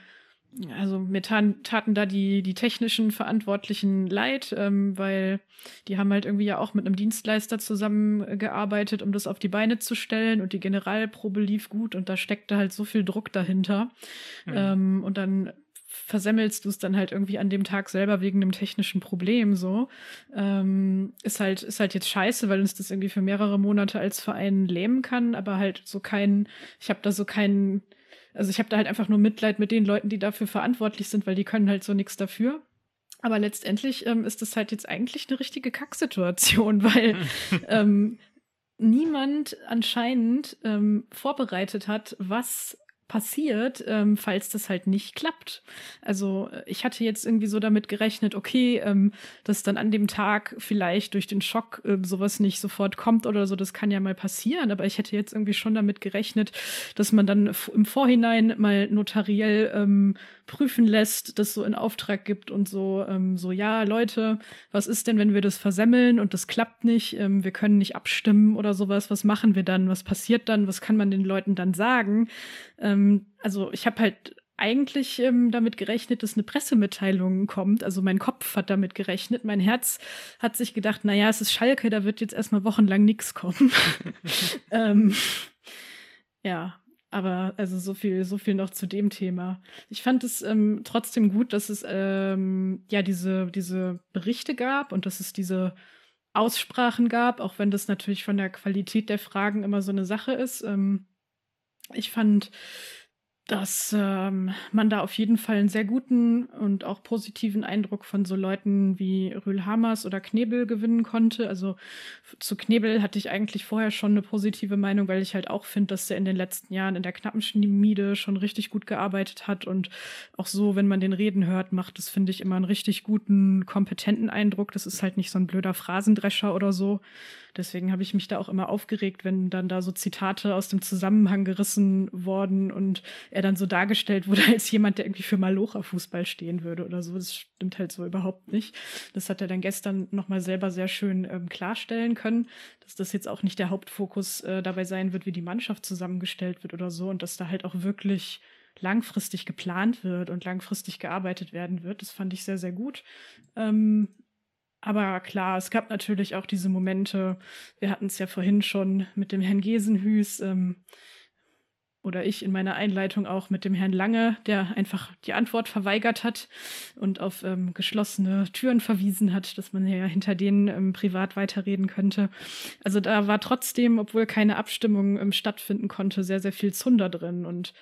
A: also mir taten da die, die technischen Verantwortlichen leid, ähm, weil die haben halt irgendwie ja auch mit einem Dienstleister zusammengearbeitet, um das auf die Beine zu stellen und die Generalprobe lief gut und da steckte halt so viel Druck dahinter. Mhm. Ähm, und dann versemmelst du es dann halt irgendwie an dem Tag selber wegen einem technischen Problem so. Ähm, ist halt, ist halt jetzt scheiße, weil uns das irgendwie für mehrere Monate als Verein lähmen kann, aber halt so kein, ich habe da so keinen, also ich habe da halt einfach nur Mitleid mit den Leuten, die dafür verantwortlich sind, weil die können halt so nichts dafür. Aber letztendlich ähm, ist das halt jetzt eigentlich eine richtige Kacksituation, [laughs] weil ähm, niemand anscheinend ähm, vorbereitet hat, was passiert, ähm, falls das halt nicht klappt. Also äh, ich hatte jetzt irgendwie so damit gerechnet, okay, ähm, dass dann an dem Tag vielleicht durch den Schock äh, sowas nicht sofort kommt oder so, das kann ja mal passieren, aber ich hätte jetzt irgendwie schon damit gerechnet, dass man dann im Vorhinein mal notariell ähm, prüfen lässt, das so in Auftrag gibt und so, ähm, so, ja, Leute, was ist denn, wenn wir das versemmeln und das klappt nicht, ähm, wir können nicht abstimmen oder sowas, was machen wir dann, was passiert dann, was kann man den Leuten dann sagen? Ähm, also ich habe halt eigentlich ähm, damit gerechnet, dass eine Pressemitteilung kommt. Also mein Kopf hat damit gerechnet. Mein Herz hat sich gedacht, naja, es ist Schalke, da wird jetzt erstmal wochenlang nichts kommen. [laughs] ähm, ja, aber also so viel, so viel noch zu dem Thema. Ich fand es ähm, trotzdem gut, dass es ähm, ja diese, diese Berichte gab und dass es diese Aussprachen gab, auch wenn das natürlich von der Qualität der Fragen immer so eine Sache ist. Ähm, ich fand dass ähm, man da auf jeden Fall einen sehr guten und auch positiven Eindruck von so Leuten wie Rühl Hamers oder Knebel gewinnen konnte. Also zu Knebel hatte ich eigentlich vorher schon eine positive Meinung, weil ich halt auch finde, dass der in den letzten Jahren in der knappen Schmiede schon richtig gut gearbeitet hat und auch so, wenn man den reden hört, macht das, finde ich, immer einen richtig guten, kompetenten Eindruck. Das ist halt nicht so ein blöder Phrasendrescher oder so. Deswegen habe ich mich da auch immer aufgeregt, wenn dann da so Zitate aus dem Zusammenhang gerissen worden und er dann so dargestellt wurde [laughs] als jemand, der irgendwie für Malocha-Fußball stehen würde oder so. Das stimmt halt so überhaupt nicht. Das hat er dann gestern nochmal selber sehr schön ähm, klarstellen können, dass das jetzt auch nicht der Hauptfokus äh, dabei sein wird, wie die Mannschaft zusammengestellt wird oder so und dass da halt auch wirklich langfristig geplant wird und langfristig gearbeitet werden wird. Das fand ich sehr, sehr gut. Ähm, aber klar, es gab natürlich auch diese Momente, wir hatten es ja vorhin schon mit dem Herrn Gesenhüß ähm, oder ich in meiner Einleitung auch mit dem Herrn Lange, der einfach die Antwort verweigert hat und auf ähm, geschlossene Türen verwiesen hat, dass man ja hinter denen ähm, privat weiterreden könnte. Also da war trotzdem, obwohl keine Abstimmung ähm, stattfinden konnte, sehr, sehr viel Zunder drin. Und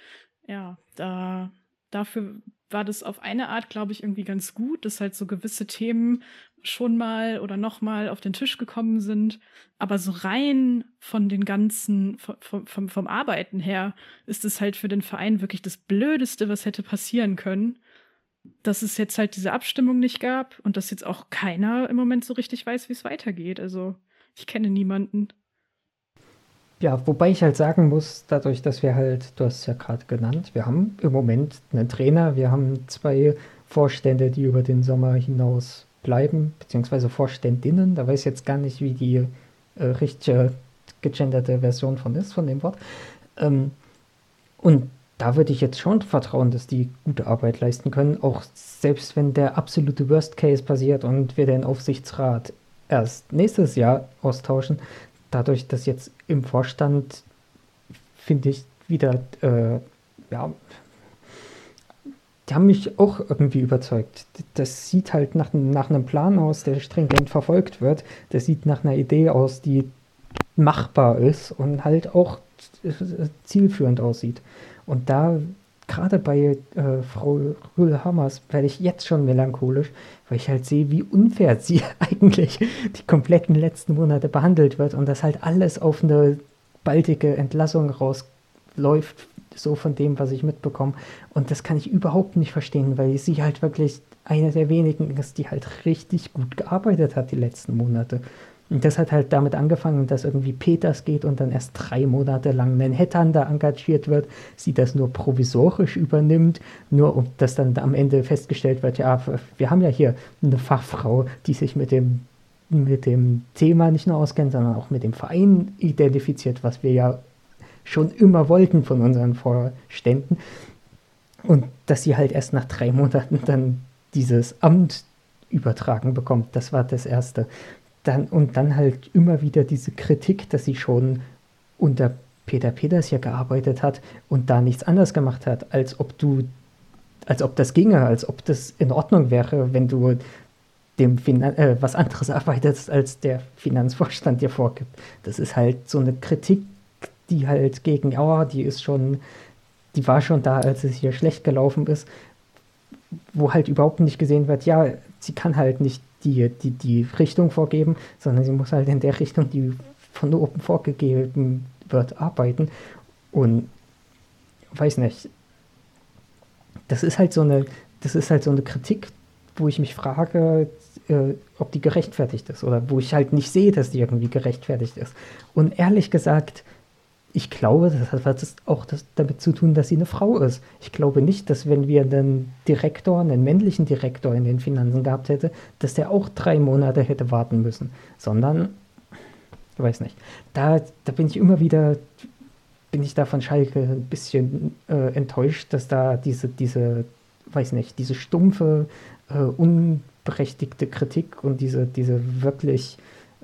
A: ja, da dafür war das auf eine Art, glaube ich, irgendwie ganz gut, dass halt so gewisse Themen schon mal oder noch mal auf den Tisch gekommen sind. Aber so rein von den ganzen, vom, vom, vom Arbeiten her, ist es halt für den Verein wirklich das Blödeste, was hätte passieren können. Dass es jetzt halt diese Abstimmung nicht gab und dass jetzt auch keiner im Moment so richtig weiß, wie es weitergeht. Also ich kenne niemanden.
B: Ja, wobei ich halt sagen muss, dadurch, dass wir halt, du hast es ja gerade genannt, wir haben im Moment einen Trainer, wir haben zwei Vorstände, die über den Sommer hinaus bleiben, beziehungsweise Vorständinnen. Da weiß ich jetzt gar nicht, wie die äh, richtige gegenderte Version von ist, von dem Wort. Ähm, und da würde ich jetzt schon vertrauen, dass die gute Arbeit leisten können, auch selbst wenn der absolute Worst Case passiert und wir den Aufsichtsrat erst nächstes Jahr austauschen. Dadurch, dass jetzt im Vorstand, finde ich, wieder, äh, ja, die haben mich auch irgendwie überzeugt. Das sieht halt nach, nach einem Plan aus, der stringent verfolgt wird. Das sieht nach einer Idee aus, die machbar ist und halt auch zielführend aussieht. Und da, gerade bei äh, Frau Rühl-Hammers, werde ich jetzt schon melancholisch, weil ich halt sehe, wie unfair [laughs] sie eigentlich die kompletten letzten Monate behandelt wird und das halt alles auf eine baldige Entlassung rausläuft, so von dem, was ich mitbekomme. Und das kann ich überhaupt nicht verstehen, weil sie halt wirklich eine der wenigen ist, die halt richtig gut gearbeitet hat die letzten Monate. Und das hat halt damit angefangen, dass irgendwie Peters geht und dann erst drei Monate lang Manhattan da engagiert wird, sie das nur provisorisch übernimmt, nur um dass dann am Ende festgestellt wird, ja, wir haben ja hier eine Fachfrau, die sich mit dem, mit dem Thema nicht nur auskennt, sondern auch mit dem Verein identifiziert, was wir ja schon immer wollten von unseren Vorständen. Und dass sie halt erst nach drei Monaten dann dieses Amt übertragen bekommt, das war das Erste dann, und dann halt immer wieder diese Kritik, dass sie schon unter Peter Peters hier gearbeitet hat und da nichts anderes gemacht hat, als ob du, als ob das ginge, als ob das in Ordnung wäre, wenn du dem Finan äh, was anderes [laughs] arbeitest, als der Finanzvorstand dir vorgibt. Das ist halt so eine Kritik, die halt gegen, ja, die ist schon, die war schon da, als es hier schlecht gelaufen ist, wo halt überhaupt nicht gesehen wird, ja, sie kann halt nicht die, die, die Richtung vorgeben, sondern sie muss halt in der Richtung, die von oben vorgegeben wird, arbeiten. Und weiß nicht. Das ist halt so eine, das ist halt so eine Kritik, wo ich mich frage, äh, ob die gerechtfertigt ist oder wo ich halt nicht sehe, dass die irgendwie gerechtfertigt ist. Und ehrlich gesagt, ich glaube, das hat was auch das damit zu tun, dass sie eine Frau ist. Ich glaube nicht, dass wenn wir einen Direktor, einen männlichen Direktor in den Finanzen gehabt hätte, dass der auch drei Monate hätte warten müssen, sondern, ich weiß nicht, da, da bin ich immer wieder, bin ich da von Schalke ein bisschen äh, enttäuscht, dass da diese, diese, weiß nicht, diese stumpfe, äh, unberechtigte Kritik und diese, diese wirklich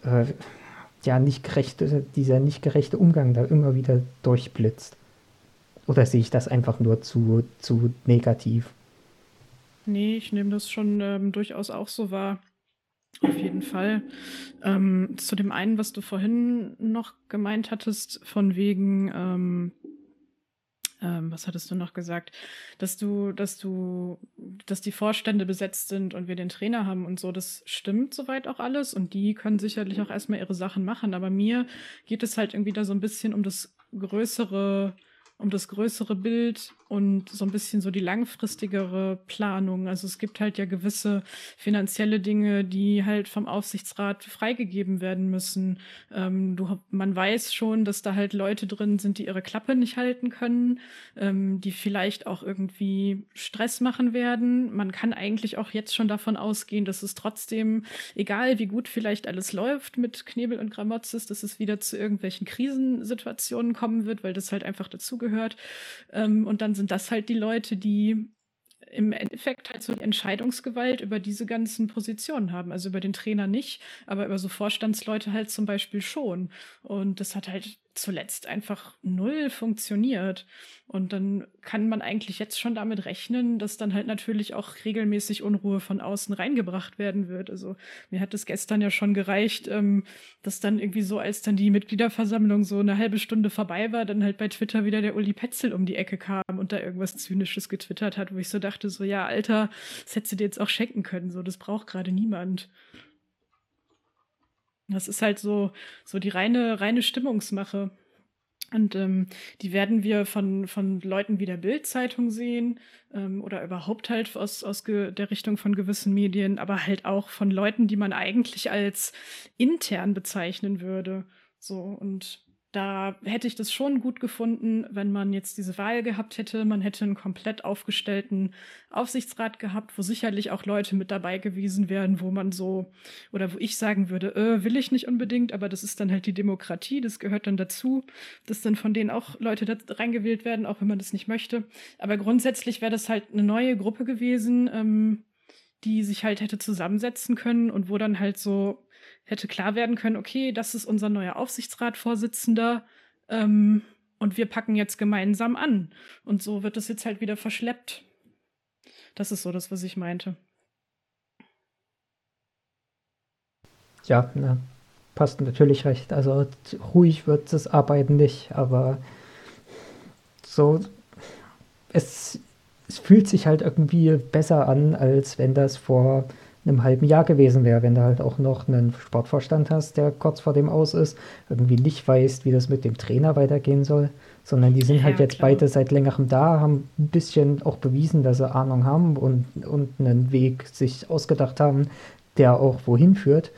B: äh, ja, nicht gerechte, dieser nicht gerechte Umgang da immer wieder durchblitzt. Oder sehe ich das einfach nur zu, zu negativ?
A: Nee, ich nehme das schon ähm, durchaus auch so wahr. Auf jeden Fall. Ähm, zu dem einen, was du vorhin noch gemeint hattest, von wegen, ähm, ähm, was hattest du noch gesagt, dass du, dass du, dass die Vorstände besetzt sind und wir den Trainer haben und so, das stimmt soweit auch alles und die können sicherlich auch erstmal ihre Sachen machen, aber mir geht es halt irgendwie da so ein bisschen um das größere, um das größere Bild und so ein bisschen so die langfristigere Planung. Also es gibt halt ja gewisse finanzielle Dinge, die halt vom Aufsichtsrat freigegeben werden müssen. Ähm, du, man weiß schon, dass da halt Leute drin sind, die ihre Klappe nicht halten können, ähm, die vielleicht auch irgendwie Stress machen werden. Man kann eigentlich auch jetzt schon davon ausgehen, dass es trotzdem, egal wie gut vielleicht alles läuft mit Knebel und Gramotzes, dass es wieder zu irgendwelchen Krisensituationen kommen wird, weil das halt einfach dazugehört. Ähm, und dann sind das halt die Leute, die im Endeffekt halt so die Entscheidungsgewalt über diese ganzen Positionen haben. Also über den Trainer nicht, aber über so Vorstandsleute halt zum Beispiel schon. Und das hat halt zuletzt einfach null funktioniert. Und dann kann man eigentlich jetzt schon damit rechnen, dass dann halt natürlich auch regelmäßig Unruhe von außen reingebracht werden wird. Also mir hat es gestern ja schon gereicht, ähm, dass dann irgendwie so, als dann die Mitgliederversammlung so eine halbe Stunde vorbei war, dann halt bei Twitter wieder der Uli Petzel um die Ecke kam und da irgendwas Zynisches getwittert hat, wo ich so dachte, so ja, Alter, das hättest du dir jetzt auch schenken können. So, das braucht gerade niemand. Das ist halt so, so die reine, reine Stimmungsmache. Und ähm, die werden wir von, von Leuten wie der Bild-Zeitung sehen ähm, oder überhaupt halt aus, aus der Richtung von gewissen Medien, aber halt auch von Leuten, die man eigentlich als intern bezeichnen würde. So, und da hätte ich das schon gut gefunden, wenn man jetzt diese Wahl gehabt hätte. Man hätte einen komplett aufgestellten Aufsichtsrat gehabt, wo sicherlich auch Leute mit dabei gewesen wären, wo man so, oder wo ich sagen würde, äh, will ich nicht unbedingt, aber das ist dann halt die Demokratie, das gehört dann dazu, dass dann von denen auch Leute da reingewählt werden, auch wenn man das nicht möchte. Aber grundsätzlich wäre das halt eine neue Gruppe gewesen, ähm, die sich halt hätte zusammensetzen können und wo dann halt so hätte klar werden können, okay, das ist unser neuer Aufsichtsratsvorsitzender ähm, und wir packen jetzt gemeinsam an. Und so wird es jetzt halt wieder verschleppt. Das ist so das, was ich meinte.
B: Ja, na, passt natürlich recht. Also ruhig wird das Arbeiten nicht, aber so, es, es fühlt sich halt irgendwie besser an, als wenn das vor einem halben Jahr gewesen wäre, wenn du halt auch noch einen Sportvorstand hast, der kurz vor dem aus ist, irgendwie nicht weißt, wie das mit dem Trainer weitergehen soll, sondern die sind ja, halt jetzt klar. beide seit längerem da, haben ein bisschen auch bewiesen, dass sie Ahnung haben und, und einen Weg sich ausgedacht haben, der auch wohin führt.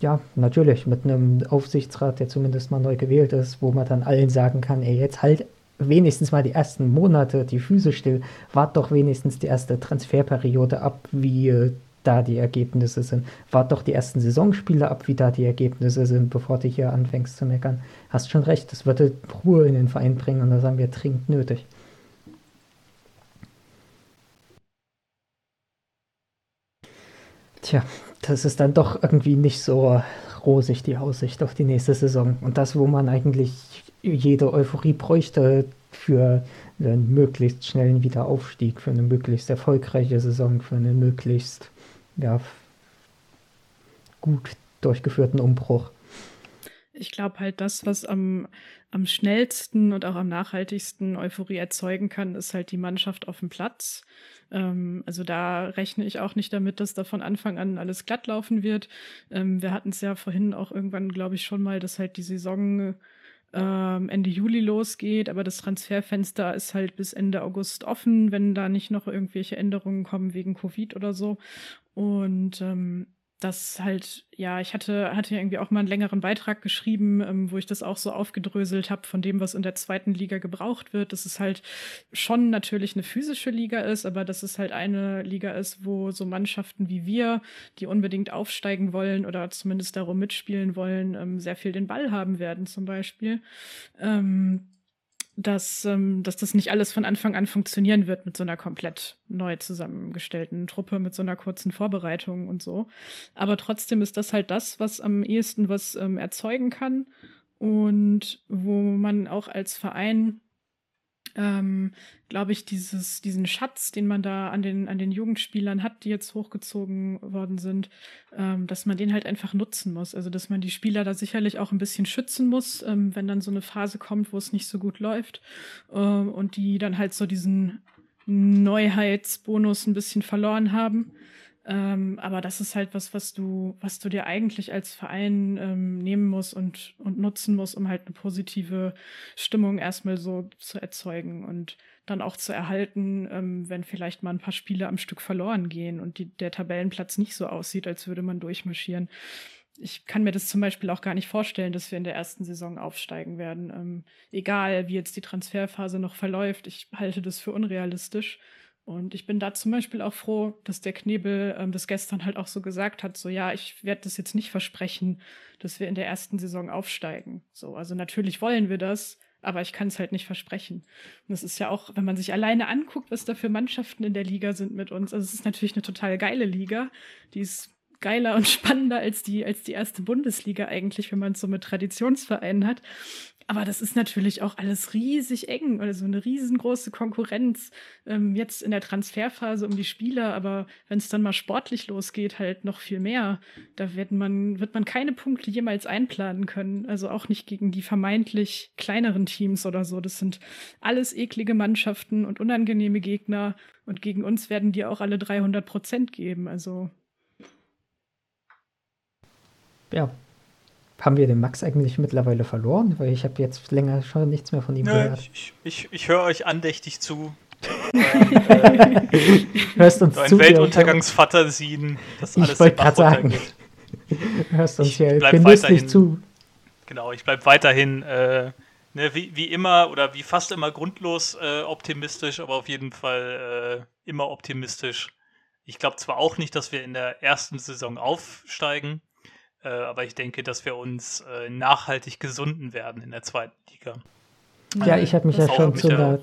B: Ja, natürlich, mit einem Aufsichtsrat, der zumindest mal neu gewählt ist, wo man dann allen sagen kann, ey, jetzt halt wenigstens mal die ersten Monate die Füße still. Wart doch wenigstens die erste Transferperiode ab, wie äh, da die Ergebnisse sind. Wart doch die ersten Saisonspiele ab, wie da die Ergebnisse sind, bevor du hier anfängst zu meckern. Hast schon recht, das würde Ruhe in den Verein bringen und das haben wir dringend nötig. Tja, das ist dann doch irgendwie nicht so rosig, die Aussicht auf die nächste Saison. Und das, wo man eigentlich jede Euphorie bräuchte für einen möglichst schnellen Wiederaufstieg, für eine möglichst erfolgreiche Saison, für einen möglichst ja, gut durchgeführten Umbruch.
A: Ich glaube halt, das, was am, am schnellsten und auch am nachhaltigsten Euphorie erzeugen kann, ist halt die Mannschaft auf dem Platz. Ähm, also da rechne ich auch nicht damit, dass da von Anfang an alles glatt laufen wird. Ähm, wir hatten es ja vorhin auch irgendwann, glaube ich, schon mal, dass halt die Saison ähm, Ende Juli losgeht, aber das Transferfenster ist halt bis Ende August offen, wenn da nicht noch irgendwelche Änderungen kommen wegen Covid oder so. Und ähm, das halt, ja, ich hatte, hatte irgendwie auch mal einen längeren Beitrag geschrieben, ähm, wo ich das auch so aufgedröselt habe von dem, was in der zweiten Liga gebraucht wird. Dass es halt schon natürlich eine physische Liga ist, aber dass es halt eine Liga ist, wo so Mannschaften wie wir, die unbedingt aufsteigen wollen oder zumindest darum mitspielen wollen, ähm, sehr viel den Ball haben werden, zum Beispiel. Ähm, dass, ähm, dass das nicht alles von Anfang an funktionieren wird mit so einer komplett neu zusammengestellten Truppe, mit so einer kurzen Vorbereitung und so. Aber trotzdem ist das halt das, was am ehesten was ähm, erzeugen kann und wo man auch als Verein ähm, glaube ich, dieses, diesen Schatz, den man da an den, an den Jugendspielern hat, die jetzt hochgezogen worden sind, ähm, dass man den halt einfach nutzen muss. Also, dass man die Spieler da sicherlich auch ein bisschen schützen muss, ähm, wenn dann so eine Phase kommt, wo es nicht so gut läuft ähm, und die dann halt so diesen Neuheitsbonus ein bisschen verloren haben. Ähm, aber das ist halt was, was du, was du dir eigentlich als Verein ähm, nehmen musst und, und nutzen musst, um halt eine positive Stimmung erstmal so zu erzeugen und dann auch zu erhalten, ähm, wenn vielleicht mal ein paar Spiele am Stück verloren gehen und die, der Tabellenplatz nicht so aussieht, als würde man durchmarschieren. Ich kann mir das zum Beispiel auch gar nicht vorstellen, dass wir in der ersten Saison aufsteigen werden. Ähm, egal, wie jetzt die Transferphase noch verläuft, ich halte das für unrealistisch. Und ich bin da zum Beispiel auch froh, dass der Knebel ähm, das gestern halt auch so gesagt hat, so ja, ich werde das jetzt nicht versprechen, dass wir in der ersten Saison aufsteigen. So, also natürlich wollen wir das, aber ich kann es halt nicht versprechen. Und das ist ja auch, wenn man sich alleine anguckt, was da für Mannschaften in der Liga sind mit uns. Also es ist natürlich eine total geile Liga. Die ist geiler und [laughs] spannender als die, als die erste Bundesliga eigentlich, wenn man es so mit Traditionsvereinen hat. Aber das ist natürlich auch alles riesig eng oder so eine riesengroße Konkurrenz ähm, jetzt in der Transferphase um die Spieler. Aber wenn es dann mal sportlich losgeht, halt noch viel mehr. Da wird man, wird man keine Punkte jemals einplanen können. Also auch nicht gegen die vermeintlich kleineren Teams oder so. Das sind alles eklige Mannschaften und unangenehme Gegner. Und gegen uns werden die auch alle 300 Prozent geben. Also.
B: Ja, haben wir den Max eigentlich mittlerweile verloren? Weil ich habe jetzt länger schon nichts mehr von ihm
C: Nö,
B: gehört.
C: Ich, ich, ich höre euch andächtig zu.
B: äh, [laughs] Hörst uns
C: ein Weltuntergangsfantasien,
B: das alles Ich wollte gerade sagen. [laughs] Hörst uns hier genüsslich zu.
C: Genau, ich bleibe weiterhin äh, ne, wie, wie immer oder wie fast immer grundlos äh, optimistisch, aber auf jeden Fall äh, immer optimistisch. Ich glaube zwar auch nicht, dass wir in der ersten Saison aufsteigen, äh, aber ich denke, dass wir uns äh, nachhaltig gesunden werden in der zweiten Liga.
B: Ja, ich habe mich ja schon zu einer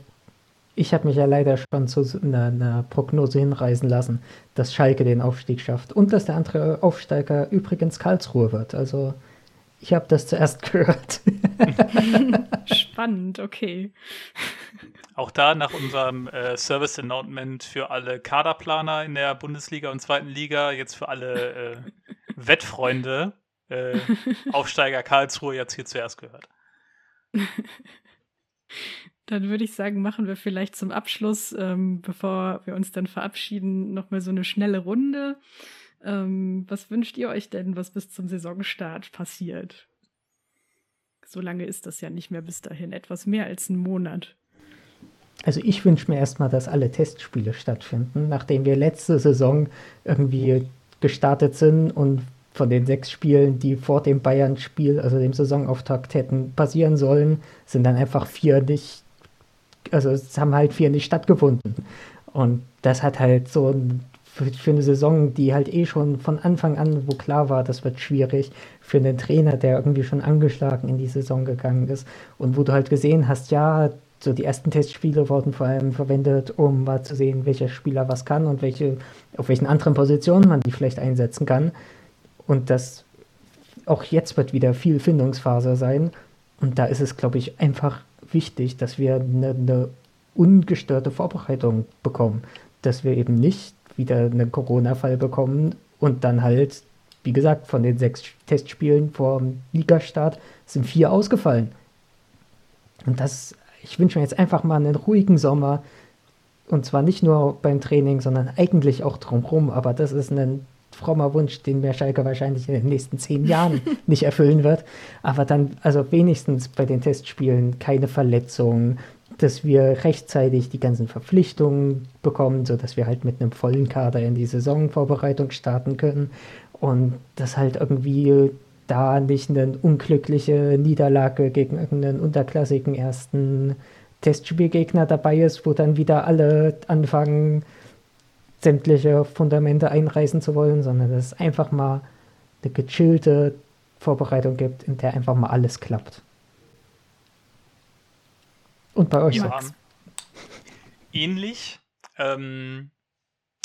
B: ich habe mich ja leider schon zu einer, einer, Prognose hinreißen lassen, dass Schalke den Aufstieg schafft und dass der andere Aufsteiger übrigens Karlsruhe wird. Also ich habe das zuerst [laughs] gehört. [laughs]
A: Spannend, okay.
C: Auch da nach unserem äh, Service Announcement für alle Kaderplaner in der Bundesliga und zweiten Liga, jetzt für alle äh, Wettfreunde, äh, [laughs] Aufsteiger Karlsruhe jetzt hier zuerst gehört. [laughs]
A: Dann würde ich sagen, machen wir vielleicht zum Abschluss, ähm, bevor wir uns dann verabschieden, nochmal so eine schnelle Runde. Ähm, was wünscht ihr euch denn, was bis zum Saisonstart passiert? So lange ist das ja nicht mehr bis dahin, etwas mehr als einen Monat.
B: Also ich wünsche mir erstmal, dass alle Testspiele stattfinden, nachdem wir letzte Saison irgendwie gestartet sind und von den sechs Spielen, die vor dem Bayern-Spiel, also dem Saisonauftakt hätten passieren sollen, sind dann einfach vier nicht also es haben halt vier nicht stattgefunden. Und das hat halt so für, für, eine Saison, die halt eh schon von Anfang an, wo klar war, das wird schwierig, für einen Trainer, der irgendwie schon angeschlagen in die Saison gegangen ist und wo du halt gesehen hast, ja, so die ersten Testspiele wurden vor allem verwendet, um mal zu sehen, welcher Spieler was kann und welche, auf welchen anderen Positionen man die vielleicht einsetzen kann. Und das auch jetzt wird wieder viel Findungsphase sein. Und da ist es, glaube ich, einfach wichtig, dass wir eine, eine ungestörte Vorbereitung bekommen. Dass wir eben nicht wieder einen Corona-Fall bekommen und dann halt, wie gesagt, von den sechs Testspielen vor dem Ligastart sind vier ausgefallen. Und das, ich wünsche mir jetzt einfach mal einen ruhigen Sommer. Und zwar nicht nur beim Training, sondern eigentlich auch drumherum. Aber das ist ein frommer Wunsch, den mir Schalke wahrscheinlich in den nächsten zehn Jahren [laughs] nicht erfüllen wird. Aber dann, also wenigstens bei den Testspielen keine Verletzungen, dass wir rechtzeitig die ganzen Verpflichtungen bekommen, sodass wir halt mit einem vollen Kader in die Saisonvorbereitung starten können und dass halt irgendwie da nicht eine unglückliche Niederlage gegen irgendeinen unterklassigen ersten Testspielgegner dabei ist, wo dann wieder alle anfangen, sämtliche Fundamente einreißen zu wollen, sondern dass es einfach mal eine gechillte Vorbereitung gibt, in der einfach mal alles klappt. Und bei euch ja,
C: Ähnlich. Ähm,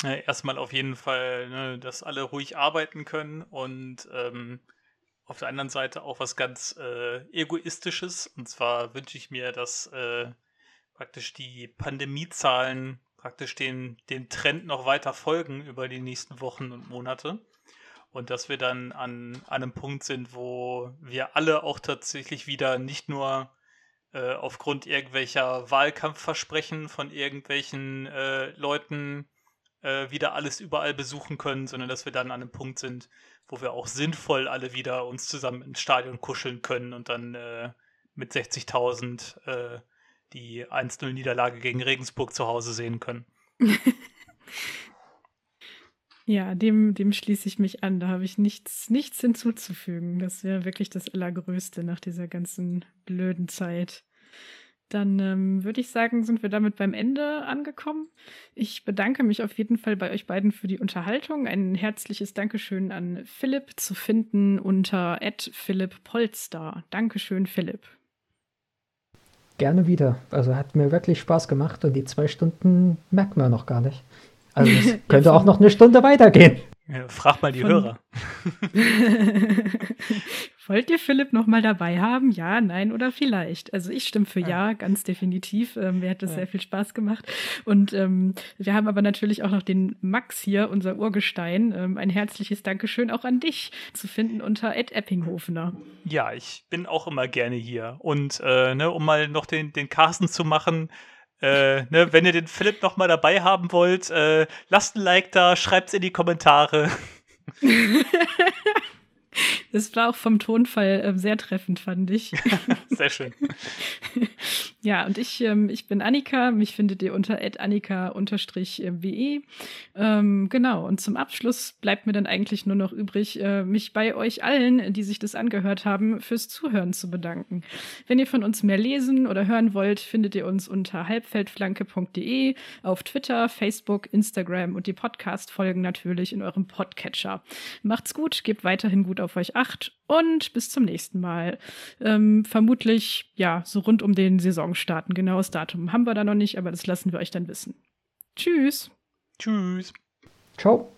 C: äh, erstmal auf jeden Fall, ne, dass alle ruhig arbeiten können und ähm, auf der anderen Seite auch was ganz äh, Egoistisches. Und zwar wünsche ich mir, dass äh, praktisch die Pandemiezahlen praktisch den, den Trend noch weiter folgen über die nächsten Wochen und Monate. Und dass wir dann an, an einem Punkt sind, wo wir alle auch tatsächlich wieder nicht nur äh, aufgrund irgendwelcher Wahlkampfversprechen von irgendwelchen äh, Leuten äh, wieder alles überall besuchen können, sondern dass wir dann an einem Punkt sind, wo wir auch sinnvoll alle wieder uns zusammen ins Stadion kuscheln können und dann äh, mit 60.000 äh, die 1-0-Niederlage gegen Regensburg zu Hause sehen können. [laughs]
A: ja, dem, dem schließe ich mich an. Da habe ich nichts, nichts hinzuzufügen. Das wäre wirklich das Allergrößte nach dieser ganzen blöden Zeit. Dann ähm, würde ich sagen, sind wir damit beim Ende angekommen. Ich bedanke mich auf jeden Fall bei euch beiden für die Unterhaltung. Ein herzliches Dankeschön an Philipp zu finden unter Philipp Polster. Dankeschön, Philipp.
B: Gerne wieder. Also hat mir wirklich Spaß gemacht und die zwei Stunden merkt man noch gar nicht. Also es [laughs] könnte auch noch eine Stunde weitergehen.
C: Ja, frag mal die von... Hörer. [laughs]
A: Wollt ihr Philipp noch mal dabei haben? Ja, nein oder vielleicht? Also ich stimme für ja, ja ganz definitiv. Ähm, mir hat das ja. sehr viel Spaß gemacht. Und ähm, wir haben aber natürlich auch noch den Max hier, unser Urgestein. Ähm, ein herzliches Dankeschön auch an dich zu finden unter Ed Eppinghofener.
C: Ja, ich bin auch immer gerne hier. Und äh, ne, um mal noch den, den Carsten zu machen, äh, ne, wenn ihr den Philipp noch mal dabei haben wollt, äh, lasst ein Like da, schreibt es in die Kommentare. [laughs]
A: Das war auch vom Tonfall äh, sehr treffend, fand ich. [laughs]
C: sehr schön. [laughs]
A: ja, und ich, ähm, ich bin Annika. Mich findet ihr unter annika-we. Ähm, genau, und zum Abschluss bleibt mir dann eigentlich nur noch übrig, äh, mich bei euch allen, die sich das angehört haben, fürs Zuhören zu bedanken. Wenn ihr von uns mehr lesen oder hören wollt, findet ihr uns unter halbfeldflanke.de, auf Twitter, Facebook, Instagram und die Podcast-Folgen natürlich in eurem Podcatcher. Macht's gut, gebt weiterhin gut auf euch acht und bis zum nächsten Mal. Ähm, vermutlich, ja, so rund um den Saisonstarten. Genaues Datum haben wir da noch nicht, aber das lassen wir euch dann wissen. Tschüss.
C: Tschüss.
B: Ciao.